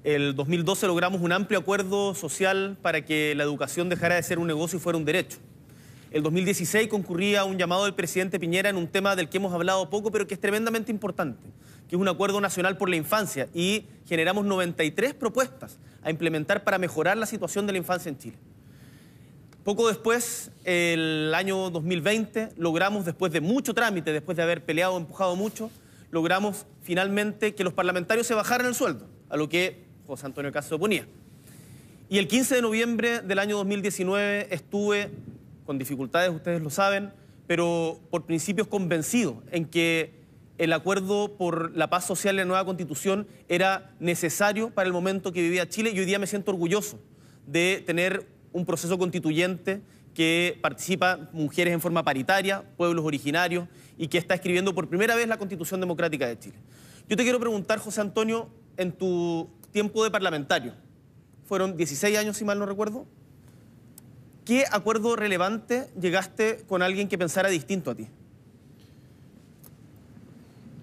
El 2012 logramos un amplio acuerdo social para que la educación dejara de ser un negocio y fuera un derecho. El 2016 concurría a un llamado del presidente Piñera en un tema del que hemos hablado poco, pero que es tremendamente importante, es un acuerdo nacional por la infancia, y generamos 93 propuestas a implementar para mejorar la situación de la infancia en Chile. Poco después, el año 2020, logramos, después de mucho trámite, después de haber peleado, empujado mucho, logramos finalmente que los parlamentarios se bajaran el sueldo, a lo que José Antonio Castro se oponía. Y el 15 de noviembre del año 2019 estuve, con dificultades, ustedes lo saben, pero por principios convencido en que el acuerdo por la paz social y la nueva constitución era necesario para el momento que vivía Chile y hoy día me siento orgulloso de tener un proceso constituyente que participa mujeres en forma paritaria, pueblos originarios y que está escribiendo por primera vez la constitución democrática de Chile. Yo te quiero preguntar, José Antonio, en tu tiempo de parlamentario, fueron 16 años si mal no recuerdo, ¿qué acuerdo relevante llegaste con alguien que pensara distinto a ti?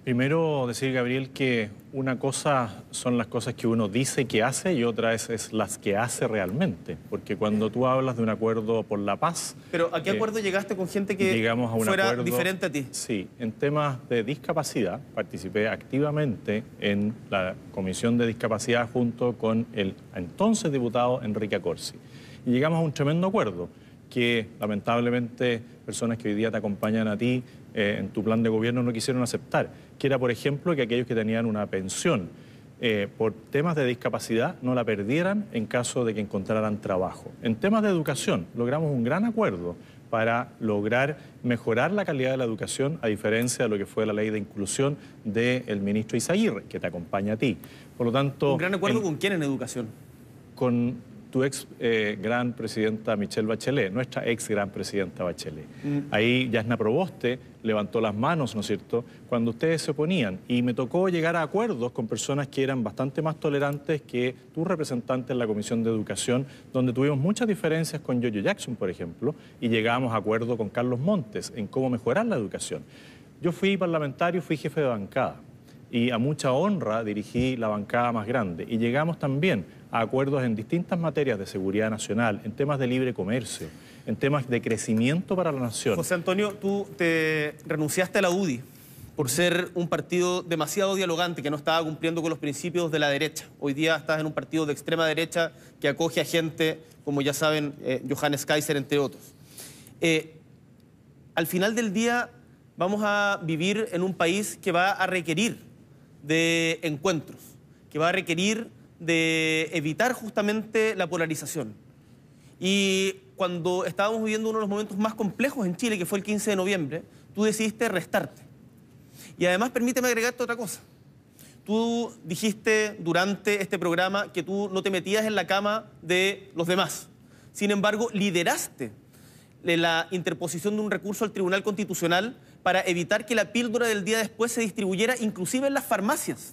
Primero decir, Gabriel, que una cosa son las cosas que uno dice que hace y otra es, es las que hace realmente. Porque cuando tú hablas de un acuerdo por la paz... Pero ¿a qué eh, acuerdo llegaste con gente que a un fuera acuerdo diferente a ti? Sí, en temas de discapacidad participé activamente en la Comisión de Discapacidad junto con el entonces diputado Enrique Acorsi. Y llegamos a un tremendo acuerdo que lamentablemente personas que hoy día te acompañan a ti eh, en tu plan de gobierno no quisieron aceptar, que era, por ejemplo, que aquellos que tenían una pensión eh, por temas de discapacidad no la perdieran en caso de que encontraran trabajo. En temas de educación logramos un gran acuerdo para lograr mejorar la calidad de la educación a diferencia de lo que fue la ley de inclusión del ministro Izaguirre, que te acompaña a ti. Por lo tanto, ¿Un gran acuerdo en- con quién en educación? con tu ex eh, gran presidenta Michelle Bachelet, nuestra ex gran presidenta Bachelet. Ahí Yasna Proboste levantó las manos, ¿no es cierto?, cuando ustedes se oponían. Y me tocó llegar a acuerdos con personas que eran bastante más tolerantes que tu representante en la Comisión de Educación, donde tuvimos muchas diferencias con Yoyo Jackson, por ejemplo, y llegamos a acuerdo con Carlos Montes en cómo mejorar la educación. Yo fui parlamentario, fui jefe de bancada. y a mucha honra dirigí la bancada más grande. Y llegamos también acuerdos en distintas materias de seguridad nacional, en temas de libre comercio, en temas de crecimiento para la nación. José Antonio, tú te renunciaste a la UDI por ser un partido demasiado dialogante que no estaba cumpliendo con los principios de la derecha. Hoy día estás en un partido de extrema derecha que acoge a gente, como ya saben, eh, Johannes Kaiser, entre otros. Eh, al final del día vamos a vivir en un país que va a requerir de encuentros, que va a requerir de evitar justamente la polarización. Y cuando estábamos viviendo uno de los momentos más complejos en Chile, que fue el 15 de noviembre, tú decidiste restarte. Y además, permíteme agregarte otra cosa. Tú dijiste durante este programa que tú no te metías en la cama de los demás. Sin embargo, lideraste la interposición de un recurso al Tribunal Constitucional para evitar que la píldora del día después se distribuyera inclusive en las farmacias.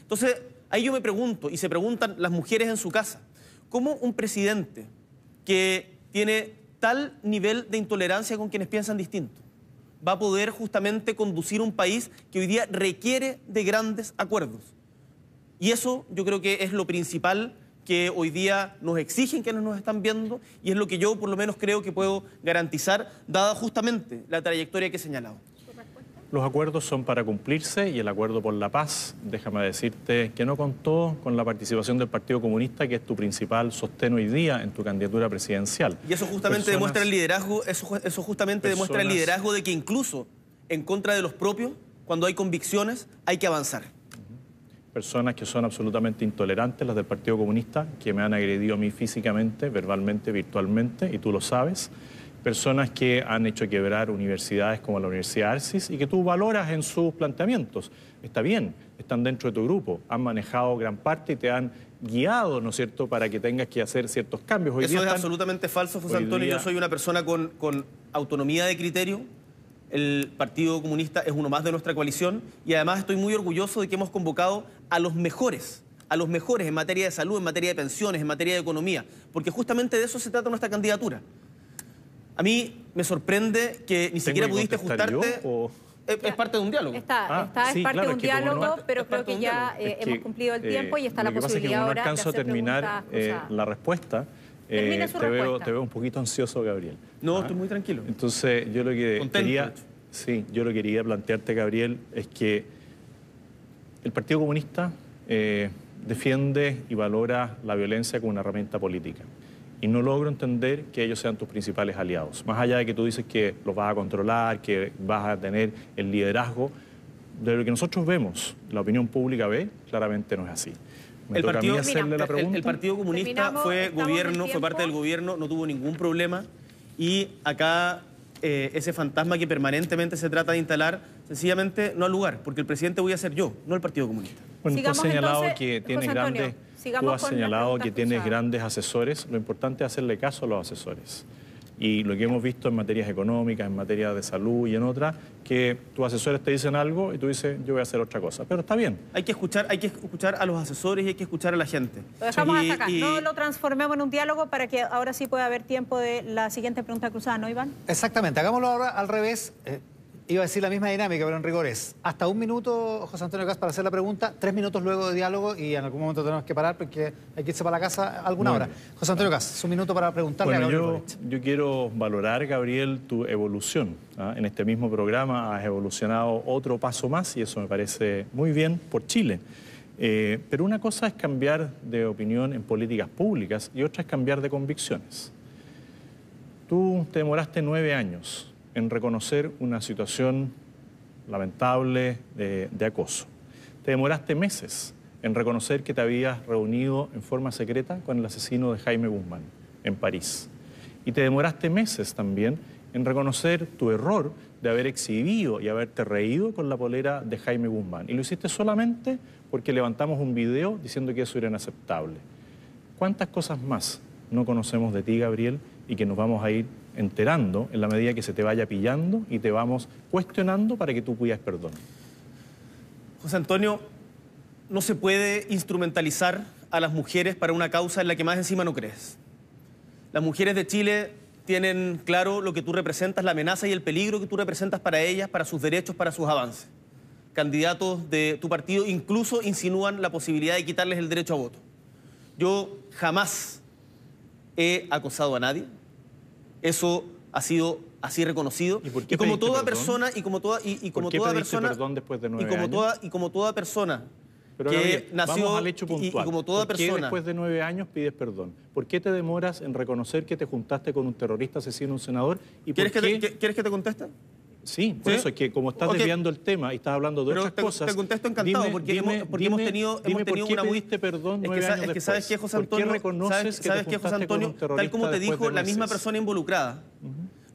Entonces, ahí yo me pregunto, y se preguntan las mujeres en su casa, ¿cómo un presidente que tiene tal nivel de intolerancia con quienes piensan distinto va a poder justamente conducir un país que hoy día requiere de grandes acuerdos? Y eso yo creo que es lo principal que hoy día nos exigen quienes nos están viendo y es lo que yo por lo menos creo que puedo garantizar, dada justamente la trayectoria que he señalado. Los acuerdos son para cumplirse y el acuerdo por la paz, déjame decirte que no contó con la participación del Partido Comunista, que es tu principal sostén hoy día en tu candidatura presidencial. Y eso justamente demuestra el liderazgo, eso, eso justamente demuestra el liderazgo de que incluso en contra de los propios, cuando hay convicciones, hay que avanzar personas que son absolutamente intolerantes, las del Partido Comunista, que me han agredido a mí físicamente, verbalmente, virtualmente, y tú lo sabes. Personas que han hecho quebrar universidades como la Universidad Arcis y que tú valoras en sus planteamientos. Está bien, están dentro de tu grupo, han manejado gran parte y te han guiado, ¿no es cierto?, para que tengas que hacer ciertos cambios. Eso es absolutamente falso, José Antonio. Yo soy una persona con, con autonomía de criterio, el Partido Comunista es uno más de nuestra coalición y además estoy muy orgulloso de que hemos convocado a los mejores, a los mejores en materia de salud, en materia de pensiones, en materia de economía, porque justamente de eso se trata nuestra candidatura. A mí me sorprende que ni siquiera pudiste ajustarte. Es, parte de un diálogo. Está, ah, está es parte de un diálogo, pero creo que ya eh, hemos cumplido el tiempo y está la posibilidad ahora de hacer terminar eh, la respuesta. Eh, te, veo, te veo un poquito ansioso, Gabriel. No, estoy muy tranquilo. Entonces, yo lo que quería, sí, yo lo quería plantearte, Gabriel, es que el Partido Comunista eh, defiende y valora la violencia como una herramienta política. Y no logro entender que ellos sean tus principales aliados. Más allá de que tú dices que los vas a controlar, que vas a tener el liderazgo, de lo que nosotros vemos, la opinión pública ve, claramente no es así. El partido, El, Partido Comunista fue gobierno, fue parte del gobierno, no tuvo ningún problema. Y acá eh, ese fantasma que permanentemente se trata de instalar, sencillamente no al lugar, porque el presidente voy a ser yo, no el Partido Comunista. Bueno, tú has señalado que tienes grandes, tú has señalado que tienes grandes asesores, lo importante es hacerle caso a los asesores. Y lo que hemos visto en materias económicas, en materia de salud y en otras, que tus asesores te dicen algo y tú dices, yo voy a hacer otra cosa. Pero está bien. Hay que escuchar, hay que escuchar a los asesores y hay que escuchar a la gente. Lo dejamos hasta acá. No lo transformemos en un diálogo para que ahora sí pueda haber tiempo de la siguiente pregunta cruzada, ¿no, Iván? Exactamente. Hagámoslo ahora al revés. Eh, Iba a decir la misma dinámica, pero en rigor es hasta un minuto, José Antonio Gas, para hacer la pregunta, tres minutos luego de diálogo y en algún momento tenemos que parar porque hay que irse para la casa alguna hora. José Antonio Gas, un minuto para preguntarle a Gabriel yo, yo quiero valorar, Gabriel, tu evolución. ¿ah? En este mismo programa has evolucionado otro paso más y eso me parece muy bien por Chile. Eh, pero una cosa es cambiar de opinión en políticas públicas y otra es cambiar de convicciones. Tú te demoraste nueve años en reconocer una situación lamentable de, acoso. Te demoraste meses en reconocer que te habías reunido en forma secreta con el asesino de Jaime Guzmán en París. Y te demoraste meses también en reconocer tu error de haber exhibido y haberte reído con la polera de Jaime Guzmán. Y lo hiciste solamente porque levantamos un video diciendo que eso era inaceptable. ¿Cuántas cosas más no conocemos de ti, Gabriel, y que nos vamos a ir enterando en la medida que se te vaya pillando y te vamos cuestionando para que tú pidas perdón. José Antonio, no se puede instrumentalizar a las mujeres para una causa en la que más encima no crees. Las mujeres de Chile tienen claro lo que tú representas, la amenaza y el peligro que tú representas para ellas, para sus derechos, para sus avances. candidatos de tu partido incluso insinúan la posibilidad de quitarles el derecho a voto. Yo jamás he acosado a nadie. Eso ha sido así reconocido. ¿Y por qué como pediste toda perdón? persona y como toda y, y como ¿Por qué toda persona perdón después de nueve y como años? toda y como toda persona Pero que Gabriel, nació vamos al hecho y- y, puntual. como toda ¿Por qué persona después de nueve años pides perdón? ¿Por qué te demoras en reconocer que te juntaste con un terrorista asesino, un senador? ¿Y por ¿Quieres que, qué? te, que- ¿Quieres que te conteste? Sí, por ¿Sí? eso es que como estás Ok. desviando el tema y estás hablando de Pero otras te, cosas... te contesto encantado dime- porque, dime- hemos, porque hemos dime- tenido, dime hemos tenido por qué una muy... pediste perdón es que, nueve años es que sabes que después? José ¿Por qué Antonio, reconoces sabes, que te sabes que José Antonio, tal como te dijo después la misma persona involucrada,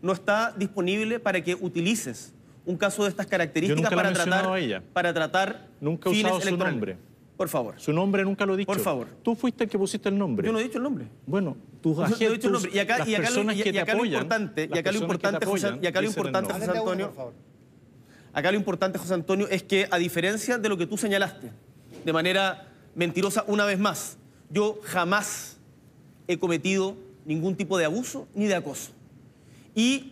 no está disponible para que utilices un caso de estas características para tratar, para tratar Nunca he fines usado su nombre. Por favor. Su nombre nunca lo he dicho. Por favor. Tú fuiste el que pusiste el nombre. Yo no he dicho el nombre. Bueno, tus No, no he agentes, dicho el nombre. Y acá, las y acá lo, personas y- que y te acá lo apoyan, importante, y acá lo importante, José, apoyan, y acá lo importante. José Antonio, por favor. Acá lo importante, José Antonio, es que a diferencia de lo que tú señalaste, de manera mentirosa una vez más, yo jamás he cometido ningún tipo de abuso ni de acoso. Y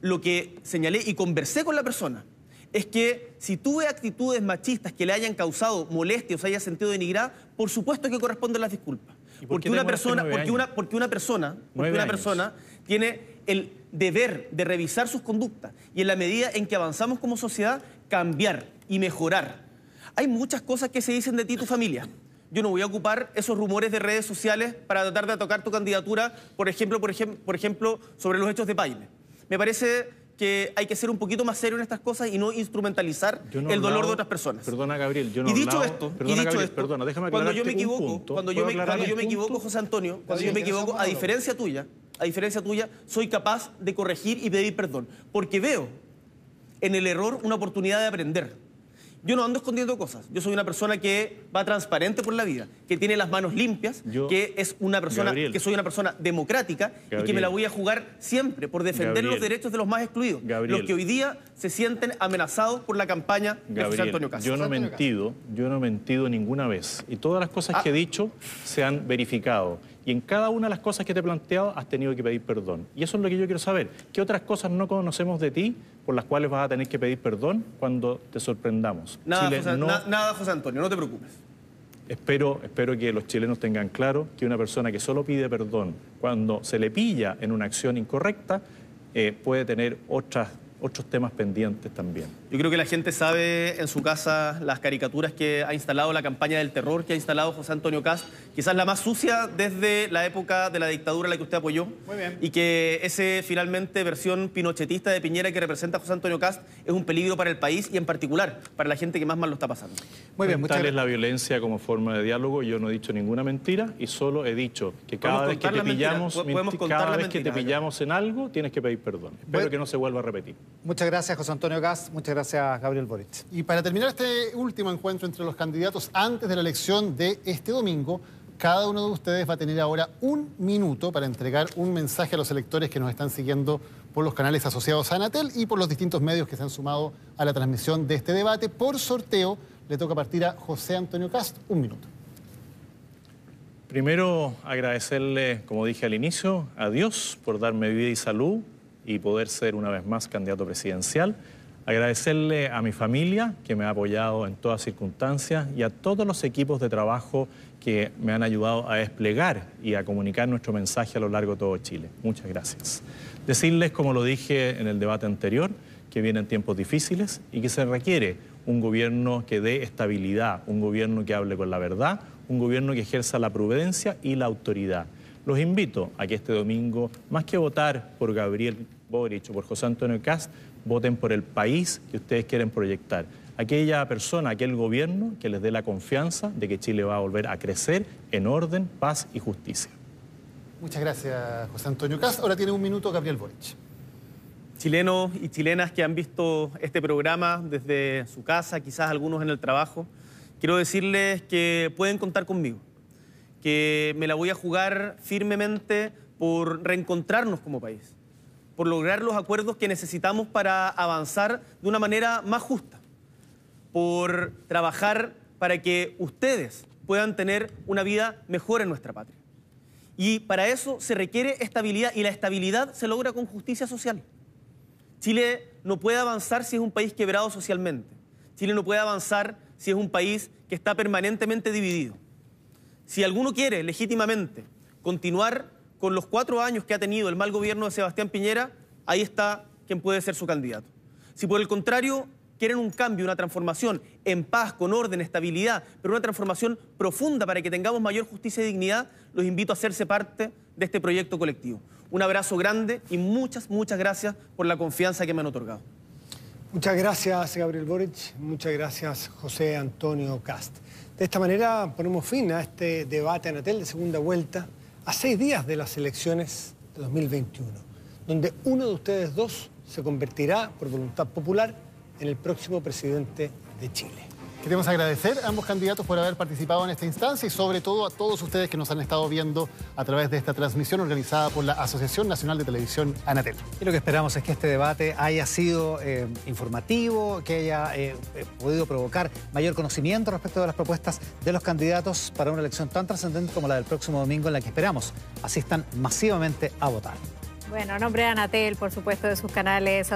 lo que señalé y conversé con la persona es que si tuve actitudes machistas que le hayan causado molestia o se haya sentido denigrada, por supuesto que corresponden las disculpas. ¿Y por Porque una, persona, porque, una, porque una persona, porque una persona tiene el deber de revisar sus conductas y en la medida en que avanzamos como sociedad, cambiar y mejorar. Hay muchas cosas que se dicen de ti y tu familia. Yo no voy a ocupar esos rumores de redes sociales para tratar de tocar tu candidatura, por ejemplo, por, ejem- por ejemplo, sobre los hechos de Paine. Me parece que hay que ser un poquito más serio en estas cosas y no instrumentalizar no el dolor hablado- de otras personas. Perdona, Gabriel, yo no y dicho hablado- esto, perdona, y dicho Gabriel, esto, perdona, déjame cuando yo me equivoco, punto. cuando yo ¿Puedo me, cuando yo equivoco, José Antonio, cuando yo me equivoco, a diferencia tuya, a diferencia tuya, soy capaz de corregir y pedir perdón, porque veo en el error una oportunidad de aprender. Yo no ando escondiendo cosas. Yo soy una persona que va transparente por la vida, que tiene las manos limpias, Yo- que es una persona, Gabriel. que soy una persona democrática y que Gabriel. me la voy a jugar siempre por defender Gabriel. los derechos de los más excluidos, Gabriel. los que hoy día se sienten amenazados por la campaña de José Gabriel, Antonio Castro. yo no he mentido, yo no he mentido ninguna vez. Y todas las cosas Ah. que he dicho se han verificado. Y en cada una de las cosas que te he planteado has tenido que pedir perdón. Y eso es lo que yo quiero saber. ¿Qué otras cosas no conocemos de ti por las cuales vas a tener que pedir perdón cuando te sorprendamos? Nada, Chile José, no- na- nada, José Antonio, no te preocupes. Espero, espero que los chilenos tengan claro que una persona que solo pide perdón cuando se le pilla en una acción incorrecta eh, puede tener otras, otros temas pendientes también. Yo creo que la gente sabe en su casa las caricaturas que ha instalado la campaña del terror que ha instalado José Antonio Cast, quizás la más sucia desde la época de la dictadura a la que usted apoyó. Muy bien. Y que ese finalmente versión pinochetista de Piñera que representa a José Antonio Cast es un peligro para el país y en particular para la gente que más mal lo está pasando. Muy bien, muchas Tal es gracias. la violencia como forma de diálogo. Yo no he dicho ninguna mentira y solo he dicho que cada vez que te pillamos, po- podemos contar cada vez que te pillamos en algo, tienes que pedir perdón. Espero Bueno. que no se vuelva a repetir. Muchas gracias, José Antonio Gas. Muchas gracias, Gabriel Boric. Y para terminar este último encuentro entre los candidatos antes de la elección de este domingo, cada uno de ustedes va a tener ahora un minuto para entregar un mensaje a los electores que nos están siguiendo por los canales asociados a Anatel y por los distintos medios que se han sumado a la transmisión de este debate. Por sorteo, le toca partir a José Antonio Cast. Un minuto. Primero, agradecerle, como dije al inicio, a Dios por darme vida y salud y poder ser una vez más candidato presidencial. Agradecerle a mi familia, que me ha apoyado en todas circunstancias, y a todos los equipos de trabajo que me han ayudado a desplegar y a comunicar nuestro mensaje a lo largo de todo Chile. Muchas gracias. Decirles, como lo dije en el debate anterior, que vienen tiempos difíciles y que se requiere un gobierno que dé estabilidad, un gobierno que hable con la verdad, un gobierno que ejerza la prudencia y la autoridad. Los invito a que este domingo, más que votar por Gabriel Boric o por José Antonio Cast, voten por el país que ustedes quieren proyectar. Aquella persona, aquel gobierno que les dé la confianza de que Chile va a volver a crecer en orden, paz y justicia. Muchas gracias, José Antonio Cast. Ahora tiene un minuto Gabriel Boric. chilenos y chilenas que han visto este programa desde su casa, quizás algunos en el trabajo, quiero decirles que pueden contar conmigo, que me la voy a jugar firmemente por reencontrarnos como país, por lograr los acuerdos que necesitamos para avanzar de una manera más justa, por trabajar para que ustedes puedan tener una vida mejor en nuestra patria. Y para eso se requiere estabilidad y la estabilidad se logra con justicia social. Chile no puede avanzar si es un país quebrado socialmente. Chile no puede avanzar si es un país que está permanentemente dividido. Si alguno quiere legítimamente continuar con los cuatro años que ha tenido el mal gobierno de Sebastián Piñera, ahí está quien puede ser su candidato. Si por el contrario quieren un cambio, una transformación en paz, con orden, estabilidad, pero una transformación profunda para que tengamos mayor justicia y dignidad, los invito a hacerse parte de este proyecto colectivo. Un abrazo grande y muchas, muchas gracias por la confianza que me han otorgado. Muchas gracias, Gabriel Boric. Muchas gracias, José Antonio Cast. De esta manera ponemos fin a este debate Anatel de segunda vuelta a seis días de las elecciones de 2021, donde uno de ustedes dos se convertirá, por voluntad popular, en el próximo presidente de Chile. Queremos agradecer a ambos candidatos por haber participado en esta instancia y sobre todo a todos ustedes que nos han estado viendo a través de esta transmisión organizada por la Asociación Nacional de Televisión Anatel. Y lo que esperamos es que este debate haya sido eh, informativo, que haya eh, eh, podido provocar mayor conocimiento respecto de las propuestas de los candidatos para una elección tan trascendente como la del próximo domingo en la que esperamos asistan masivamente a votar. Bueno, nombre de Anatel, por supuesto, de sus canales